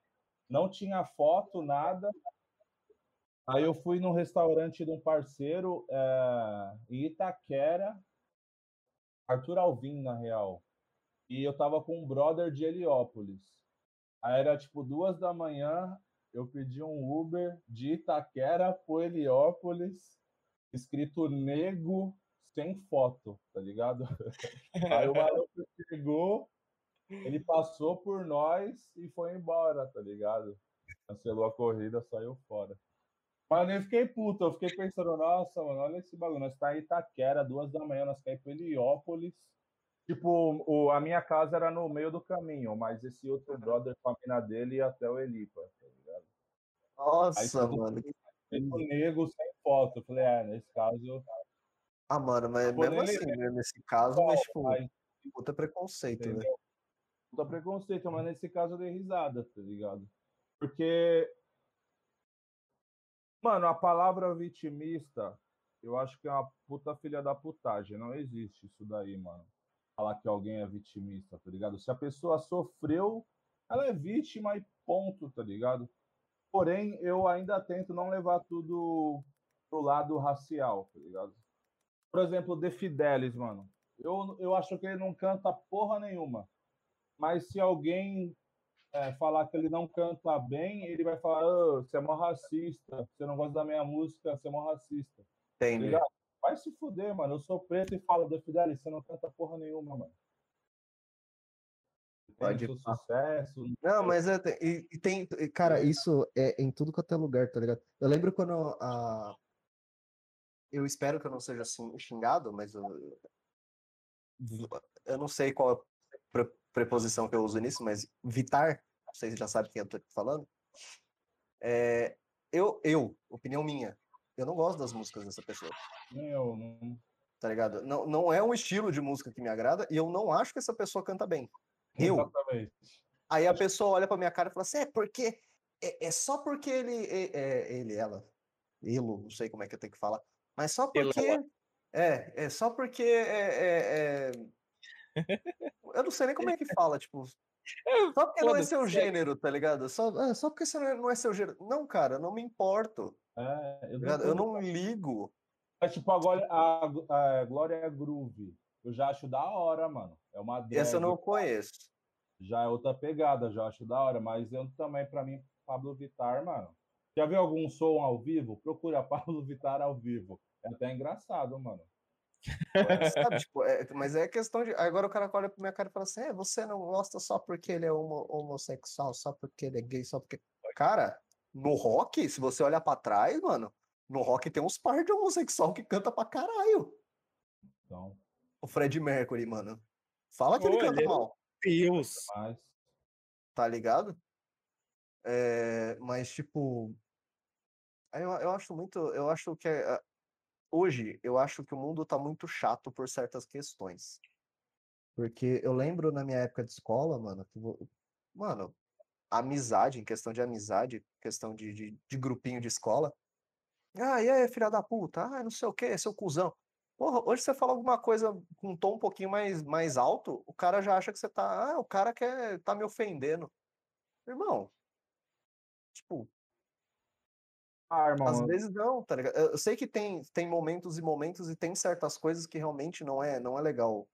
não tinha foto, nada. Aí eu fui num restaurante de um parceiro é, em Itaquera, Arthur Alvim, na real. E eu tava com um brother de Heliópolis. Aí era tipo duas da manhã, eu pedi um Uber de Itaquera pro Heliópolis, escrito nego, sem foto, tá ligado? [LAUGHS] Aí o maluco chegou, ele passou por nós e foi embora, tá ligado? Cancelou a corrida, saiu fora. Mas eu fiquei puto, eu fiquei pensando, nossa, mano, olha esse bagulho. Nós tá em Itaquera, duas da manhã, nós caímos pro Heliópolis. Tipo, o, a minha casa era no meio do caminho, mas esse outro brother com a mina dele ia até o Elipa, tá ligado? Nossa, Aí mano. Ele nego sem foto. Eu falei, é, nesse caso. Ah, mano, mas mesmo assim, né? Nesse caso, mas, tipo, Aí, puta preconceito, né? entendeu? Puta preconceito, mas nesse caso eu dei risada, tá ligado? Porque, mano, a palavra vitimista, eu acho que é uma puta filha da putagem. Não existe isso daí, mano. Falar que alguém é vitimista, tá ligado? Se a pessoa sofreu, ela é vítima e ponto, tá ligado? Porém, eu ainda tento não levar tudo pro lado racial, tá ligado? Por exemplo, The Fidelis, mano. Eu, eu acho que ele não canta porra nenhuma. Mas se alguém é, falar que ele não canta bem, ele vai falar: oh, você é mó racista, você não gosta da minha música, você é mó racista. Entendi. Tá vai se fuder, mano. Eu sou preto e falo The Fidelis, você não canta porra nenhuma, mano. Pode seu sucesso. Não, mas é, e, e tem, cara, isso é em tudo quanto é lugar, tá ligado? Eu lembro quando a. Eu espero que eu não seja assim xingado, mas eu, eu não sei qual é preposição que eu uso nisso, mas Vitar, vocês já sabem quem eu tô falando. É, eu, eu, opinião minha, eu não gosto das músicas dessa pessoa, Nem eu, não. tá ligado? Não, não é um estilo de música que me agrada e eu não acho que essa pessoa canta bem. Eu, Exatamente. Aí a pessoa olha pra minha cara e fala assim: é porque. É, é só porque ele. É, é- ele, ela. Elo, não sei como é que eu tenho que falar. Mas só Ele, porque. É, é só porque. É, é- é- Eu não sei nem como é que fala, tipo. [LAUGHS] Só porque não é seu gênero, tá ligado? Só, ah, só porque você não é, não é seu gênero. Não, cara, não me importo. É, eu, tá ligado? Eu não não ligo. É tipo agora a, a Glória Groove. Eu já acho da hora, mano. É uma Essa eu drag, não conheço. já é outra pegada, já acho da hora. Mas eu também, pra mim, Pablo Vittar, mano. Já viu algum som ao vivo? Procura [LAUGHS] Pablo Vittar ao vivo. É até engraçado, mano. Sabe, [LAUGHS] tipo, é- mas é questão de. Agora o cara olha pra minha cara e fala assim: é, você não gosta só porque ele é homo- homossexual, só porque ele é gay, só porque. Cara, no rock, se você olhar pra trás, mano, no rock tem uns par de homossexual que canta pra caralho. Então, O Fred Mercury, mano. Fala que ele canta ele é- mal, Deus. tá ligado? É, mas, tipo. Eu, eu acho muito. Eu acho que. é- hoje, eu acho que o mundo tá muito chato por certas questões. Porque eu lembro na minha época de escola, mano, que, mano, amizade, em questão de amizade, questão de, de, de grupinho de escola. Ah, e aí, filha da puta? Ah, não sei o que, seu cuzão. Porra, hoje você fala alguma coisa com um tom um pouquinho mais, mais alto, o cara já acha que você tá. Ah, o cara quer tá me ofendendo. Irmão, tipo, arma, às mano. vezes não, tá ligado? Eu sei que tem, tem momentos e momentos e tem certas coisas que realmente não é, não é legal.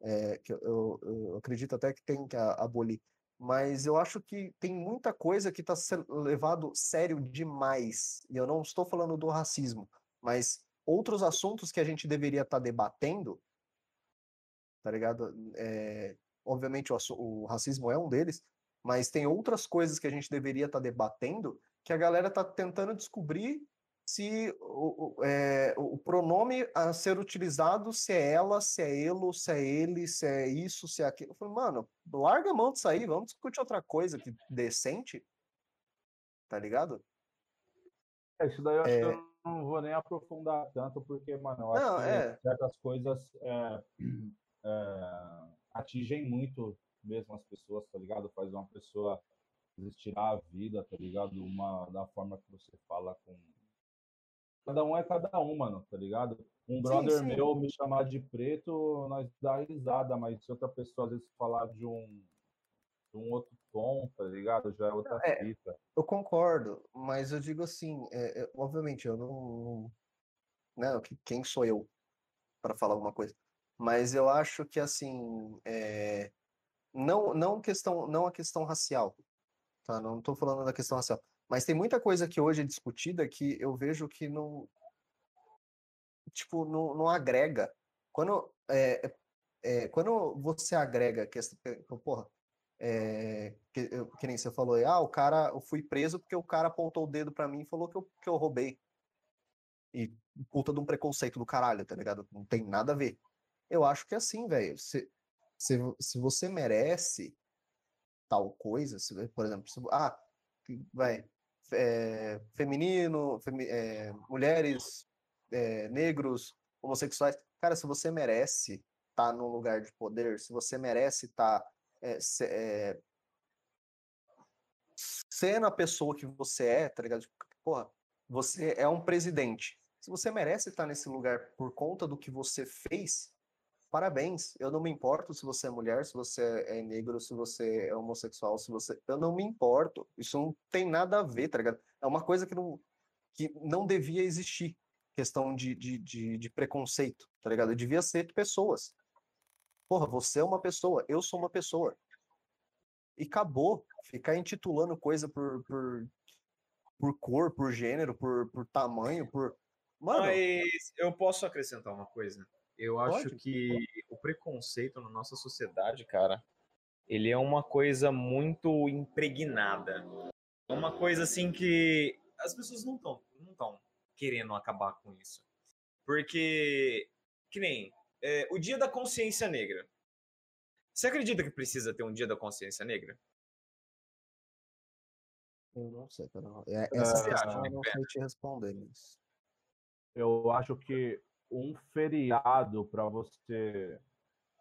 É, que eu, eu- acredito até que tem que abolir. Mas eu acho que tem muita coisa que está sendo levado sério demais. E eu não estou falando do racismo, mas outros assuntos que a gente deveria estar debatendo, tá ligado? É, obviamente o, o racismo é um deles, mas tem outras coisas que a gente deveria estar debatendo que a galera tá tentando descobrir se o, é, o pronome a ser utilizado, se é ela, se é ele, se é ele, se é isso, se é aquilo. Eu falei, mano, larga a mão disso aí, vamos discutir outra coisa que decente, tá ligado? É, isso daí eu acho que É. eu não vou nem aprofundar tanto, porque, mano, eu acho Não, que é. certas coisas é, é, atingem muito mesmo as pessoas, tá ligado? Faz uma pessoa desestirar a vida, tá ligado? Uma, da forma que você fala com. Cada um é cada um, mano, tá ligado? Um brother sim. meu me chamar de preto, nós dá risada, mas se outra pessoa às vezes falar de um, de um outro tom, tá ligado? Já é outra É. fita. Eu concordo, mas eu digo assim, é, é, obviamente eu não, não, né, que- quem sou eu para falar alguma coisa? Mas eu acho que assim, é, não, não questão, não a questão racial, tá? Não estou falando da questão racial, mas tem muita coisa que hoje é discutida que eu vejo que não, tipo, não, não agrega. Quando, é, é, quando você agrega, que, porra, é, que, que nem você falou, ah, o cara, eu fui preso porque o cara apontou o dedo pra mim e falou que eu, que eu roubei. E puta de um preconceito do caralho, tá ligado? Não tem nada a ver. Eu acho que é assim, velho. Se, se, se você merece tal coisa, se, por exemplo, se, ah, vai, é, feminino, femi- é, mulheres, é, negros, homossexuais, cara, se você merece estar num lugar de poder, se você merece estar é, se- sendo a pessoa que você é, tá ligado? Tipo, Porra, você é um presidente. Se você merece estar nesse lugar por conta do que você fez, parabéns. Eu não me importo se você é mulher, se você é negro, se você é homossexual, se você. Eu não me importo. Isso não tem nada a ver, tá ligado? É uma coisa que não, que não devia existir. Questão de, de, de, de preconceito, tá ligado? Devia ser pessoas. Porra, você é uma pessoa, eu sou uma pessoa. E acabou. Ficar intitulando coisa por, por, por cor, por gênero, por, por tamanho, por. Mano, Mas eu posso acrescentar uma coisa. Eu acho Pode. que o preconceito na nossa sociedade, cara, ele é uma coisa muito impregnada. É uma coisa assim que as pessoas não estão não tão querendo acabar com isso. Porque, que nem é, o Dia da Consciência Negra. Você acredita que precisa ter um Dia da Consciência Negra? eu não sei, cara. É, essa você questão acha, eu não sei te responder. Mas... Eu acho que um feriado para você.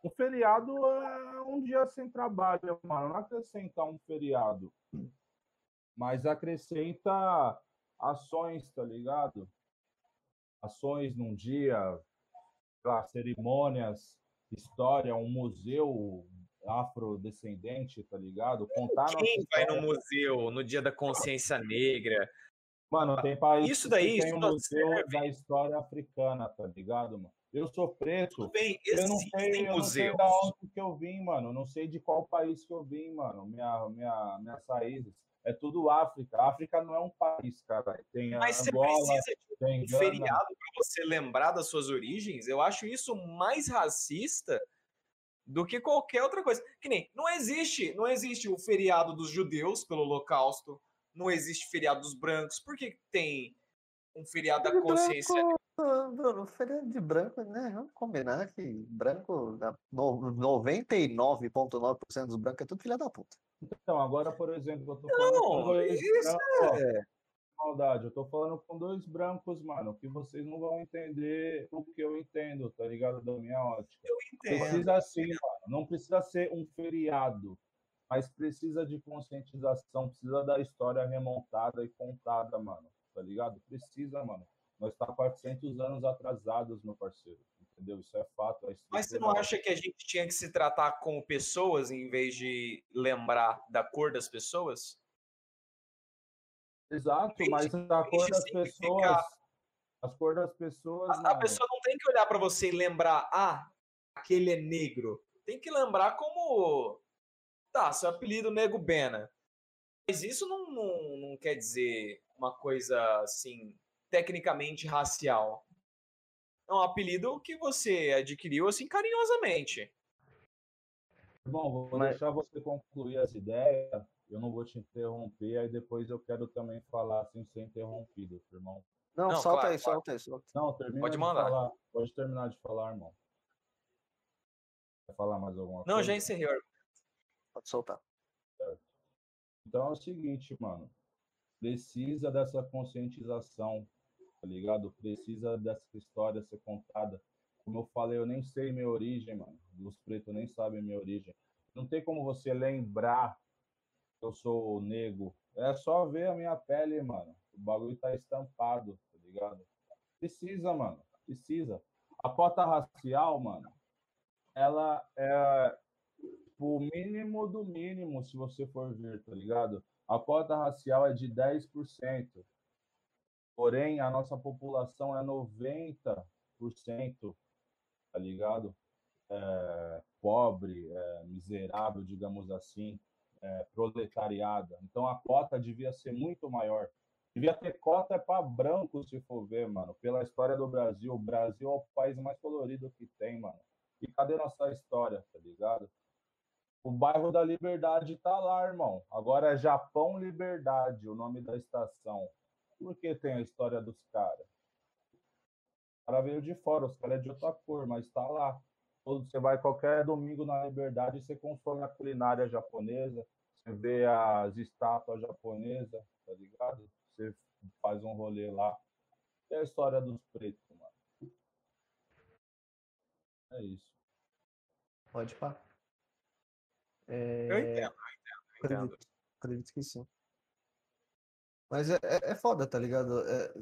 Um feriado é um dia sem trabalho, mano. Não acrescentar um feriado. Mas acrescenta ações, tá ligado? Ações num dia, lá, cerimônias, história, um museu afrodescendente, tá ligado? Contar Quem vai no museu no Dia da Consciência Negra? Mano, tem país Isso que daí tem só um museu serve- da história africana, tá ligado, mano? Eu sou preto, Tudo bem, eu não sei, eu não sei museus. da onde que eu vim, mano. Não sei de qual país que eu vim, mano. Minha, minha, minhas raízes. É tudo África. África não é um país, cara. Tem Mas você Angola, precisa de um Gana. feriado para você lembrar das suas origens, eu acho isso mais racista do que qualquer outra coisa. Que nem, não existe, não existe o feriado dos judeus pelo Holocausto, não existe feriado dos brancos. Por que tem um feriado da consciência? branco, Bruno, feriado de branco, né? Vamos combinar que branco, a no- 99,9% dos brancos é tudo filha da puta. Então, agora, por exemplo, eu tô falando Não, com dois isso brancos, é- ó, maldade. Eu tô falando com dois brancos, mano, que vocês não vão entender o que eu entendo, tá ligado? Da minha ótica. Eu entendo. Precisa sim, mano. Não precisa ser um feriado, mas precisa de conscientização, precisa da história remontada e contada, mano. Tá ligado? Precisa, mano. Nós tá 400 anos atrasados, meu parceiro. Entendeu? Isso é fato. É Mas você não acha que a gente tinha que se tratar como pessoas em vez de lembrar da cor das pessoas? Exato, mas a cor das pessoas. As cores das pessoas. A, a pessoa não tem que olhar pra você e lembrar, ah, aquele é negro. Tem que lembrar como, tá, seu apelido Nego Bena. Mas isso não, não, não quer dizer uma coisa assim, tecnicamente racial. É um apelido que você adquiriu assim carinhosamente. Bom, vou Mas- deixar você concluir essa ideia. Eu não vou te interromper, aí depois eu quero também falar sem ser interrompido, irmão. Não, Não, solta claro, aí, solta aí, solta. Não, termina Pode de mandar. falar. Pode terminar de falar, irmão. Quer falar mais alguma Não, coisa? já encerrei. Pode soltar. Então é o seguinte, mano. Precisa dessa conscientização, tá ligado? Precisa dessa história ser contada. Como eu falei, eu nem sei minha origem, mano. Os pretos nem sabem minha origem. Não tem como você lembrar que eu sou negro. É só ver a minha pele, mano. O bagulho tá estampado, tá ligado? Precisa, mano. Precisa. A cota racial, mano, ela é o mínimo do mínimo, se você for ver, tá ligado? A cota racial é de 10%. Porém, a nossa população é 90%, tá ligado? É, pobre, é, miserável, digamos assim, é, proletariada. Então, a cota devia ser muito maior. Devia ter cota para branco, se for ver, mano. Pela história do Brasil, o Brasil é o país mais colorido que tem, mano. E cadê nossa história, tá ligado? O bairro da Liberdade tá lá, irmão. Agora é Japão Liberdade, o nome da estação. Por que tem a história dos caras? O cara veio de fora, os caras é de outra cor, mas tá lá. Você vai qualquer domingo na Liberdade, você consome a culinária japonesa, você vê as estátuas japonesas, tá ligado? Você faz um rolê lá. É a história dos pretos, mano. É isso. Pode pá. Eu entendo, eu entendo. Acredito, acredito que sim. Mas é, é, é foda, tá ligado? É,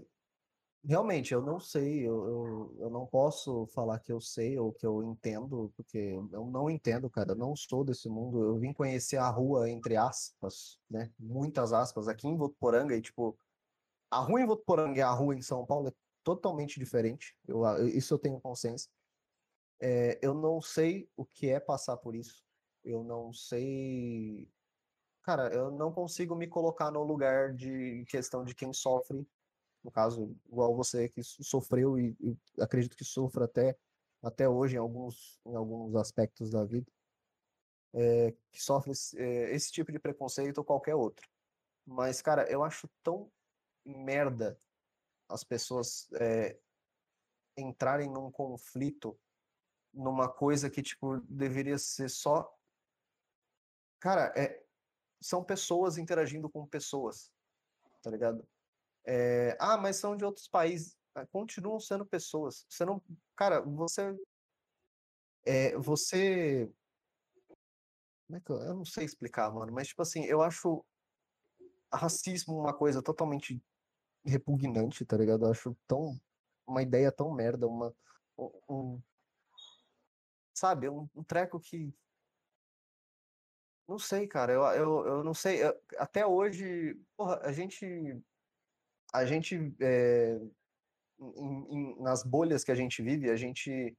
realmente, eu não sei, eu, eu, eu não posso falar que eu sei ou que eu entendo, porque eu não entendo, cara, eu não sou desse mundo. Eu vim conhecer a rua, entre aspas, né? Muitas aspas, aqui em Votuporanga, e tipo, a rua em Votuporanga e a rua em São Paulo é totalmente diferente. Eu, isso eu tenho consciência. É, eu não sei o que é passar por isso. Eu não sei. Cara, eu não consigo me colocar no lugar de questão de quem sofre. No caso, igual você que sofreu e, e acredito que sofra até, até hoje em alguns, em alguns aspectos da vida. É, que sofre é, esse tipo de preconceito ou qualquer outro. Mas, cara, eu acho tão merda as pessoas é, entrarem num conflito numa coisa que, tipo, deveria ser só. Cara, é... são pessoas interagindo com pessoas, tá ligado? É... Ah, mas são de outros países. Ah, continuam sendo pessoas. Você não. Cara, você. É, você. Como é que eu... eu não sei explicar, mano, mas, tipo assim, eu acho racismo uma coisa totalmente repugnante, tá ligado? Eu acho tão. Uma ideia tão merda, uma. Um, sabe, um, um treco que. Não sei, cara, eu, eu, eu não sei. Eu, até hoje, porra, a gente. A gente. É, em, em, nas bolhas que a gente vive, a gente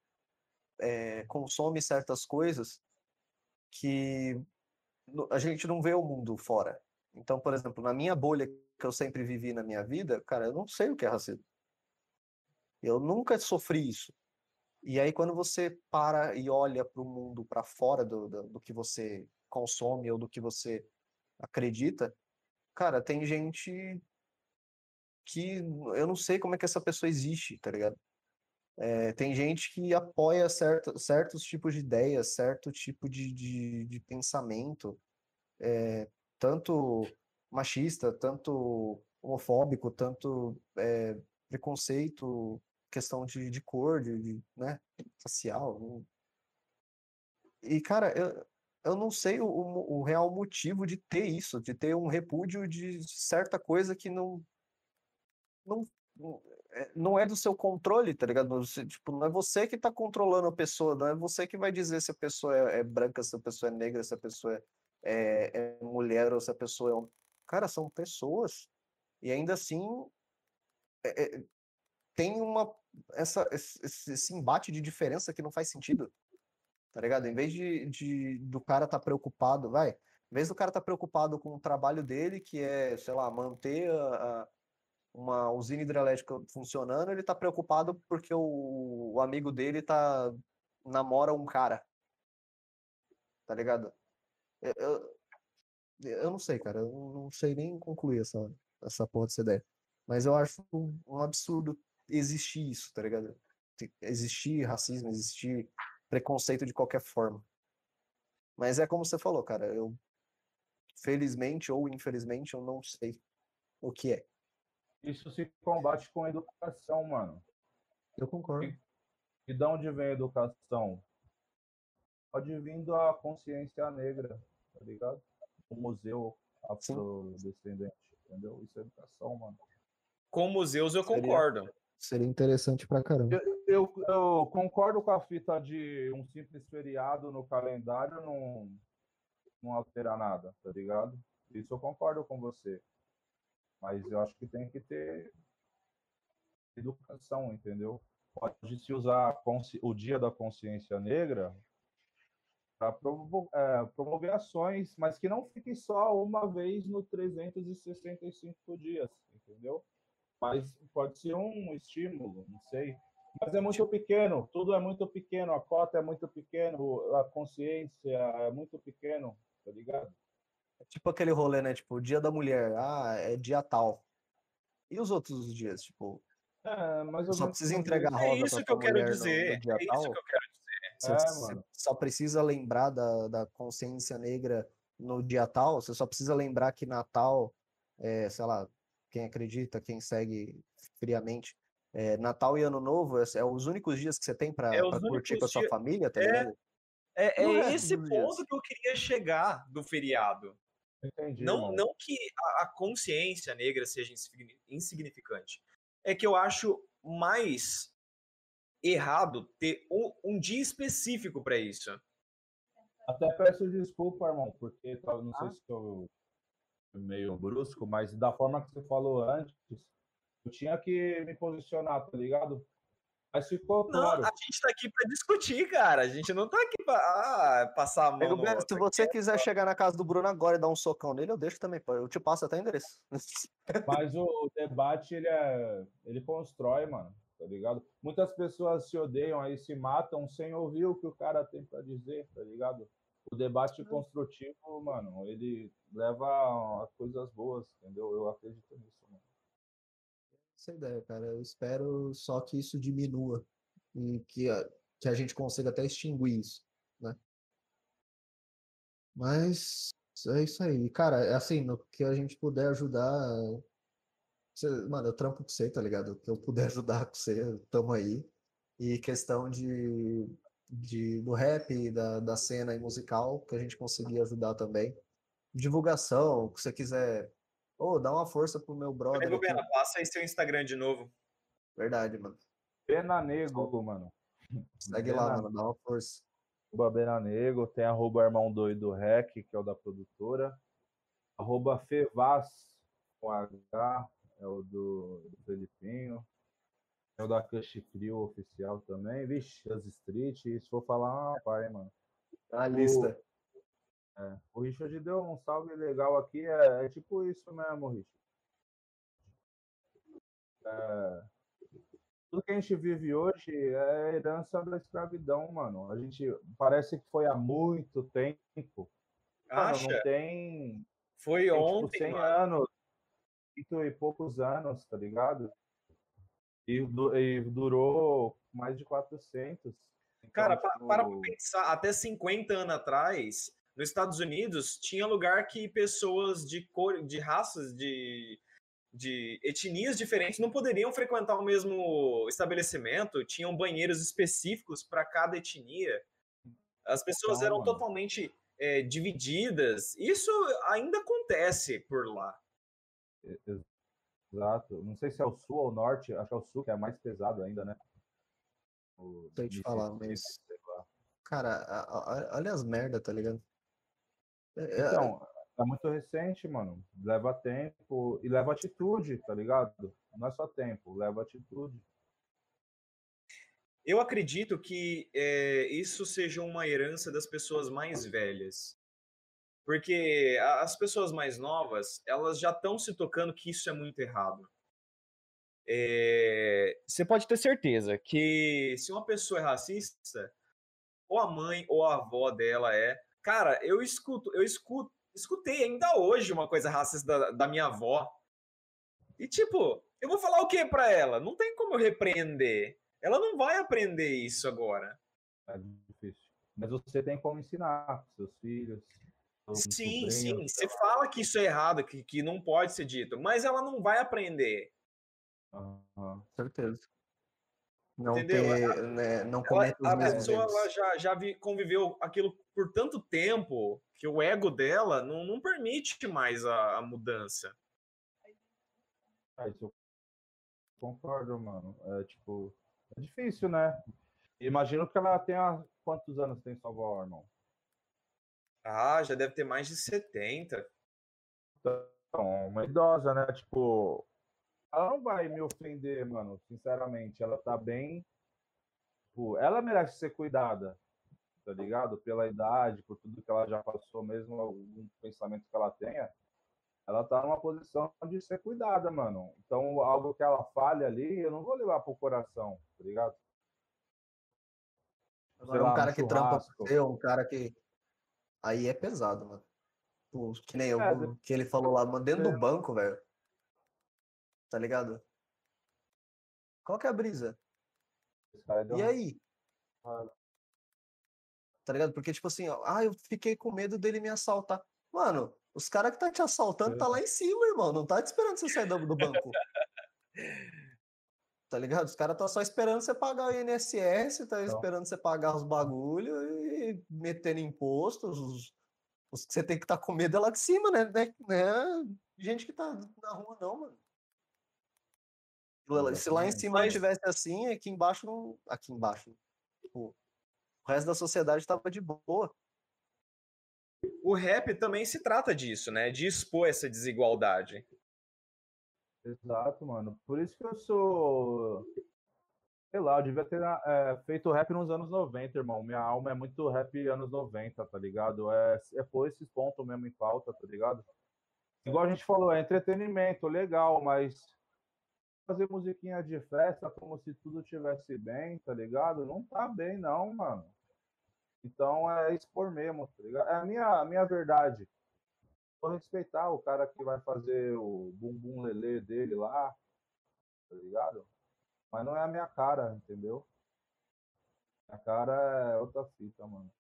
é, consome certas coisas que a gente não vê o mundo fora. Então, por exemplo, na minha bolha que eu sempre vivi na minha vida, cara, eu não sei o que é racismo. Eu nunca sofri isso. E aí, quando você para e olha para o mundo para fora do, do, do, que você consome ou do que você acredita, cara, tem gente que eu não sei como é que essa pessoa existe, tá ligado? É, tem gente que apoia certo, certos tipos de ideias, certo tipo de, de, de pensamento, é, tanto machista, tanto homofóbico, tanto é, preconceito questão de, de cor, de, de né, facial. E, cara, eu, eu não sei o, o, real motivo de ter isso, de ter um repúdio de certa coisa que não. Não, não é do seu controle, tá ligado? Você, tipo, não é você que tá controlando a pessoa, não é você que vai dizer se a pessoa é, é branca, se a pessoa é negra, se a pessoa é, é, é mulher ou se a pessoa é. Cara, são pessoas. E ainda assim, é, é tem uma essa, esse embate de diferença que não faz sentido. Tá ligado? Em vez de, de do cara tá preocupado, vai, em vez do cara tá preocupado com o trabalho dele, que é, sei lá, manter a, a, uma usina hidrelétrica funcionando, ele tá preocupado porque o, o amigo dele tá namora um cara. Tá ligado? Eu, eu, eu não sei, cara. Eu não sei nem concluir essa, essa porra dessa ideia. Mas eu acho um absurdo existir isso, tá ligado? Existir racismo, existir preconceito de qualquer forma. Mas é como você falou, cara, eu felizmente ou infelizmente eu não sei o que é. Isso se combate com educação, mano. Eu concordo. E, e de onde vem a educação? Pode vir da consciência negra, tá ligado? O museu afrodescendente, entendeu? Isso é educação, mano. Com museus eu concordo. Seria interessante pra caramba. Eu, eu, eu, concordo com a fita de um simples feriado no calendário não, não alterar nada, tá ligado? Isso eu concordo com você. Mas eu acho que tem que ter educação, entendeu? Pode se usar o Dia da Consciência Negra para promover, é, promover ações, mas que não fique só uma vez no 365 dias, entendeu? Mas pode ser um estímulo, não sei. Mas é muito pequeno, tudo é muito pequeno, a cota é muito pequeno, a consciência é muito pequeno, tá ligado? É tipo aquele rolê, né? Tipo, dia da mulher, ah, é dia tal. E os outros dias, tipo. É, mas só precisa entregar a roda. É isso que eu quero dizer. No, no é isso que eu quero dizer. Você, é, você só precisa lembrar da, da consciência negra no dia tal. Você só precisa lembrar que Natal, é, sei lá, quem acredita, quem segue friamente. É, Natal e Ano Novo é, é, os únicos dias que você tem para é curtir com a sua dias... família, tá é, ligado? É, é esse ponto dias. que eu queria chegar do feriado. Entendi, Não, mano. não que a, a consciência negra seja insigni- insignificante. É que eu acho mais errado ter um, um dia específico para isso. Até peço desculpa, irmão, porque não Ah. sei se eu fui meio brusco, mas da forma que você falou antes, eu tinha que me posicionar, tá ligado? Mas ficou Não, claro. a gente tá aqui para discutir, cara. A gente não tá aqui pra ah, passar a mão. No se você quiser chegar na casa do Bruno agora e dar um socão nele, eu deixo também, pô. Eu te passo até o endereço. [LAUGHS] Mas o, o debate, ele é. Ele constrói, mano, tá ligado? Muitas pessoas se odeiam aí, se matam sem ouvir o que o cara tem pra dizer, tá ligado? O debate construtivo, mano, ele leva a coisas boas, entendeu? Eu acredito nisso, mano. Essa ideia, cara. Eu espero só que isso diminua e que a, que a gente consiga até extinguir isso, né? Mas é isso aí. Cara, é assim, no que a gente puder ajudar. você- mano, eu trampo com você, tá ligado? O que eu puder ajudar com você, tamo aí. E questão de, de do rap, da, da cena aí musical, que a gente conseguir ajudar também. Divulgação, que você quiser. Ô, dá uma força pro meu brother. Nego. Bena, passa aí seu Instagram de novo. Verdade, mano. Pena Nego, mano. Segue lá, Bena- mano, dá uma força. Arroba Bena Nego, tem arroba Irmão Doido Rec, que é o da produtora. Arroba Fevaz, com H, é o do, do Felipinho. É o da Cush Frio oficial também. Vixe, as Street, se for falar, ah, pai, mano. A lista. É, o Richard deu um salve legal aqui, é, é tipo isso mesmo, Richard. É, tudo que a gente vive hoje é herança da escravidão, mano. A gente parece que foi há muito tempo. Mano, Acha? não tem, Foi tem tipo, ontem, 100 mano. anos, cento e poucos anos, tá ligado? E, e durou mais de 400. Então, Cara, tipo, para pra pensar, até 50 anos atrás, nos Estados Unidos, tinha lugar que pessoas de cor, de raças, de, de etnias diferentes não poderiam frequentar o mesmo estabelecimento, tinham banheiros específicos para cada etnia. As pessoas Total, eram totalmente é, divididas. Isso ainda acontece por lá. Exato. Não sei se é o sul ou o norte, acho que é o sul que é mais pesado ainda, né? O Sei te falar, mas-. Cara, olha as merda, tá ligado? É- é- Então, é muito recente, mano. Leva tempo e leva atitude, tá ligado? Não é só tempo, leva atitude. Eu acredito que é, isso seja uma herança das pessoas mais velhas. Porque a- as pessoas mais novas, elas já estão se tocando que isso é muito errado. É, você pode ter certeza que se uma pessoa é racista, ou a mãe ou a avó dela é. Cara, eu escuto, eu escuto, escutei ainda hoje uma coisa racista da, da minha avó. E tipo, eu vou falar o que pra ela? Não tem como eu repreender. Ela não vai aprender isso agora. É difícil. Mas você tem como ensinar pros seus filhos. seus Sim, sobrinhos, sim. Você fala que isso é errado, que, que não pode ser dito, mas ela não vai aprender. Aham. certeza. Não Entendeu? ter, né, não Ela, cometa os a mesmos pessoa erros. ela já, já vi- conviveu aquilo por tanto tempo que o ego dela não, não permite mais a, a mudança. É, isso eu concordo, mano. É tipo, é difícil, né? Imagino que ela tenha. Quantos anos tem sua avó, irmão? Ah, já deve ter mais de 70. Então, uma idosa, né? Tipo, ela não vai me ofender, mano. Sinceramente, ela tá bem. Tipo, ela merece ser cuidada, tá ligado? Pela idade, por tudo que ela já passou, mesmo algum pensamento que ela tenha. Ela tá numa posição de ser cuidada, mano. Então, algo que ela fale ali, eu não vou levar pro coração, tá ligado? Agora, sei um lá, cara um que trampa você, um cara que. Aí é pesado, mano. Pô, que nem eu, É, como- que ele falou lá, mano, dentro é. do banco, velho. Tá ligado? Qual que é a brisa? Deu E aí? Tá ligado? Porque, tipo assim, ó, ah, eu fiquei com medo dele me assaltar. Mano, os caras que tá te assaltando tá lá em cima, irmão. Não tá te esperando você sair do, banco. [LAUGHS] Tá ligado? Os caras tá só esperando você pagar o INSS, tá Então. esperando você pagar os bagulho e metendo impostos. os- Os que você tem que estar com medo é lá de cima, né? né? Não é gente que tá na rua, não, mano. Se lá em cima Mas- tivesse assim, aqui embaixo não. Aqui embaixo. tipo, o resto da sociedade tava de boa. O rap também se trata disso, né? De expor essa desigualdade. Exato, mano. Por isso que eu sou. Sei lá, eu devia ter é, feito rap nos anos 90, irmão. Minha alma é muito rap anos 90, tá ligado? É, é pôr esses pontos mesmo em pauta, tá ligado? Igual a gente falou, é entretenimento, legal, mas fazer musiquinha de festa como se tudo tivesse bem, tá ligado? Não tá bem, não, mano. Então é expor mesmo, tá ligado? É a minha, a minha verdade. Vou respeitar o cara que vai fazer o bumbum lelê dele lá, tá ligado? Mas não é a minha cara, entendeu? A cara é outra fita, mano.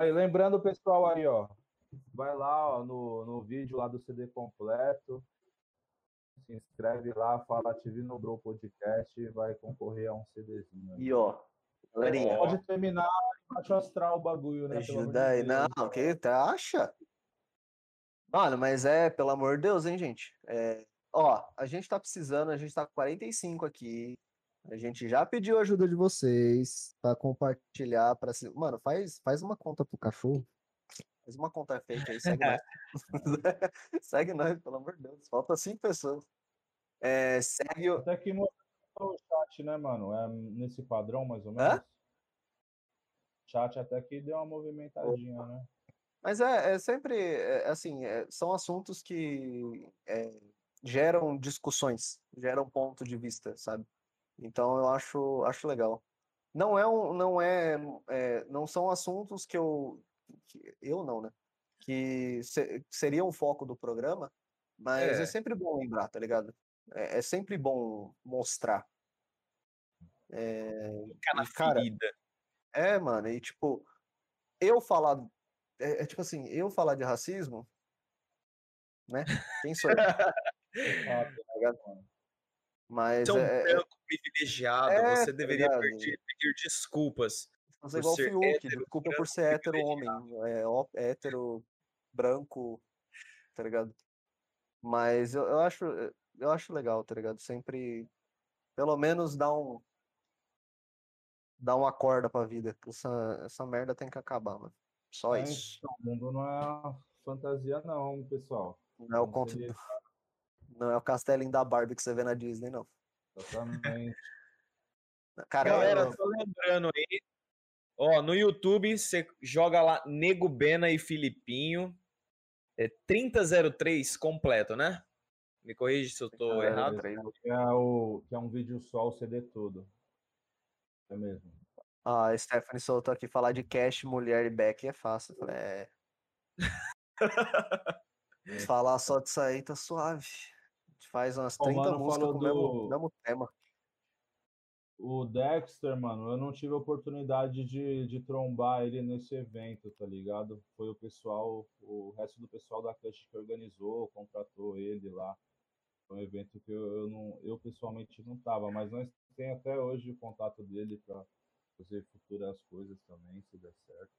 Aí, lembrando o pessoal aí, ó. Vai lá ó, no, no vídeo lá do CD completo. Se inscreve lá, fala TV no Bro Podcast e vai concorrer a um CDzinho. aí. E ó, galerinha, Pode terminar embaixo astral o bagulho, né? de ajuda aí. Deus. Não, que tu acha? Mano, mas é, pelo amor de Deus, hein, gente? É, ó, a gente tá precisando, a gente tá com 45 aqui. A gente já pediu ajuda de vocês pra compartilhar, para se... Mano, faz, faz uma conta pro cachorro. Faz uma conta fake aí, segue nós. [LAUGHS] segue nós, pelo amor de Deus. Falta cinco pessoas. É, segue o. Até que no o chat, né, mano? É nesse padrão, mais ou Hã? menos. O chat até que deu uma movimentadinha, né? Mas é, é sempre é, assim, é, são assuntos que é, geram discussões, geram ponto de vista, sabe? Então eu acho, acho legal. Não é um, não é, é, não são assuntos que eu, que eu não, né? Que se- seriam o foco do programa, mas é, É. sempre bom lembrar, tá ligado? É, é sempre bom mostrar. É, Ficar na cara, ferida. é, mano, e tipo, eu falar. É, é tipo assim, eu falar de racismo, né? Quem sou eu? [LAUGHS] Ah, tá? Mas Você é um é, é, branco privilegiado, é, você tá deveria pedir, pedir desculpas. Fazer por igual o Fiuk, desculpa por ser hétero homem, é, ó- hétero, branco, tá ligado? Mas eu, eu acho, eu acho legal, tá ligado? Sempre, pelo menos dá um, dá uma corda pra vida. Essa, essa merda tem que acabar, mano. Só É, isso. então, o mundo não é fantasia, não, pessoal. Não é o conto, seria- não é o castelinho da Barbie que você vê na Disney, não. Exatamente. Cara, Galera, eu- só lembrando aí, ó, no YouTube você joga lá Nego Bena e Filipinho. É 3003 completo, né? Me corrige se eu tô 3003. errado. Que é, o, que é um vídeo só, o CD todo. É mesmo. Ah, a Stephanie soltou aqui falar de cash, mulher e back é fácil. É. [LAUGHS] Falar só disso aí tá suave. A gente faz umas Ó, o 30 mano músicas falou com o mesmo, do- mesmo tema. O Dexter, mano, eu não tive a oportunidade de, de trombar ele nesse evento, tá ligado? Foi o pessoal, o resto do pessoal da Cush que organizou, contratou ele lá. Foi um evento que eu, eu não, eu pessoalmente não tava, mas nós tem até hoje o contato dele pra fazer futuras coisas também, se der certo.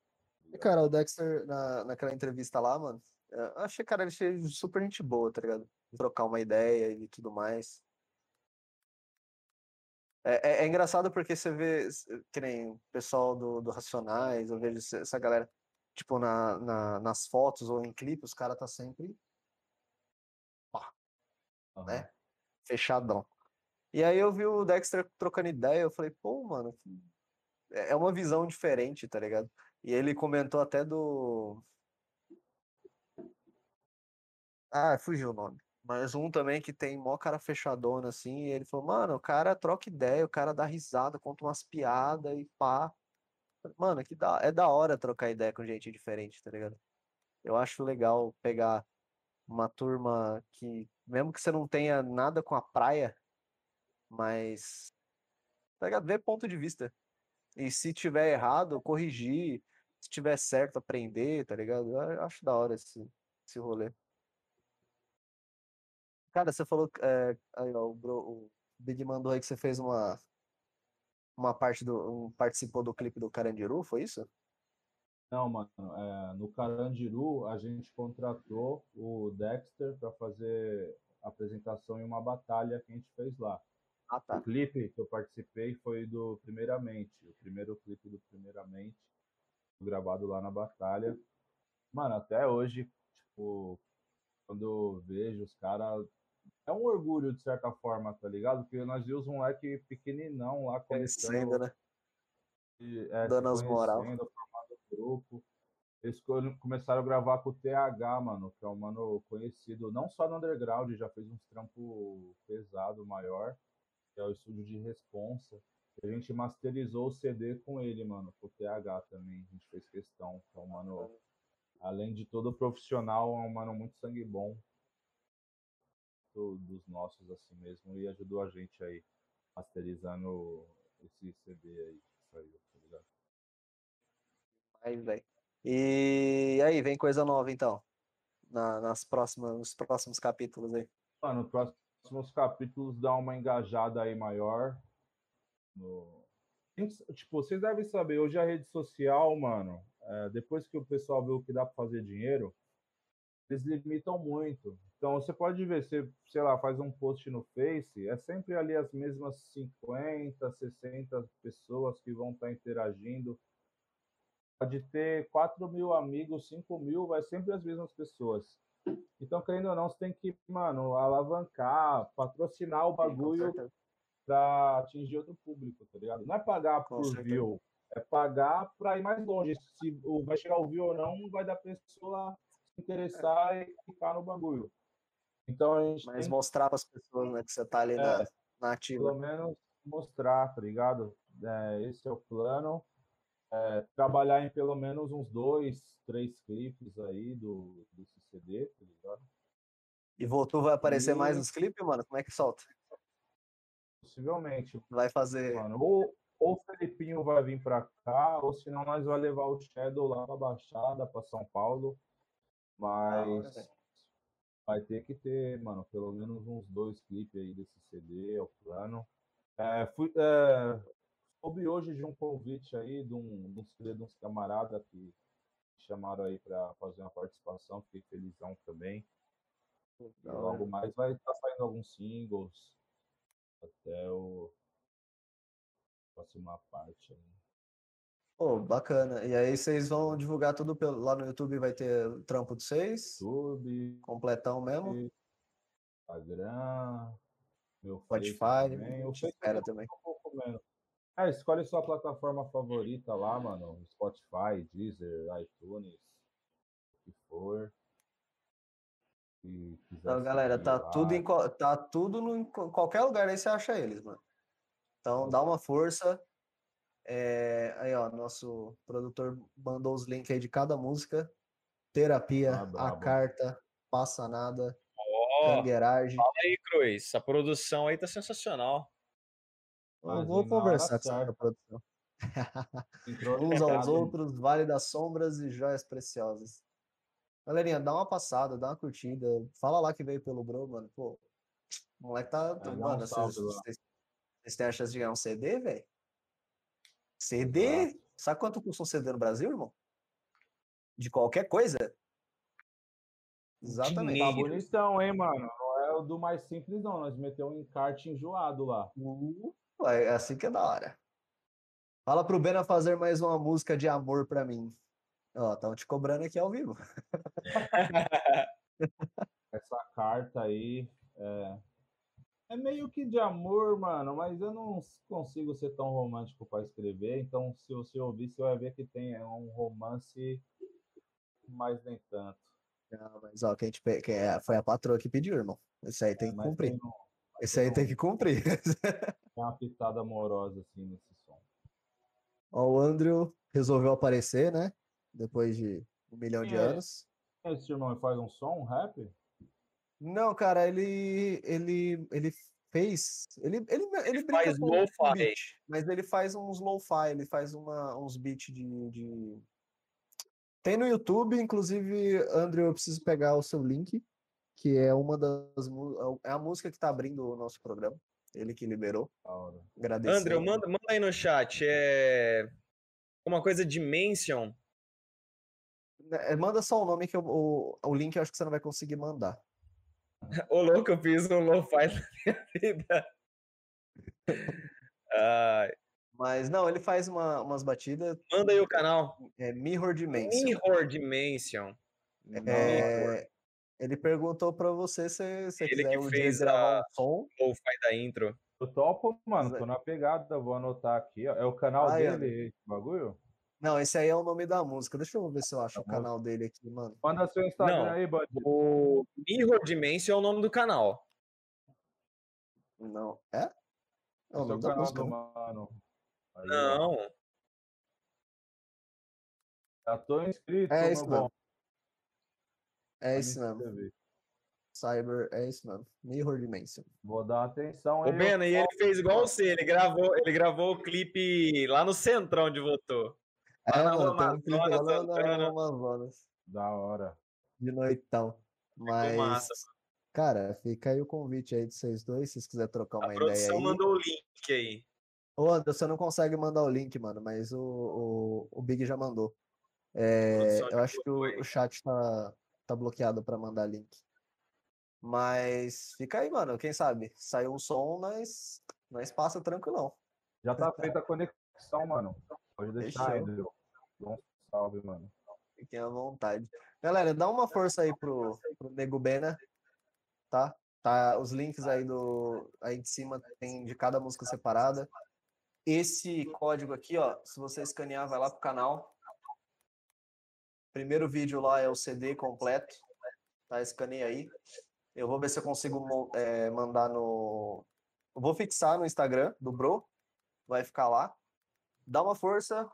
tá cara, o Dexter, na, naquela entrevista lá, mano, eu achei, cara, ele achei super gente boa, tá ligado? Trocar uma ideia e tudo mais. É, é, é engraçado porque você vê, s- que nem o pessoal do, do Racionais, eu vejo essa galera, tipo, na, na- nas fotos ou em clipe, os caras tá sempre Aham. né? fechadão. E aí eu vi o Dexter trocando ideia, eu falei, pô, mano, é é uma visão diferente, tá ligado? E ele comentou até do. Ah, fugiu o nome. Mas um também que tem mó cara fechadona assim, ele falou, mano, o cara troca ideia, o cara dá risada, conta umas piadas e pá. Mano, que é da hora trocar ideia com gente diferente, tá ligado? Eu acho legal pegar uma turma que, mesmo que você não tenha nada com a praia, mas tá ligado? Ver ponto de vista. E se tiver errado, corrigir. Se tiver certo, aprender, tá ligado? Eu acho da hora esse, esse rolê. Cara, você falou. É, aí, ó, o, Bro- o Big mandou aí que você fez uma. Uma parte do. Um, participou do clipe do Carandiru, foi isso? Não, mano, é, no Carandiru a gente contratou o Dexter para fazer apresentação em uma batalha que a gente fez lá. Ah, tá. O clipe que eu participei foi do Primeiramente, o primeiro clipe do Primeiramente, gravado lá na batalha. Mano, até hoje, tipo, quando eu vejo os caras, é um orgulho de certa forma, tá ligado? Porque nós vimos um moleque pequeninão lá Conhecendo, né? e, é, Dando as moral. conhecendo, formando grupo. Eles co- começaram a gravar com o TH, mano, que é um mano conhecido, não só no underground, já fez uns trampos pesado maior, que é o estúdio de responsa. A gente masterizou o CD com ele, mano, com o TH também. A gente fez questão. que é um mano, além de todo profissional, é um mano muito sangue bom do- dos nossos, assim mesmo, e ajudou a gente aí, masterizando esse CD aí que saiu, tá ligado? Aí, velho. E aí, vem coisa nova então. Na- nas próximas, nos próximos capítulos aí. Mano, os próximos capítulos dá uma engajada aí maior. No... Tipo, vocês devem saber, hoje a rede social, mano, é, depois que o pessoal vê o que dá pra fazer dinheiro, eles limitam muito. Então você pode ver, você, sei lá, faz um post no Face, é sempre ali as mesmas 50, 60 pessoas que vão estar interagindo. Pode ter 4 mil amigos, 5 mil, vai sempre as mesmas pessoas. Então, querendo ou não, você tem que, mano, alavancar, patrocinar o bagulho para atingir outro público, tá ligado? Não é pagar por view, é pagar para ir mais longe. Se vai chegar o view ou não, vai dar pessoa se interessar e ficar no bagulho. Então a gente Mas tem mostrar para as pessoas né, que você tá ali É. na, na ativa. pelo menos mostrar, tá ligado? É, esse é o plano. É, trabalhar em pelo menos uns dois, três clipes aí do, desse CD, tá ligado? E Voltu vai aparecer mais E- nos clipes, mano? Como é que solta? Possivelmente. Vai fazer. Mano, ou, ou o Felipinho vai vir pra cá, ou senão nós vai levar o Shadow lá pra Baixada, pra São Paulo. Mas velho. Vai ter que ter, mano, pelo menos uns dois clipes aí desse CD, é o plano. É, fui, é, soube hoje de um convite aí de um, de um CD de uns camaradas que chamaram aí pra fazer uma participação, fiquei felizão também. E logo mais vai estar saindo alguns singles até o próxima parte aí. Pô, bacana. E aí vocês vão divulgar tudo pelo, lá no YouTube, vai ter o trampo de vocês, YouTube, completão mesmo, Instagram, meu Spotify, também. espera também. um pouco menos. É, escolhe sua plataforma favorita lá, mano. Spotify, Deezer, iTunes, o que for. Se Então, galera, tá lá, tudo em, tá tudo no, em qual- qualquer lugar aí você acha eles, mano. Então dá uma força. É, aí, ó, nosso produtor mandou os links aí de cada música. Terapia, Ah, a carta, passa nada, cangueiragem. fala aí, Cruz. Essa produção aí tá sensacional. Eu vou conversar com essa produção. [LAUGHS] Uns aos outros, Vale das Sombras e Joias Preciosas. Galerinha, dá uma passada, dá uma curtida. Fala lá que veio pelo Bro, mano. Pô, o moleque tá. mano, vocês- vocês têm a chance de ganhar um CD, velho? CD? Exato. Sabe quanto custa um CD no Brasil, irmão? De qualquer coisa? Exatamente. Tá bonitão, hein, mano? Não é o do mais simples, não. Nós metemos um encarte enjoado lá. Uh, é assim que é da hora. Fala pro Bena fazer mais uma música de amor pra mim. Ó, estão te cobrando aqui ao vivo. [LAUGHS] [LAUGHS] essa carta aí é, é meio que de amor, mano, mas eu não consigo ser tão romântico para escrever, então se você ouvir, você vai ver que tem é um romance, mas nem tanto. Não, mas ó, quem te quem é- foi a patroa que pediu, irmão. Esse aí tem É, que mas cumprir. tem, um- Esse aí tem tem que cumprir. [LAUGHS] tem uma pitada amorosa assim nesse som. Ó, o Andrew resolveu aparecer, né? Depois de um milhão de Quem é? anos. Esse irmão faz um som, um rap? Não, cara, ele ele ele fez, ele ele ele brinca Faz lo-fi. beat, mas ele faz uns lo-fi, ele faz uma, uns beats de, de Tem no YouTube, inclusive, Andrew, eu preciso pegar o seu link, que é uma das é a música que tá abrindo o nosso programa. Ele que liberou. Agradecer. André, manda, manda aí no chat. É uma coisa de mention. né, Manda só o nome que eu, o, o link eu acho que você não vai conseguir mandar. Ô, louco, eu fiz um lo-fi na minha [LAUGHS] vida. Mas não, ele faz uma- umas batidas. manda aí o canal. É Mirror Dimension. Mirror Dimension. É, ele perguntou pra você se você Ele quiser que um dia fez gravar a- um som. Lo-fi da intro. Eu topo, mano, Mas é- tô na pegada, vou anotar aqui. ó. É o canal Ai, dele, esse bagulho? Não, esse aí é o nome da música. Deixa eu ver se eu acho Da o canal dele aqui, mano. Manda seu Instagram Não. aí, Bud. O Mirror Dimension é o nome do canal. Não. É? É o Seu nome da canal música. do mano. Aí, ó. Não. Já tô inscrito, É meu isso mesmo. É me mesmo. Cyber, é isso mesmo. Mirror Dimension. Vou dar atenção O aí. Bena, e ele fez igual você, ele gravou, ele gravou o clipe lá no centrão onde votou. Lá É, na mano, um clipe lá na, Amazonas. Da hora. De noitão. Mas, massa. cara, fica aí o convite aí de vocês dois, se vocês quiserem trocar A uma ideia produção aí. mandou o link aí. Ô, Anderson, você não consegue mandar o link, mano, mas o, o, o Big já mandou. É, Produção eu acho que o, o chat tá, tá bloqueado pra mandar link. Mas fica aí, mano. Quem sabe? Saiu um som, nós, nós passa tranquilão. Já tá feita a conexão, mano. Pode deixar aí, um salve, mano. Fiquem à vontade. Galera, dá uma força aí pro, pro Nego Bena, tá? Tá os links aí do aí de cima tem de cada música separada. Esse código aqui, ó, se você escanear, vai lá pro canal. Primeiro vídeo lá é o CD completo, tá? Escaneia aí. Eu vou ver se eu consigo eh, mandar no. Eu vou fixar no Instagram do Bro, vai ficar lá. Dá uma força,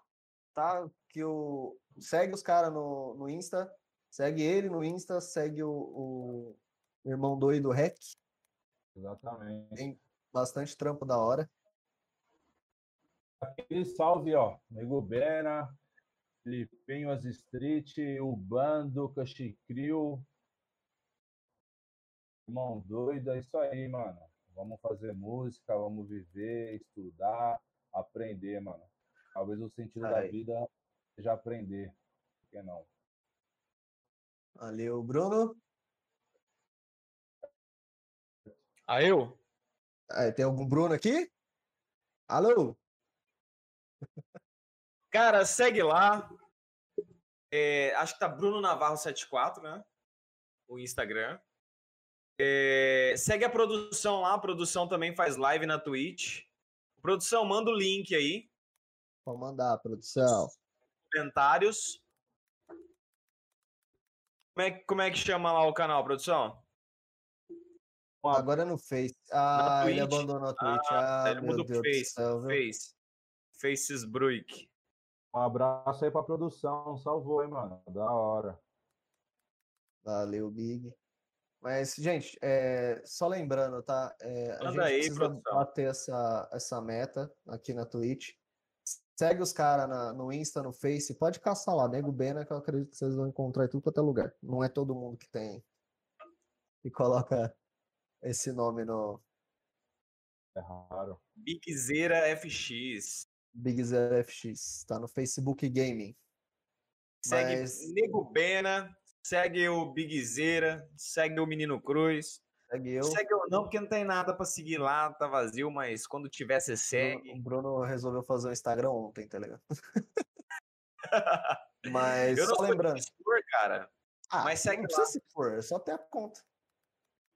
tá? Que o segue os caras no, no Insta, segue ele no Insta, segue o, o irmão doido Rec, Exatamente. Tem- bastante trampo da hora. Aquele salve, ó. Nego Bena, Filipinho As Street, Ubando, Cachicril. Irmão doido, é isso aí, mano. Vamos fazer música, vamos viver, estudar, aprender, mano. Talvez o sentido da Aí. vida seja aprender. Por que não? Valeu, Bruno. Ah, eu? Aí, tem algum Bruno aqui? Alô? Cara, segue lá. É, acho que tá Bruno Navarro74, né? O Instagram. É, segue a produção lá. A produção também faz live na Twitch. Produção, manda o link aí. Pode mandar, produção. Comentários. Como é, que- como é que chama lá o canal, produção? Ó, Agora no Face. Ah, ele abandonou a Twitch. Ah, Ah, ele o do Face. céu? Face. Faces Bruick. Um abraço aí pra produção. Salvou, hein, mano. Da hora. Valeu, Big. Mas, gente, é, só lembrando, tá? É, a Manda gente aí, precisa produção. bater essa, essa meta aqui na Twitch. Segue os caras no Insta, no Face. Pode caçar lá, Nego Bena, que eu acredito que vocês vão encontrar em tudo quanto é lugar. Não é todo mundo que tem. E coloca esse nome no É raro. Bigzeira FX. Big Zero FX. Tá no Facebook Gaming. Segue Mas- Nego Bena. Segue o Bigzeira. Segue o Menino Cruz. Segue eu. Segue eu não, porque não tem nada pra seguir lá, tá vazio, mas quando tiver, você segue. O Bruno resolveu fazer um Instagram ontem, tá ligado? [LAUGHS] Mas eu não só lembrando. investidor, cara. Ah, Mas segue não lá. precisa se for, é só ter a conta.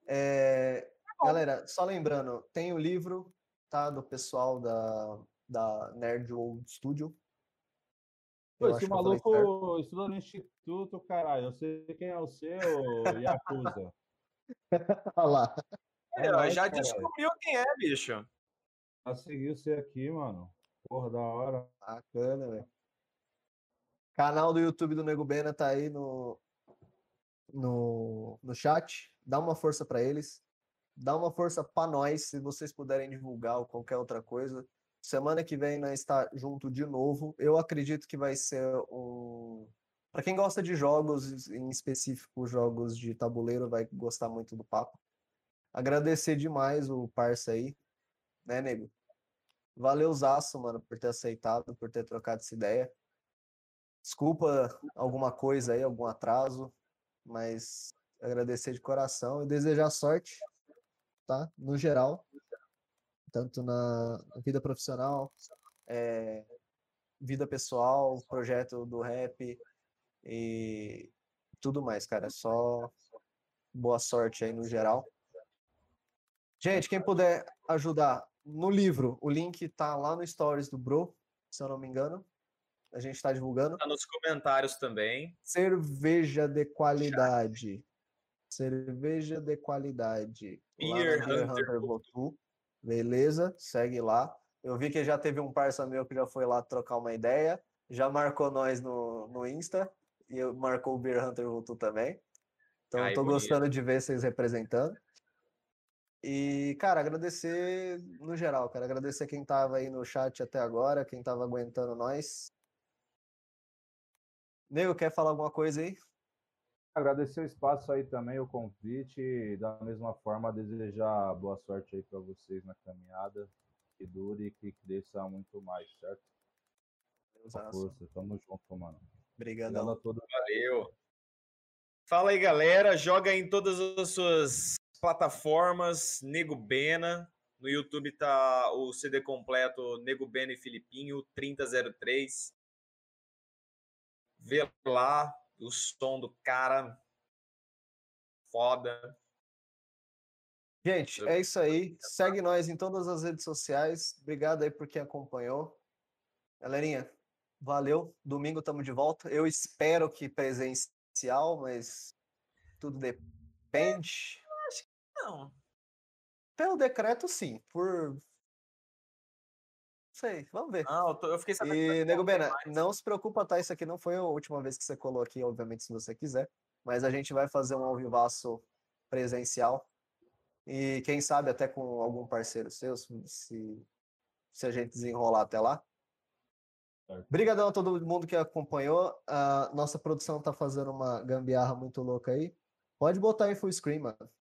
É, Tá galera, só lembrando, tem o livro, tá? Do pessoal da, da Nerd World Studio. Pô, esse maluco estuda no instituto, caralho. Eu sei quem é o seu, Yakuza. [LAUGHS] Olha lá. Ó, nóis, já caralho. descobriu quem é, bicho. Já seguiu você aqui, mano. Porra, da hora. Bacana, velho. Canal do YouTube do Nego Bena tá aí no, no, no chat. Dá uma força pra eles. Dá uma força pra nós, se vocês puderem divulgar ou qualquer outra coisa. Semana que vem nós está junto de novo. Eu acredito que vai ser um. Para quem gosta de jogos, em específico jogos de tabuleiro, vai gostar muito do papo. Agradecer demais o parça aí, né, nego? Valeu, Zaço, mano, por ter aceitado, por ter trocado essa ideia. Desculpa alguma coisa aí, algum atraso, mas agradecer de coração e desejar sorte, tá? No geral, tanto na vida profissional, é, vida pessoal, projeto do rap e tudo mais, cara. Só boa sorte aí no geral. Gente, quem puder ajudar no livro, o link tá lá no stories do Bro, se eu não me engano. A gente está divulgando. Tá nos comentários também. Cerveja de qualidade. Cerveja de qualidade. Beer Hunter Hunter Votu. Beleza, segue lá. Eu vi que já teve um parça meu que já foi lá trocar uma ideia. Já marcou nós no, no Insta. E marcou o Beer Hunter Votu também. Então, Ai, tô bonito. gostando de ver vocês representando. E, cara, agradecer no geral, cara. Agradecer quem tava aí no chat até agora, quem tava aguentando nós. Nego, quer falar alguma coisa aí? Agradecer o espaço aí também, o convite, e da mesma forma desejar boa sorte aí para vocês na caminhada, que dure e que cresça muito mais, certo? Com força, tamo junto, mano. Obrigado Obrigadão. a todos. Valeu. Fala aí, galera. Joga em todas as suas plataformas, Nego Bena. No YouTube tá o CD completo Nego Bena e Filipinho 3003. Vê lá o som do cara. Foda. Gente, é isso aí. Segue nós em todas as redes sociais. Obrigado aí por quem acompanhou. Galerinha, valeu. Domingo estamos de volta. Eu espero que presencial, mas tudo depende. Não. Pelo decreto, sim. Por. Não sei, vamos ver. Não, eu, tô- eu fiquei sabendo. que E, Nego Bena, não se preocupa, tá? Isso aqui não foi a última vez que você colou aqui, obviamente, se você quiser. Mas a gente vai fazer um ao vivaço presencial. E quem sabe até com algum parceiro seu, se, se, se a gente desenrolar até lá. Obrigadão a todo mundo que acompanhou. A nossa produção tá fazendo uma gambiarra muito louca aí. Pode botar em full screen, mano.